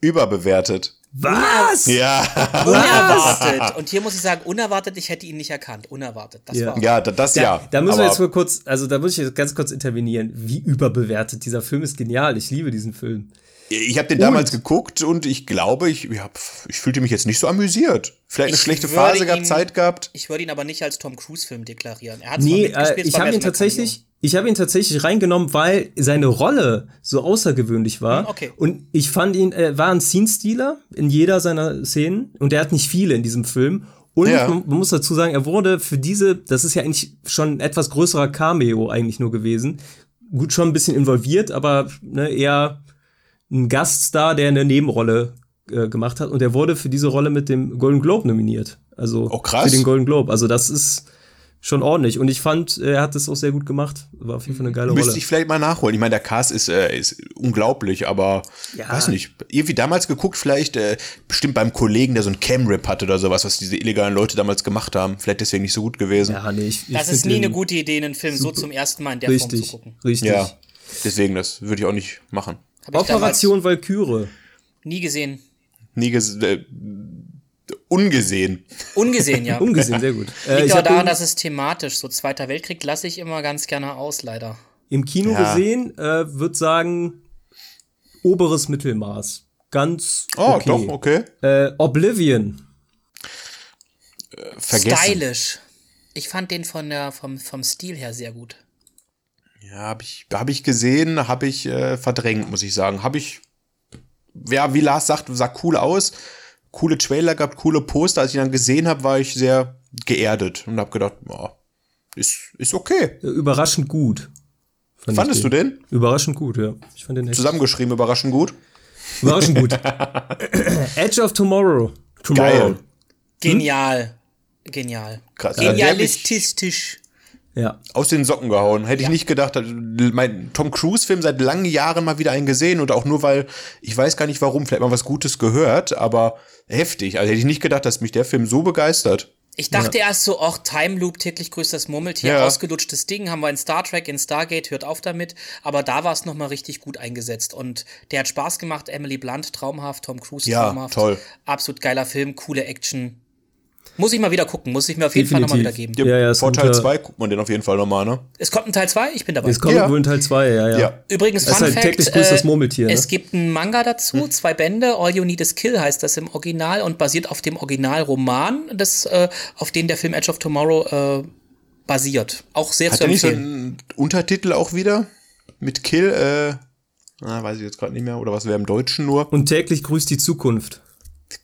Überbewertet. Was? Ja, Unerwartet. Und hier muss ich sagen, unerwartet, ich hätte ihn nicht erkannt. Unerwartet. Das Ja. war. ja, da- das Da, ja. da müssen wir jetzt mal kurz, also da muss ich jetzt ganz kurz intervenieren. Wie überbewertet. Dieser Film ist genial. Ich liebe diesen Film. Ich habe den damals geguckt und ich glaube, ich, ja, ich fühlte mich jetzt nicht so amüsiert. Vielleicht eine Ich schlechte Phase gehabt, ihn- Zeit gehabt. Ich würde ihn aber nicht als Tom Cruise-Film deklarieren. Er hat zwar Nee, mitgespielt, äh, ich habe ihn tatsächlich, ich habe ihn tatsächlich reingenommen, weil seine Rolle so außergewöhnlich war. Hm, okay. Und ich fand ihn, er war ein Scene-Stealer in jeder seiner Szenen und er hat nicht viele in diesem Film. Und Ja. man, man muss dazu sagen, er wurde für diese, das ist ja eigentlich schon ein etwas größerer Cameo eigentlich nur gewesen. Gut, schon ein bisschen involviert, aber ne, eher ein Gaststar, der eine Nebenrolle äh, gemacht hat. Und er wurde für diese Rolle mit dem Golden Globe nominiert. Also Oh, krass. für den Golden Globe. Also das ist schon ordentlich. Und ich fand, er hat das auch sehr gut gemacht. War auf jeden Fall eine geile Müsste Rolle. ich vielleicht mal nachholen. Ich meine, der Cast ist, äh, ist unglaublich, aber Ja. weiß nicht. Irgendwie damals geguckt, vielleicht äh, bestimmt beim Kollegen, der so ein Cam-Rip hatte oder sowas, was diese illegalen Leute damals gemacht haben. Vielleicht deswegen nicht so gut gewesen. ja, nee, ich, ich Das ist nie eine gute Idee, einen Film so zum ersten Mal in der Form zu Richtig, gucken. richtig. Ja. Deswegen, das würde ich auch nicht machen. Operation Valkyrie. Nie gesehen. Nie ges äh, ungesehen. Ungesehen, ja. Ungesehen, sehr gut. Äh, Liegt ich aber daran, dass es thematisch, so Zweiter Weltkrieg, lasse ich immer ganz gerne aus, leider. im Kino Ja. gesehen, äh, würde sagen, oberes Mittelmaß. Ganz Oh, okay. doch, okay. Äh, Oblivion. Vergessen. Stylisch. Ich fand den von der, vom, vom Stil her sehr gut. Ja, habe ich, hab ich gesehen, habe ich äh, verdrängt, muss ich sagen. Habe ich, ja, wie Lars sagt, sah cool aus. Coole Trailer gehabt, coole Poster. Als ich ihn dann gesehen habe, war ich sehr geerdet und habe gedacht, ja, ist, ist okay. Überraschend gut. Fand Fandest du den? Überraschend gut, ja. Ich fand den echt Zusammengeschrieben, überraschend gut. überraschend gut. Edge of Tomorrow. Tomorrow. Geil. Genial. Genial. Krass. Genialistisch. Ja. Aus den Socken gehauen. Hätte ich nicht gedacht. Mein Tom Cruise-Film seit langen Jahren mal wieder einen gesehen und auch nur, weil ich weiß gar nicht warum, vielleicht mal was Gutes gehört, aber heftig. Also hätte ich nicht gedacht, dass mich der Film so begeistert. Ich dachte erst so, ach, Time Loop, täglich grüßt das Murmeltier, Ja. ausgelutschtes Ding, haben wir in Star Trek, in Stargate, hört auf damit. Aber da war es nochmal richtig gut eingesetzt. Und der hat Spaß gemacht, Emily Blunt, traumhaft, Tom Cruise, Ja, traumhaft. toll. Absolut geiler Film, coole Action. Muss ich mal wieder gucken, muss ich mir auf jeden Fall nochmal wieder Definitiv. geben. Ja, ja, ist Vor ein Teil guter- 2 guckt man den auf jeden Fall nochmal, ne? Es kommt ein Teil 2, ich bin dabei. Es kommt Ja. wohl in Teil 2, ja, ja. Ja. Übrigens, Das ist Fun halt Fact, das äh, Murmeltier, ne? es gibt einen Manga dazu, zwei Bände, All You Need Is Kill heißt das im Original und basiert auf dem Originalroman, das, äh, auf den der Film Edge of Tomorrow äh, basiert. Auch sehr Hat zu er nicht so empfehlen. einen Untertitel auch wieder? Mit Kill, äh, na, weiß ich jetzt gerade nicht mehr. Oder was wäre im Deutschen nur? Und täglich grüßt die Zukunft.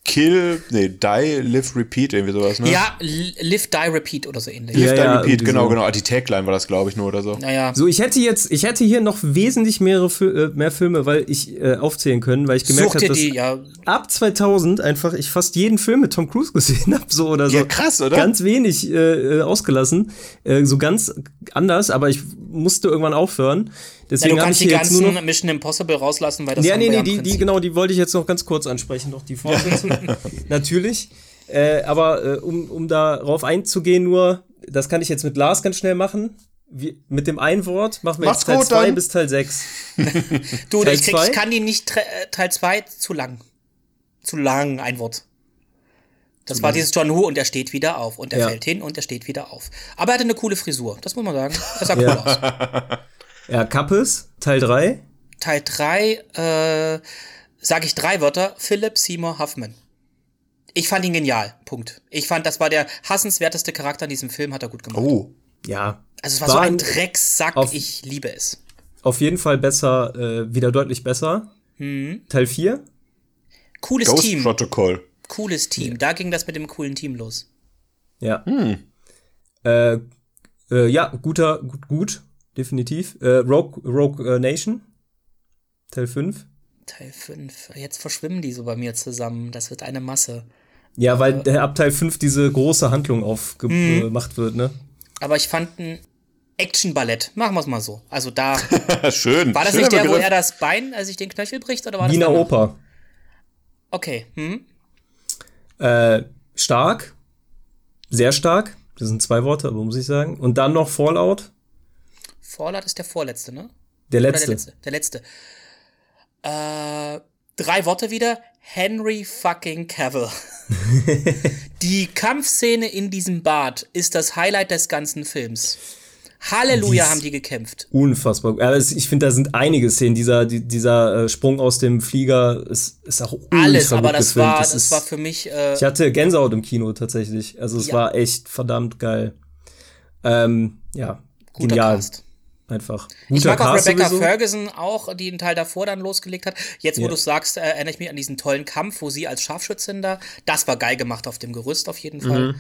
Kill, nee, Die, Live, Repeat, irgendwie sowas, ne? Ja, Live, Die, Repeat oder so ähnlich. Live, Ja, Die, ja, Repeat, genau, so. genau. Ah, Die Tagline war das, glaube ich, nur oder so. Naja, So, ich hätte jetzt, ich hätte hier noch wesentlich mehrere Fil äh, mehr Filme, weil ich äh, aufzählen können, weil ich gemerkt habe, dass die, ja. ab 2000 einfach ich fast jeden Film mit Tom Cruise gesehen habe, so oder so. Ja, krass, oder? Ganz wenig äh, äh, ausgelassen, äh, so ganz anders, aber ich musste irgendwann aufhören. Ja Deswegen du habe ich kannst die nur ganzen noch Mission Impossible rauslassen, weil das ja, nee, nee, ja die, die, genau, die wollte ich jetzt noch ganz kurz ansprechen, noch die Fortsetzung. Natürlich. Äh, aber äh, um, um darauf einzugehen, nur, das kann ich jetzt mit Lars ganz schnell machen. wie, mit dem einen Wort machen wir Macht's jetzt Teil gut, 2 dann. bis Teil 6. Du, Teil ich, krieg, ich kann die nicht, äh, Teil 2 zu lang. Zu lang, ein Wort. Das war dieses John Woo und der steht wieder auf und der Ja. fällt hin und der steht wieder auf. Aber er hatte eine coole Frisur, das muss man sagen. Das sah cool Ja. aus. Ja, Kappes, Teil 3. Teil 3, äh, sage ich drei Wörter, Philip Seymour Huffman. Ich fand ihn genial, Punkt. Ich fand, das war der hassenswerteste Charakter in diesem Film, hat er gut gemacht. Oh. Ja. Also es war, so ein Drecksack, auf- ich liebe es. Auf jeden Fall besser, äh, wieder deutlich besser. Mhm. Teil 4. Cooles Ghost Team, Protocol. cooles Team. Da ging das mit dem coolen Team los. Ja. Äh, äh, ja, guter, gut, gut, definitiv. Äh, Rogue, Rogue äh, Nation. Teil 5. Teil 5. Jetzt verschwimmen die so bei mir zusammen. Das wird eine Masse. Ja, weil äh, ab Teil 5 diese große Handlung aufgemacht wird, ne? Aber ich fand ein Action-Ballett. Machen wir es mal so. Also da. Schön. War das nicht der, wo Begriff. er das Bein, also sich den Knöchel bricht, oder war das Wiener? Oper. Okay. Hm? Äh, stark. Sehr stark. Das sind zwei Worte, aber muss ich sagen. Und dann noch Fallout. Fallout ist der vorletzte, ne? Der Oder letzte. der letzte. Der letzte. Äh, drei Worte wieder. Henry fucking Cavill. Die Kampfszene in diesem Bad ist das Highlight des ganzen Films. Halleluja haben die gekämpft. Unfassbar. Ja, es- ich finde, da sind einige Szenen. Dieser, die, dieser äh, Sprung aus dem Flieger ist, ist auch Alles, aber das gefilmt. war, Das das ist- war für mich. Äh, Ich hatte Gänsehaut im Kino tatsächlich. Also es Ja. war echt verdammt geil. Ähm, ja, Guter genial. Cast. Einfach. Ich Guter mag auch Cast Rebecca sowieso. Ferguson auch, die einen Teil davor dann losgelegt hat. Jetzt, wo Ja. du sagst, äh, erinnere ich mich an diesen tollen Kampf, wo sie als Scharfschützin da, das war geil gemacht auf dem Gerüst auf jeden Mhm. Fall.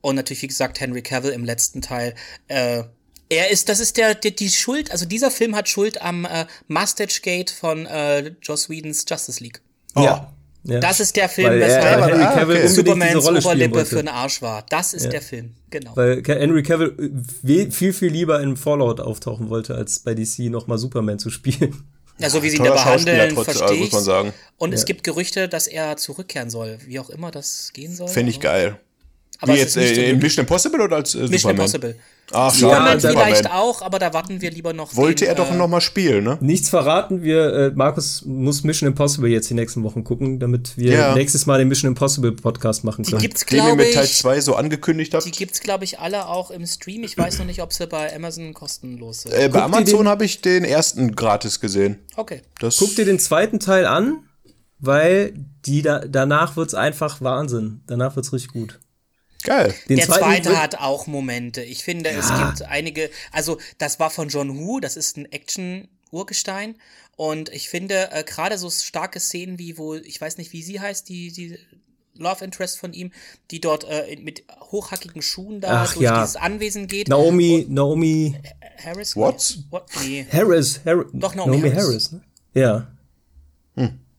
Und natürlich, wie gesagt, Henry Cavill im letzten Teil. Äh, er ist, das ist der, der, die Schuld, also dieser Film hat Schuld am äh, Mustache Gate von äh, Joss Whedons Justice League. Ja. Ja. Das ist der Film, Weil er, weshalb Henry Ah, okay. Supermans Rolle spielen Oberlippe wollte. für den Arsch war. Das ist der Film, genau. Weil Henry Cavill äh, viel, viel lieber in Fallout auftauchen wollte, als bei DC nochmal Superman zu spielen. Ja, so wie sie ihn da behandeln, verstehe muss ich. man sagen. Und es gibt Gerüchte, dass er zurückkehren soll, wie auch immer das gehen soll. Fände ich geil. Aber Wie jetzt äh, in. Mission Impossible oder als äh, Mission Superman? Impossible. Ach, Superman schade. vielleicht auch, aber da warten wir lieber noch. Wollte den, er doch äh, noch mal spielen, ne? Nichts verraten, wir, äh, Markus muss Mission Impossible jetzt die nächsten Wochen gucken, damit wir Ja. nächstes Mal den Mission Impossible Podcast machen Die können. gibt's, Den ihr glaube mit Teil ich. 2 so angekündigt habt. Die gibt's, glaube ich, alle auch im Stream. Ich weiß noch nicht, ob sie bei Amazon kostenlos sind. Äh, bei Amazon habe ich den ersten gratis gesehen. Okay. Das Guck dir den zweiten Teil an, weil die da, danach wird's einfach Wahnsinn. Danach wird's richtig gut. Geil. Den Der zweite hat auch Momente. Ich finde, es gibt einige, also das war von John Woo, das ist ein Action-Urgestein. Und ich finde, äh, gerade so starke Szenen wie, wo, ich weiß nicht, wie sie heißt, die, die Love Interest von ihm, die dort äh, mit hochhackigen Schuhen da Ach, durch ja. dieses Anwesen geht. Naomi, Naomi Harris? Watts? What? Nee. Harris, Harris Doch, Naomi Harris. ne? Ja.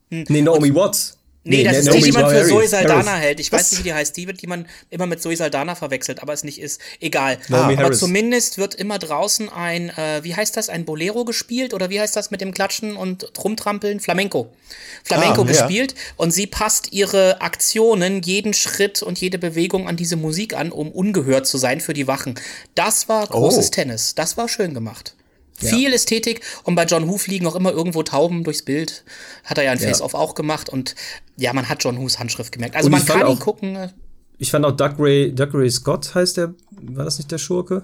Nee, Naomi Watts. Nee, das ist die man für. Zoe Saldana Harris. hält. Ich weiß Was? nicht, wie die heißt. Die wird, die man immer mit Zoe Saldana verwechselt, aber es nicht ist. Egal. Naomi aber Harris. zumindest wird immer draußen ein, äh, wie heißt das, ein Bolero gespielt oder wie heißt das mit dem Klatschen und Rumtrampeln? Flamenco. Flamenco Ah, ja. gespielt und sie passt ihre Aktionen, jeden Schritt und jede Bewegung an diese Musik an, um ungehört zu sein für die Wachen. Das war großes Oh. Tennis. Das war schön gemacht. Viel Ästhetik und bei John Woo fliegen auch immer irgendwo Tauben durchs Bild. Hat er ja in Ja. Face-Off auch gemacht und ja, man hat John Woos Handschrift gemerkt. Also Und man kann ihn auch- gucken. äh, Ich fand auch Doug Ray, Doug Ray Scott heißt der, war das nicht der Schurke?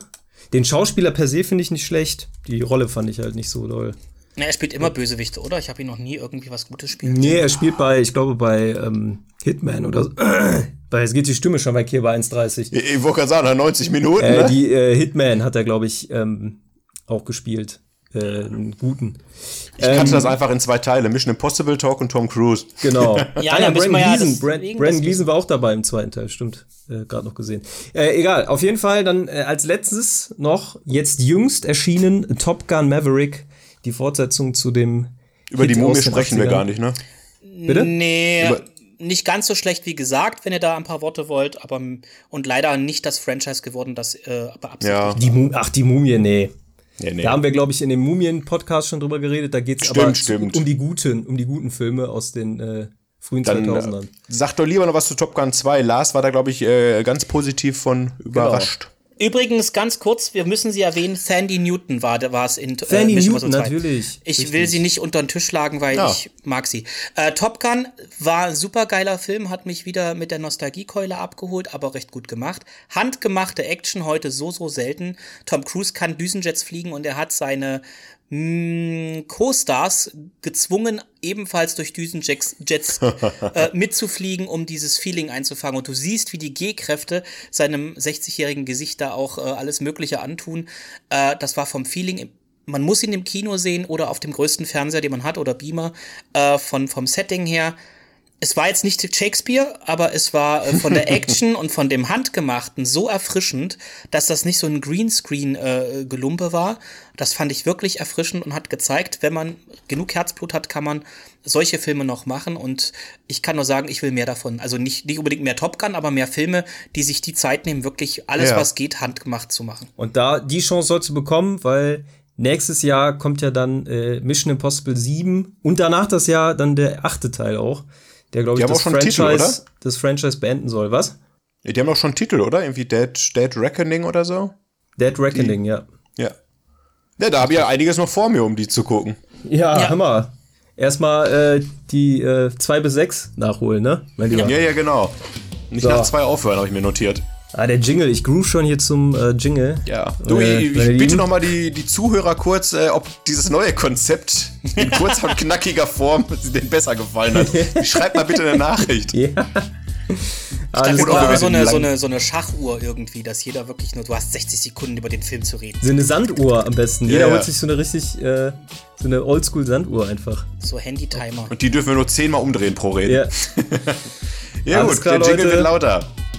Den Schauspieler per se finde ich nicht schlecht. Die Rolle fand ich halt nicht so doll. Na, er spielt immer Bösewichte, oder? Ich habe ihn noch nie irgendwie was Gutes spielen Nee, er spielt bei, ich glaube, bei ähm, Hitman oder so. Bei, es geht die Stimme schon weg hier bei 1,30. Ich, ich wollte gerade sagen, nach 90 Minuten, Äh, ne? die äh, Hitman hat er, glaube ich, ähm, auch gespielt. Äh, einen guten. Ich kannte das einfach in zwei Teile. Mission Impossible, Talk und Tom Cruise. Genau. Ja, ah, müssen Brandon ja Gleason. Brand, Brandon Gleason war auch dabei im zweiten Teil, stimmt. Äh, Gerade noch gesehen. Äh, egal, auf jeden Fall dann äh, als letztes noch, jetzt jüngst erschienen, Top Gun Maverick, die Fortsetzung zu dem Über die Hit Mumie aus den sprechen wir 80ern. gar nicht, ne? Bitte? Nee, Über- nicht ganz so schlecht wie gesagt, wenn ihr da ein paar Worte wollt, aber und leider nicht das Franchise geworden, das äh, beabsichtigt. Ja. Die Ach, die Mumie, nee. Nee, nee. Da haben wir, glaube ich, in dem Mumien-Podcast schon drüber geredet. Da geht es aber stimmt. um die guten, um die guten Filme aus den äh, frühen Dann 2000ern. äh, sag doch lieber noch was zu Top Gun 2. Lars war da, glaube ich, äh, ganz positiv von überrascht. Übrigens, ganz kurz, wir müssen sie erwähnen, Sandy Newton war, es in Sandy Mission Newton, Impossible 2. natürlich. Ich Richtig. will sie nicht unter den Tisch schlagen, weil Ja. ich mag sie. Äh, Top Gun war ein super geiler Film, hat mich wieder mit der Nostalgiekeule abgeholt, aber recht gut gemacht. Handgemachte Action heute so, so selten. Tom Cruise kann Düsenjets fliegen und er hat seine Co-Stars gezwungen, ebenfalls durch Düsenjets Jets, äh, mitzufliegen, um dieses Feeling einzufangen. Und du siehst, wie die G-Kräfte seinem 60-jährigen Gesicht da auch äh, alles Mögliche antun. Äh, das war vom Feeling man muss ihn im Kino sehen oder auf dem größten Fernseher, den man hat, oder Beamer, äh, von, vom Setting her. Es war jetzt nicht Shakespeare, aber es war äh, von der Action und von dem Handgemachten so erfrischend, dass das nicht so ein Greenscreen-Gelumpe war. Das fand ich wirklich erfrischend und hat gezeigt, wenn man genug Herzblut hat, kann man solche Filme noch machen. Und ich kann nur sagen, ich will mehr davon. Also nicht, nicht unbedingt mehr Top Gun, aber mehr Filme, die sich die Zeit nehmen, wirklich alles, Ja. was geht, handgemacht zu machen. Und da die Chance sollst du bekommen, weil nächstes Jahr kommt ja dann äh, Mission Impossible 7 und danach das Jahr dann der achte Teil auch, der glaube Die ich haben das auch Franchise, Titel, das Franchise beenden soll, was? Die haben doch schon einen Titel, oder? Irgendwie Dead, Dead Reckoning oder so? Dead Reckoning, ja. Ja. Ja, da habe ich ja einiges noch vor mir, um die zu gucken. ja. Ja. Hammer. Erstmal äh, die äh, 2 bis 6 nachholen, ne? Lieber. Ja, ja, genau. Nicht So. nach zwei aufhören, habe ich mir notiert. Ah, der Jingle, ich groove schon hier zum äh, Jingle. Ja. Du, Äh, ich, ich bitte Lieben. noch mal die, die Zuhörer kurz, äh, ob dieses neue Konzept in kurzer, knackiger Form denen besser gefallen hat. Schreibt mal bitte eine Nachricht. Ja. Alles Oder auch klar. wenn so, eine, so, eine, so eine Schachuhr irgendwie, dass jeder wirklich nur, du hast 60 Sekunden über den Film zu reden. So eine Sanduhr am besten. Ja, Jeder holt sich so eine richtig, äh, so eine Oldschool-Sanduhr einfach. So Handy-Timer. Und die dürfen wir nur zehnmal umdrehen pro Rede. Ja. Ja, Alles gut, klar, der Jingle Leute. wird lauter.